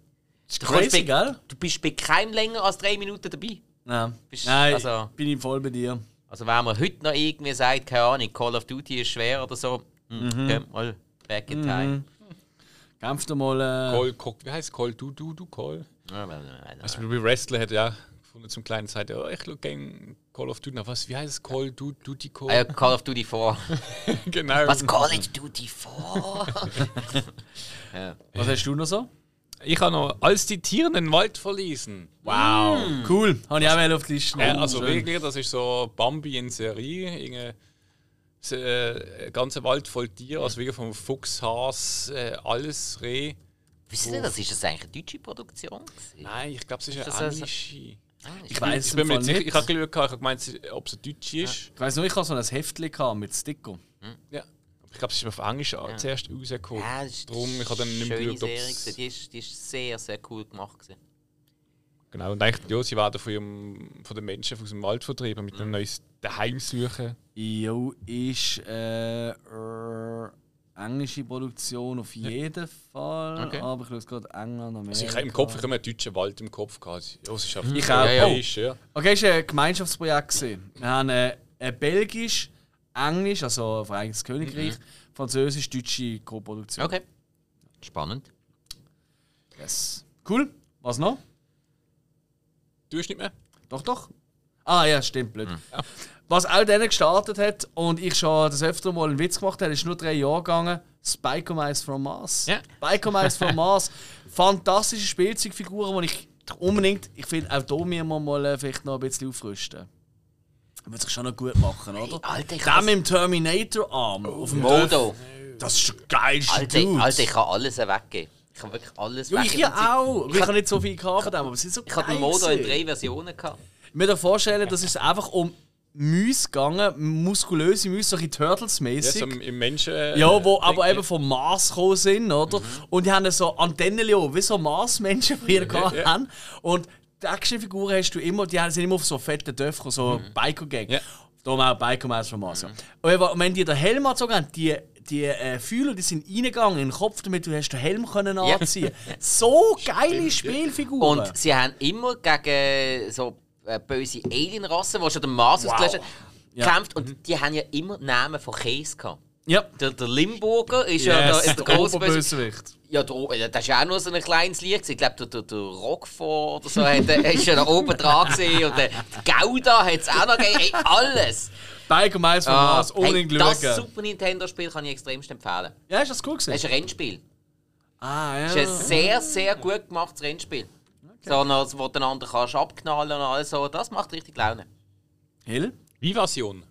du, Crazy, bei, du bist bei keinem länger als drei Minuten dabei. Ja. Bist- Nein, also- bin ich voll bei dir. Also wenn man heute noch irgendwie sagt, keine Ahnung, Call of Duty ist schwer oder so, mhm. okay, mal back in time. Kämpft mal. Äh, Call, Call, wie heißt Call? Du, du, du, Call? Ja, nein, nein, nein. Also, wie Wrestler hat ja gefunden zum kleinen Zeit, ja, ich schaue gerne Call of Duty. Na, was, wie heißt es? Call, du, Duty, Call? Ah, Call of Duty 4. genau. Was Call of Duty 4? ja. was hast du noch so? Ich habe noch, als die Tiere den Wald verließen. Wow. Cool. Habe ich auch mal auf die Liste. Ja, also Schön. wirklich, das ist so Bambi in Serie. Irgende, so, äh, ein ganzer Wald voll Tiere, also wirklich vom Fuchs, Has, äh, alles, Reh. Wisst ihr, das ist das eigentlich eine deutsche Produktion? gewesen? Nein, ich glaube, es ist das eine also- englische. Ich weiß Ich es bin mir nicht sicher. Ich habe geschaut, ich habe gemeint, ob es ein Deutsch ist. Ich weiß nur, ich hatte so ein Heftchen gehabt mit Sticker. Ja. Aber Ich glaube, es ist auf Englisch zuerst rausgekommen. Ja, das ist Darum, ich habe dann nicht mehr geschaut. Die ist, die ist sehr, sehr cool gemacht. Gewesen. Genau, und eigentlich, ja, sie werden von, ihrem, von den Menschen aus dem Wald vertrieben, mit einem neuen Daheim suchen. Jo, ist äh, äh, englische Produktion auf jeden Fall. Okay. Aber ich schaue gerade England, Amerika. Also ich habe im Kopf, ich habe einen deutschen Wald im Kopf gehabt. Ja, es ist einfach Ich ja, auch. ja, Oh. ist, ja. Okay, es war ein Gemeinschaftsprojekt. gewesen. Wir haben äh, ein belgisch, englisch, also Vereinigtes Königreich, französisch-deutsche Co-Produktion. Okay. Spannend. Yes. Cool. Was noch? Du hast nicht mehr? Doch, doch. Ah ja, stimmt, blöd. Was auch dann gestartet hat und ich schon das öfter mal einen Witz gemacht habe, ist nur drei Jahre gegangen. Spike Mice from Mars. Ja. Spike Mice from Mars. Fantastische Spielzeugfiguren, die ich unbedingt, ich finde, auch hier müssen wir mal äh, vielleicht noch ein bisschen aufrüsten. Würde sich schon noch gut machen, oder? Alter, kann mit dem Terminator-Arm auf dem Modo. Das ist der geilste Alter. Alter, ich kann alles weggeben. Ich kann wirklich alles ja, ich ja auch. Ich, habe nicht so viel gehabt von dem, aber es sind so Ich hatte den Modo in drei Versionen. Gehabt. Ich muss mir vorstellen, das ist einfach um Müsse gegangen, muskulöse Müsse, so ein bisschen Ja, Turtles-mäßig. so im, Menschen. äh, Ja, wo aber eben vom Mars gekommen sind, oder? Und die haben so Antennen, wie so Marsmenschen früher gehabt ja. haben. Und die Actionfiguren hast du immer, die sind immer auf so fetten Dörfern, so Biker-Gang. Ja. Darum auch Biker vom Mars. Ja. Und wenn- die den Helm angezogen haben, die, die äh, Fühler, die sind reingegangen in den Kopf, damit du hast den Helm können Ja. anziehen So geile Spielfiguren. Und sie haben immer gegen so äh, böse Alien-Rassen, die schon den Mars Wow. ausgelöscht haben, Ja. Mhm. gekämpft. Und die haben ja immer Namen von Käse gehabt. Ja. Der, der Limburger ist ja Yes, der, der der große Böse. Oberbösewicht. Ja, der, ja, das ist ja auch nur so ein kleines Lied. Ich glaube, der, der, der Rockford oder so hat, ist ja da oben dran gewesen. Und der, der Gouda hat es auch noch gegeben. Ey, alles! Biker Mouse vom Ah, Mars, unbedingt hey, das. Super Nintendo-Spiel kann ich extremst empfehlen. Ja, ist das cool gewesen? Es ist ein Rennspiel. Ah, ja. Es ist ein sehr, sehr gut gemachtes Rennspiel. So, noch, wo du einander kannst abknallen und alles so. Das macht richtig Laune. Hill? Wie-Version.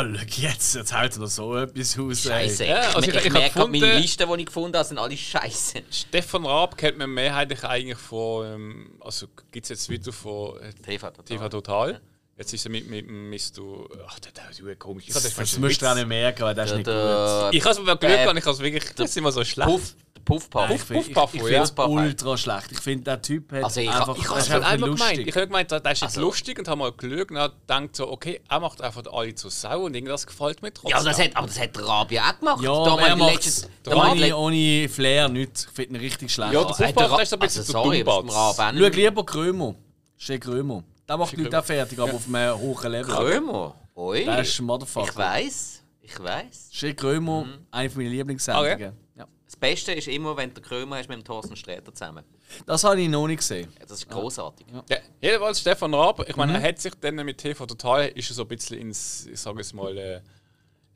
Oh, schau jetzt, jetzt hält er noch so etwas aus. Scheiße. Ja, also ich ich- ich, merke gerade, meine gefunden- Liste, die ich gefunden habe, sind alle scheiße. Stefan Raab kennt man mehrheitlich eigentlich von. Ähm, also gibt es jetzt wieder von äh, TV total. TV Total. Jetzt ist er mit, mit Mr. Ach, der, der ist ja komisch. Ich, das Das musst du auch nicht merken, weil das ist Der, nicht der, ich habe es mir Glück gehabt, ich habe es wirklich. Das ist immer so schlecht. Puff, der Puffpuff. gut. Ich, find- ich, Puff, ich Puff, finde es ja. ultra schlecht. Ich finde, der Typ hat Also ich- einfach... ich Ich das habe einmal gemeint. lustig. Ich habe gemeint, der ist jetzt Also- lustig und habe mal geschaut und gedacht, so, okay, er macht einfach alle zur Sau und irgendwas gefällt mir trotzdem. Ja, das hat, aber das hat der Rabi auch gemacht. Ja, Da er macht ohne, ohne Flair nicht. Ich finde ihn richtig schlecht. Ja, Ja, der der Puffpuff, ist ein bisschen also sorry, Raab auch Schau lieber Krömer. Steht Krömer. Der macht die Leute auch fertig, aber auf einem hohen Level. Krömer. Ui. Der ist ein Motherfucker. Ich weiß. Ich weiß. Steht Krömer, Mhm. eine meiner Lieblingssendungen. Ja. Das Beste ist immer, wenn der Krömer hast mit dem Thorsten Sträter zusammen. Das habe ich noch nicht gesehen. Ja, Das ist großartig. Ja, jedenfalls Stefan Raab, ich Mhm. meine, er hat sich dann mit TV Total, ist er so ein bisschen ins, ich sage es mal, äh,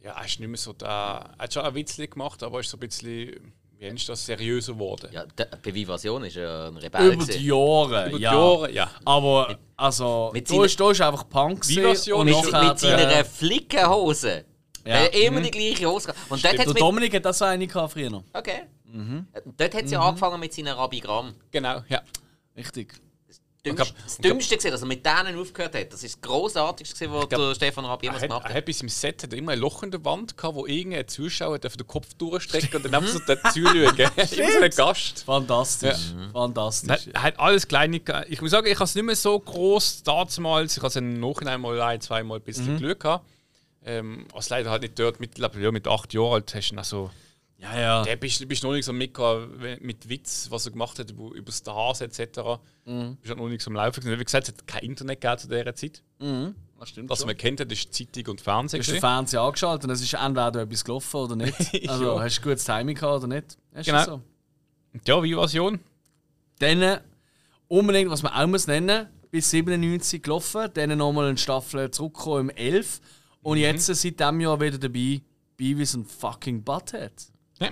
ja, er ist nicht mehr so da, er hat schon ein Witzli gemacht, aber ist so ein bisschen, wie ist das, seriöser geworden. Ja, bei Vivasion ist er ein Rebell. Über die. Jahre, Über die ja. Jahre, ja. Aber, also, mit ist, da ist einfach Punk Version und mit mit seiner äh, Flickenhose. Ja. Hat immer die gleiche Hose. gehabt. Und dort hat Der mit, Dominik hat das so eine gehabt früher. Okay. Mhm. Dort hat sie angefangen mit seinen Rabigramm. Genau, ja. Richtig. Dümmst, das Dümmste gesehen, dass er mit denen aufgehört hat. Das ist das Grossartigste, gewesen, was glaub, der Stefan Raab Er jemals hat, gemacht er hat. hat bei seinem Set hat er immer ein Loch in der Wand gehabt, wo irgendein Zuschauer den Kopf durchstrecken und dann einfach so dazu schauen. immer so ein Gast. Fantastisch. Mhm. Fantastisch. Er hat alles kleine. Ich muss sagen, ich habe es nicht mehr so groß damals. Ich habe es im Nachhinein mal ein, zweimal ein bisschen Glück gehabt. Ähm, als leider halt nicht dort, mittlerweile ja, mit acht Jahren alt, hast du ihn auch so. Ja, ja. Der bist, bist noch nicht so mitgekommen mit Witz, was er gemacht hat über, über Stars etc. Mhm. Bist halt noch nicht so am Laufen gewesen. Wie gesagt, es hat kein Internet gegeben zu dieser Zeit. Das stimmt Was schon. man kennt, hat, ist Zeitung und Fernsehen. Du hast den. Fernseher angeschaltet und es ist entweder etwas gelaufen oder nicht. Also Ja. hast du gutes Timing gehabt oder nicht. Ist Genau. so? Ja, wie Version? Dann äh, unbedingt, was man auch muss nennen, bis 97 gelaufen, dann nochmal eine Staffel zurückgekommen im 11 und Mhm. jetzt äh, seit diesem Jahr wieder dabei, Beavis und fucking Butthead. Ja.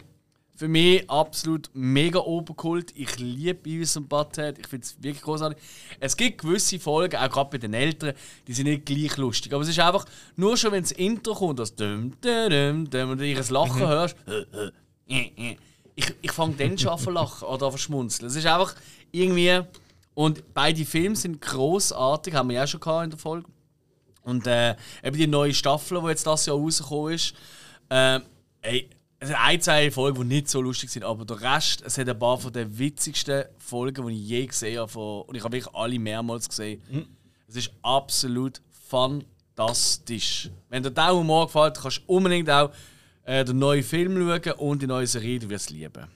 Für mich absolut mega Oberkult. Ich liebe Beavis und Butthead. Ich finde es wirklich großartig. Es gibt gewisse Folgen, auch gerade bei den Älteren, die sind nicht gleich lustig. Aber es ist einfach, nur schon wenn das Intro kommt, das dum, dum, dum, dum, und du ihr Lachen hörst, ich, ich fange dann schon an zu lachen oder an zu schmunzeln. Es ist einfach irgendwie. Und beide Filme sind großartig, haben wir ja schon gehabt in der Folge. Und äh, eben die neue Staffel, die jetzt das Jahr rausgekommen ist, äh, ey, es sind ein, zwei Folgen, die nicht so lustig sind, aber der Rest, es hat ein paar von den witzigsten Folgen, die ich je gesehen habe. Von, und ich habe wirklich alle mehrmals gesehen. Es ist absolut fantastisch. Wenn dir der Humor gefällt, kannst du unbedingt auch äh, den neuen Film schauen und die neue Serie, du wirst es lieben.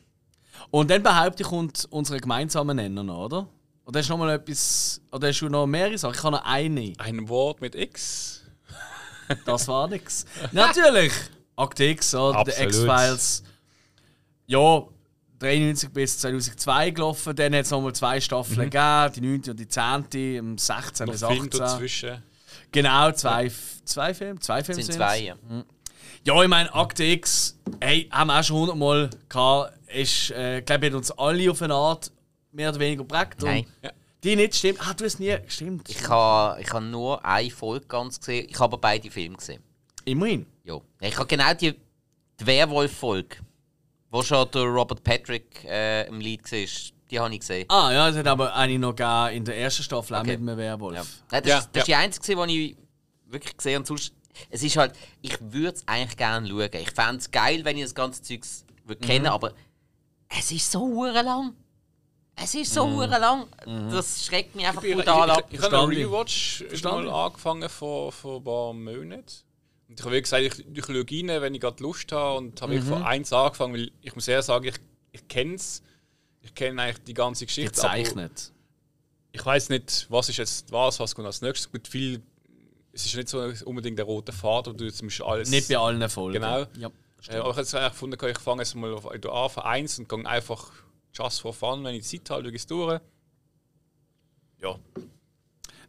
Und dann behaupte ich, kommt unsere gemeinsamen Nenner oder? Oder hast du noch mal etwas. Oder hast du noch mehrere Sachen? Ich habe noch eine. Ein Wort mit X. Das war nix. Natürlich! Akte X, oder? Der Absolut. X-Files. Ja, 93 bis 2002 gelaufen. Dann hat es nochmal zwei Staffeln gegeben: die 9. und die 10. im 16 Noch bis Film 18. dazwischen. Genau, zwei, zwei Filme. Zwei Filme sind zwei. Ja. Ja, ich meine, Akte X, hey, haben wir auch schon hundertmal gehabt. Ist, äh, ich glaube, hat uns alle auf eine Art mehr oder weniger geprägt. Und Nein. Ja. Die nicht, stimmt. Ah, du hast nie. Stimmt. Ich habe ich ha nur eine Folge ganz gesehen. Ich habe aber beide Filme gesehen. Immerhin. Ja. Ich habe genau die, die Werwolf-Folge, wo schon der Robert Patrick äh, im Lied war, die habe ich gesehen. Ah, ja, es hat aber eine noch gegeben in der ersten Staffel, auch Okay. mit einem Werwolf. Ja. Nein, das, Ja, ist- das ist die einzige, die ich wirklich gesehen habe. Und sonst, es ist halt, ich würde es eigentlich gerne schauen. Ich fände es geil, wenn ich das ganze Zeug würde Mhm. kennen, aber es ist so lang. Es ist so Mhm. hure lang. Das schreckt mich einfach Ich, ich, brutal ab. ich, ich habe einen. Rewatch mal angefangen vor, vor ein paar Monaten. Und ich habe gesagt, ich, ich schaue rein, wenn ich gerade Lust habe. Und habe Mhm. wirklich von eins angefangen, weil ich muss eher sagen, ich, ich kenne es. Ich kenne eigentlich die ganze Geschichte. Gezeichnet. Ich weiß nicht, was ist jetzt was, was kommt als nächstes. Mit viel, es ist nicht so unbedingt der rote Faden, wo du jetzt musst alles. Nicht bei allen Folgen. Genau. Ja. Äh, aber ich habe jetzt eigentlich gefunden, ich fange jetzt mal an von eins und gehe einfach just for fun, wenn ich Zeit habe, schaue ich es durch. Ja,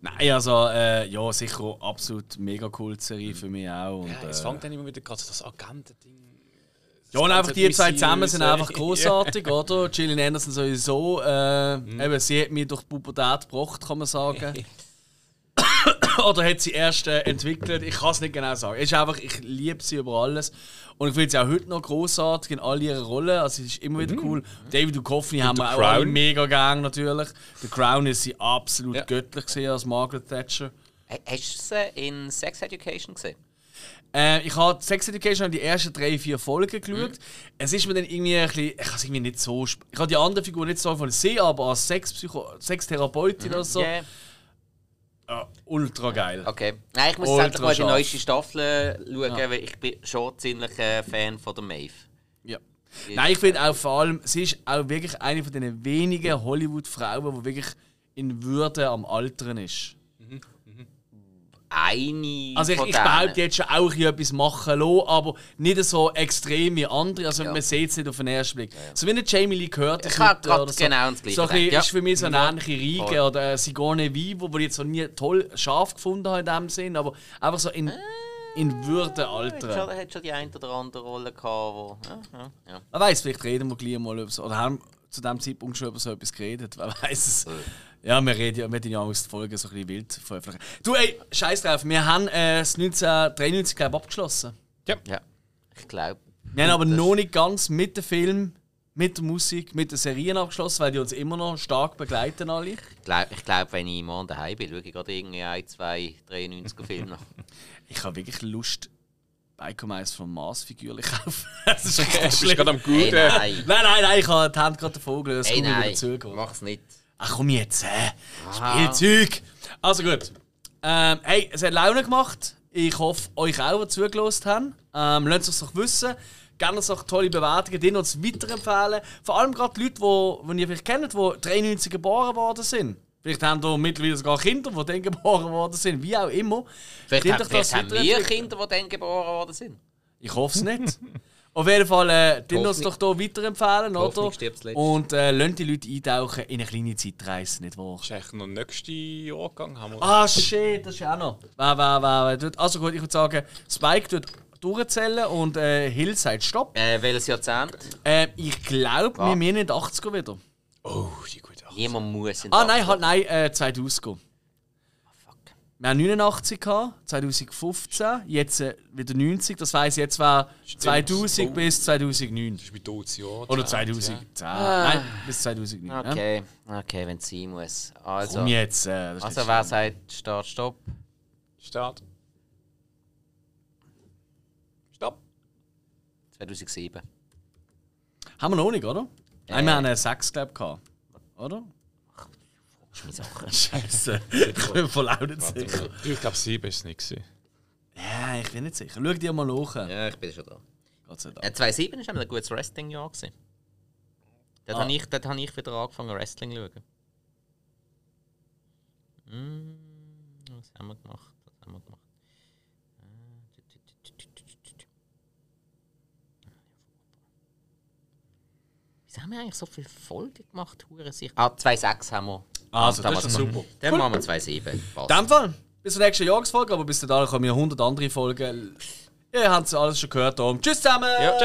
Nein, also, äh, ja, sicher absolut mega cool Serie für mich auch. Und, Ja, es äh, fängt dann immer wieder gerade so das Agenten-Ding. Ja, und einfach die zwei zusammen sind einfach großartig, oder? Gillian Anderson sowieso. Äh, Mhm. eben, sie hat mich durch die Pubertät gebracht, kann man sagen. oder hat sie erst äh, entwickelt? Ich kann es nicht genau sagen. Es ist einfach, ich liebe sie über alles. Und ich finde sie auch heute noch großartig in all ihren Rollen. Also, es ist immer wieder cool. David Duchovny haben wir auch alle Crown. mega gern, natürlich. The Crown ist sie absolut Ja. göttlich gesehen als Margaret Thatcher. Ha- Hast du sie in Sex Education gesehen? Äh, ich habe Sex Education die ersten drei, vier Folgen geschaut. Es ist mir dann irgendwie ein bisschen, ich habe irgendwie nicht so. Ich habe die andere Figur nicht so von sehen, aber als Sexpsycho Sextherapeutin oder so. Ja. Ja, ultra geil. Okay. Nein, ich muss Ultra jetzt endlich mal die neueste Staffel schauen, weil ich bin schon ziemlich äh, Fan von der Maeve. Ja. Nein, ich finde auch vor allem, sie ist auch wirklich eine von den wenigen Hollywood-Frauen, die wirklich in Würde am Altern ist. Eine Also ich, ich behaupte jetzt schon auch hier etwas machen lassen, aber nicht so extrem wie andere. Also Ja. man sieht es nicht auf den ersten Blick. So wie eine Jamie Lee Curtis Ich hab heute grad oder so. genau das Gleiche So ein ja. ist für mich so eine ähnliche Riege Voll. oder Sigourney Vivo, die ich jetzt noch nie toll scharf gefunden habe in dem Sinn, aber einfach so in, in Würde altern. hat schon die eine oder andere Rolle gehabt, wo... Ja, ja, ja. Wer weiß, vielleicht reden wir gleich mal über so, oder haben zu dem Zeitpunkt schon über so etwas geredet, wer weiß es. Ja, wir reden ja, wir tun ja auch aus der Folge so ein bisschen wild veröffentlichen. Du, ey, scheiß drauf, wir haben äh, das 1993, glaube ich, abgeschlossen. ja. Ich glaube... Wir haben aber noch nicht ganz mit dem Film, mit der Musik, mit den Serien abgeschlossen, weil die uns immer noch stark begleiten alle. Ich glaube, ich glaub, wenn ich morgen daheim bin, schaue ich gerade irgendwie ein, zwei 93er Filme noch. Ich habe wirklich Lust, Bike eins von Mars-Figürchen kaufen. das ist richtig Du bist schlimm. gerade am Hey, Guten. nein. Nein, nein, nein, ich habe die Hand gerade davon gelöst, Hey, nein. Mach's nicht. Ach komm jetzt, hä? Aha. Spielzeug! Also gut. Ähm, hey, es hat Laune gemacht. Ich hoffe, euch auch, die zugelassen haben. Ähm, lasst es uns doch wissen. Gerne uns auch tolle Bewertungen, die uns weiterempfehlen. Vor allem gerade die Leute, die, die ihr vielleicht kennt, die 93 geboren worden sind. Vielleicht haben da mittlerweile sogar Kinder, die dann geboren worden sind, wie auch immer. Vielleicht, haben, vielleicht haben wir. Kinder, die dann geboren worden sind. Ich hoffe es nicht. Auf jeden Fall, äh, die uns doch hier weiterempfehlen, oder? Und äh, lasst die Leute eintauchen in eine kleine Zeitreise, nicht wahr? Das ist eigentlich noch nächste Jahrgang. Haben wir. Ah, shit, das ist auch noch. Wer, wer, wer, wer tut- Also gut, ich würde sagen, Spike tut durchzählen und äh, Hill sagt Stopp. Äh, welches Jahrzehnt? Äh, ich glaube, Ah. wir müssen in die 80er wieder. Oh, die. Niemand muss in Ah, nein, 80er. halt nein, äh, 2000 gehen. Fuck. wir haben 89 gehabt, 2015, jetzt äh, wieder 90. Das heisst, jetzt war 2000 Oh. bis 2009. Das ist mein totes Jahr. Oder Ja. 2010. Nein, bis 2009. Ja. Okay, okay, wenn es sein muss. Also, Komm jetzt. Äh, also wer sagt Start, Stopp? Start. Stopp. 2007. Haben wir noch nicht, oder? Nein, wir haben eine 6, glaube ich, gehabt. Oder? Das ist meine Sache. Scheiße. ich bin voll auch nicht sicher. Ich glaube, sieben ist es nicht. gewesen. Ja, ich bin nicht sicher. Schau dir mal nach. Ja, ich bin schon da. Gott sei Dank. Äh, 2007 war ein gutes Wrestling-Jahr. Dort Ah. habe ich, dort hab ich wieder angefangen, Wrestling zu schauen. Mm, was haben wir gemacht? Wieso haben wir eigentlich so viele Folgen gemacht? Hure sich. Ah, 2,6 haben wir. Also, Dann das ist super. Dann machen wir 2,7. Passt. In dem Fall, bis zur nächsten Jahresfolge, aber bis dahin kommen wir 100 andere Folgen. Ihr habt es alles schon gehört. Darum. Tschüss zusammen! Nicht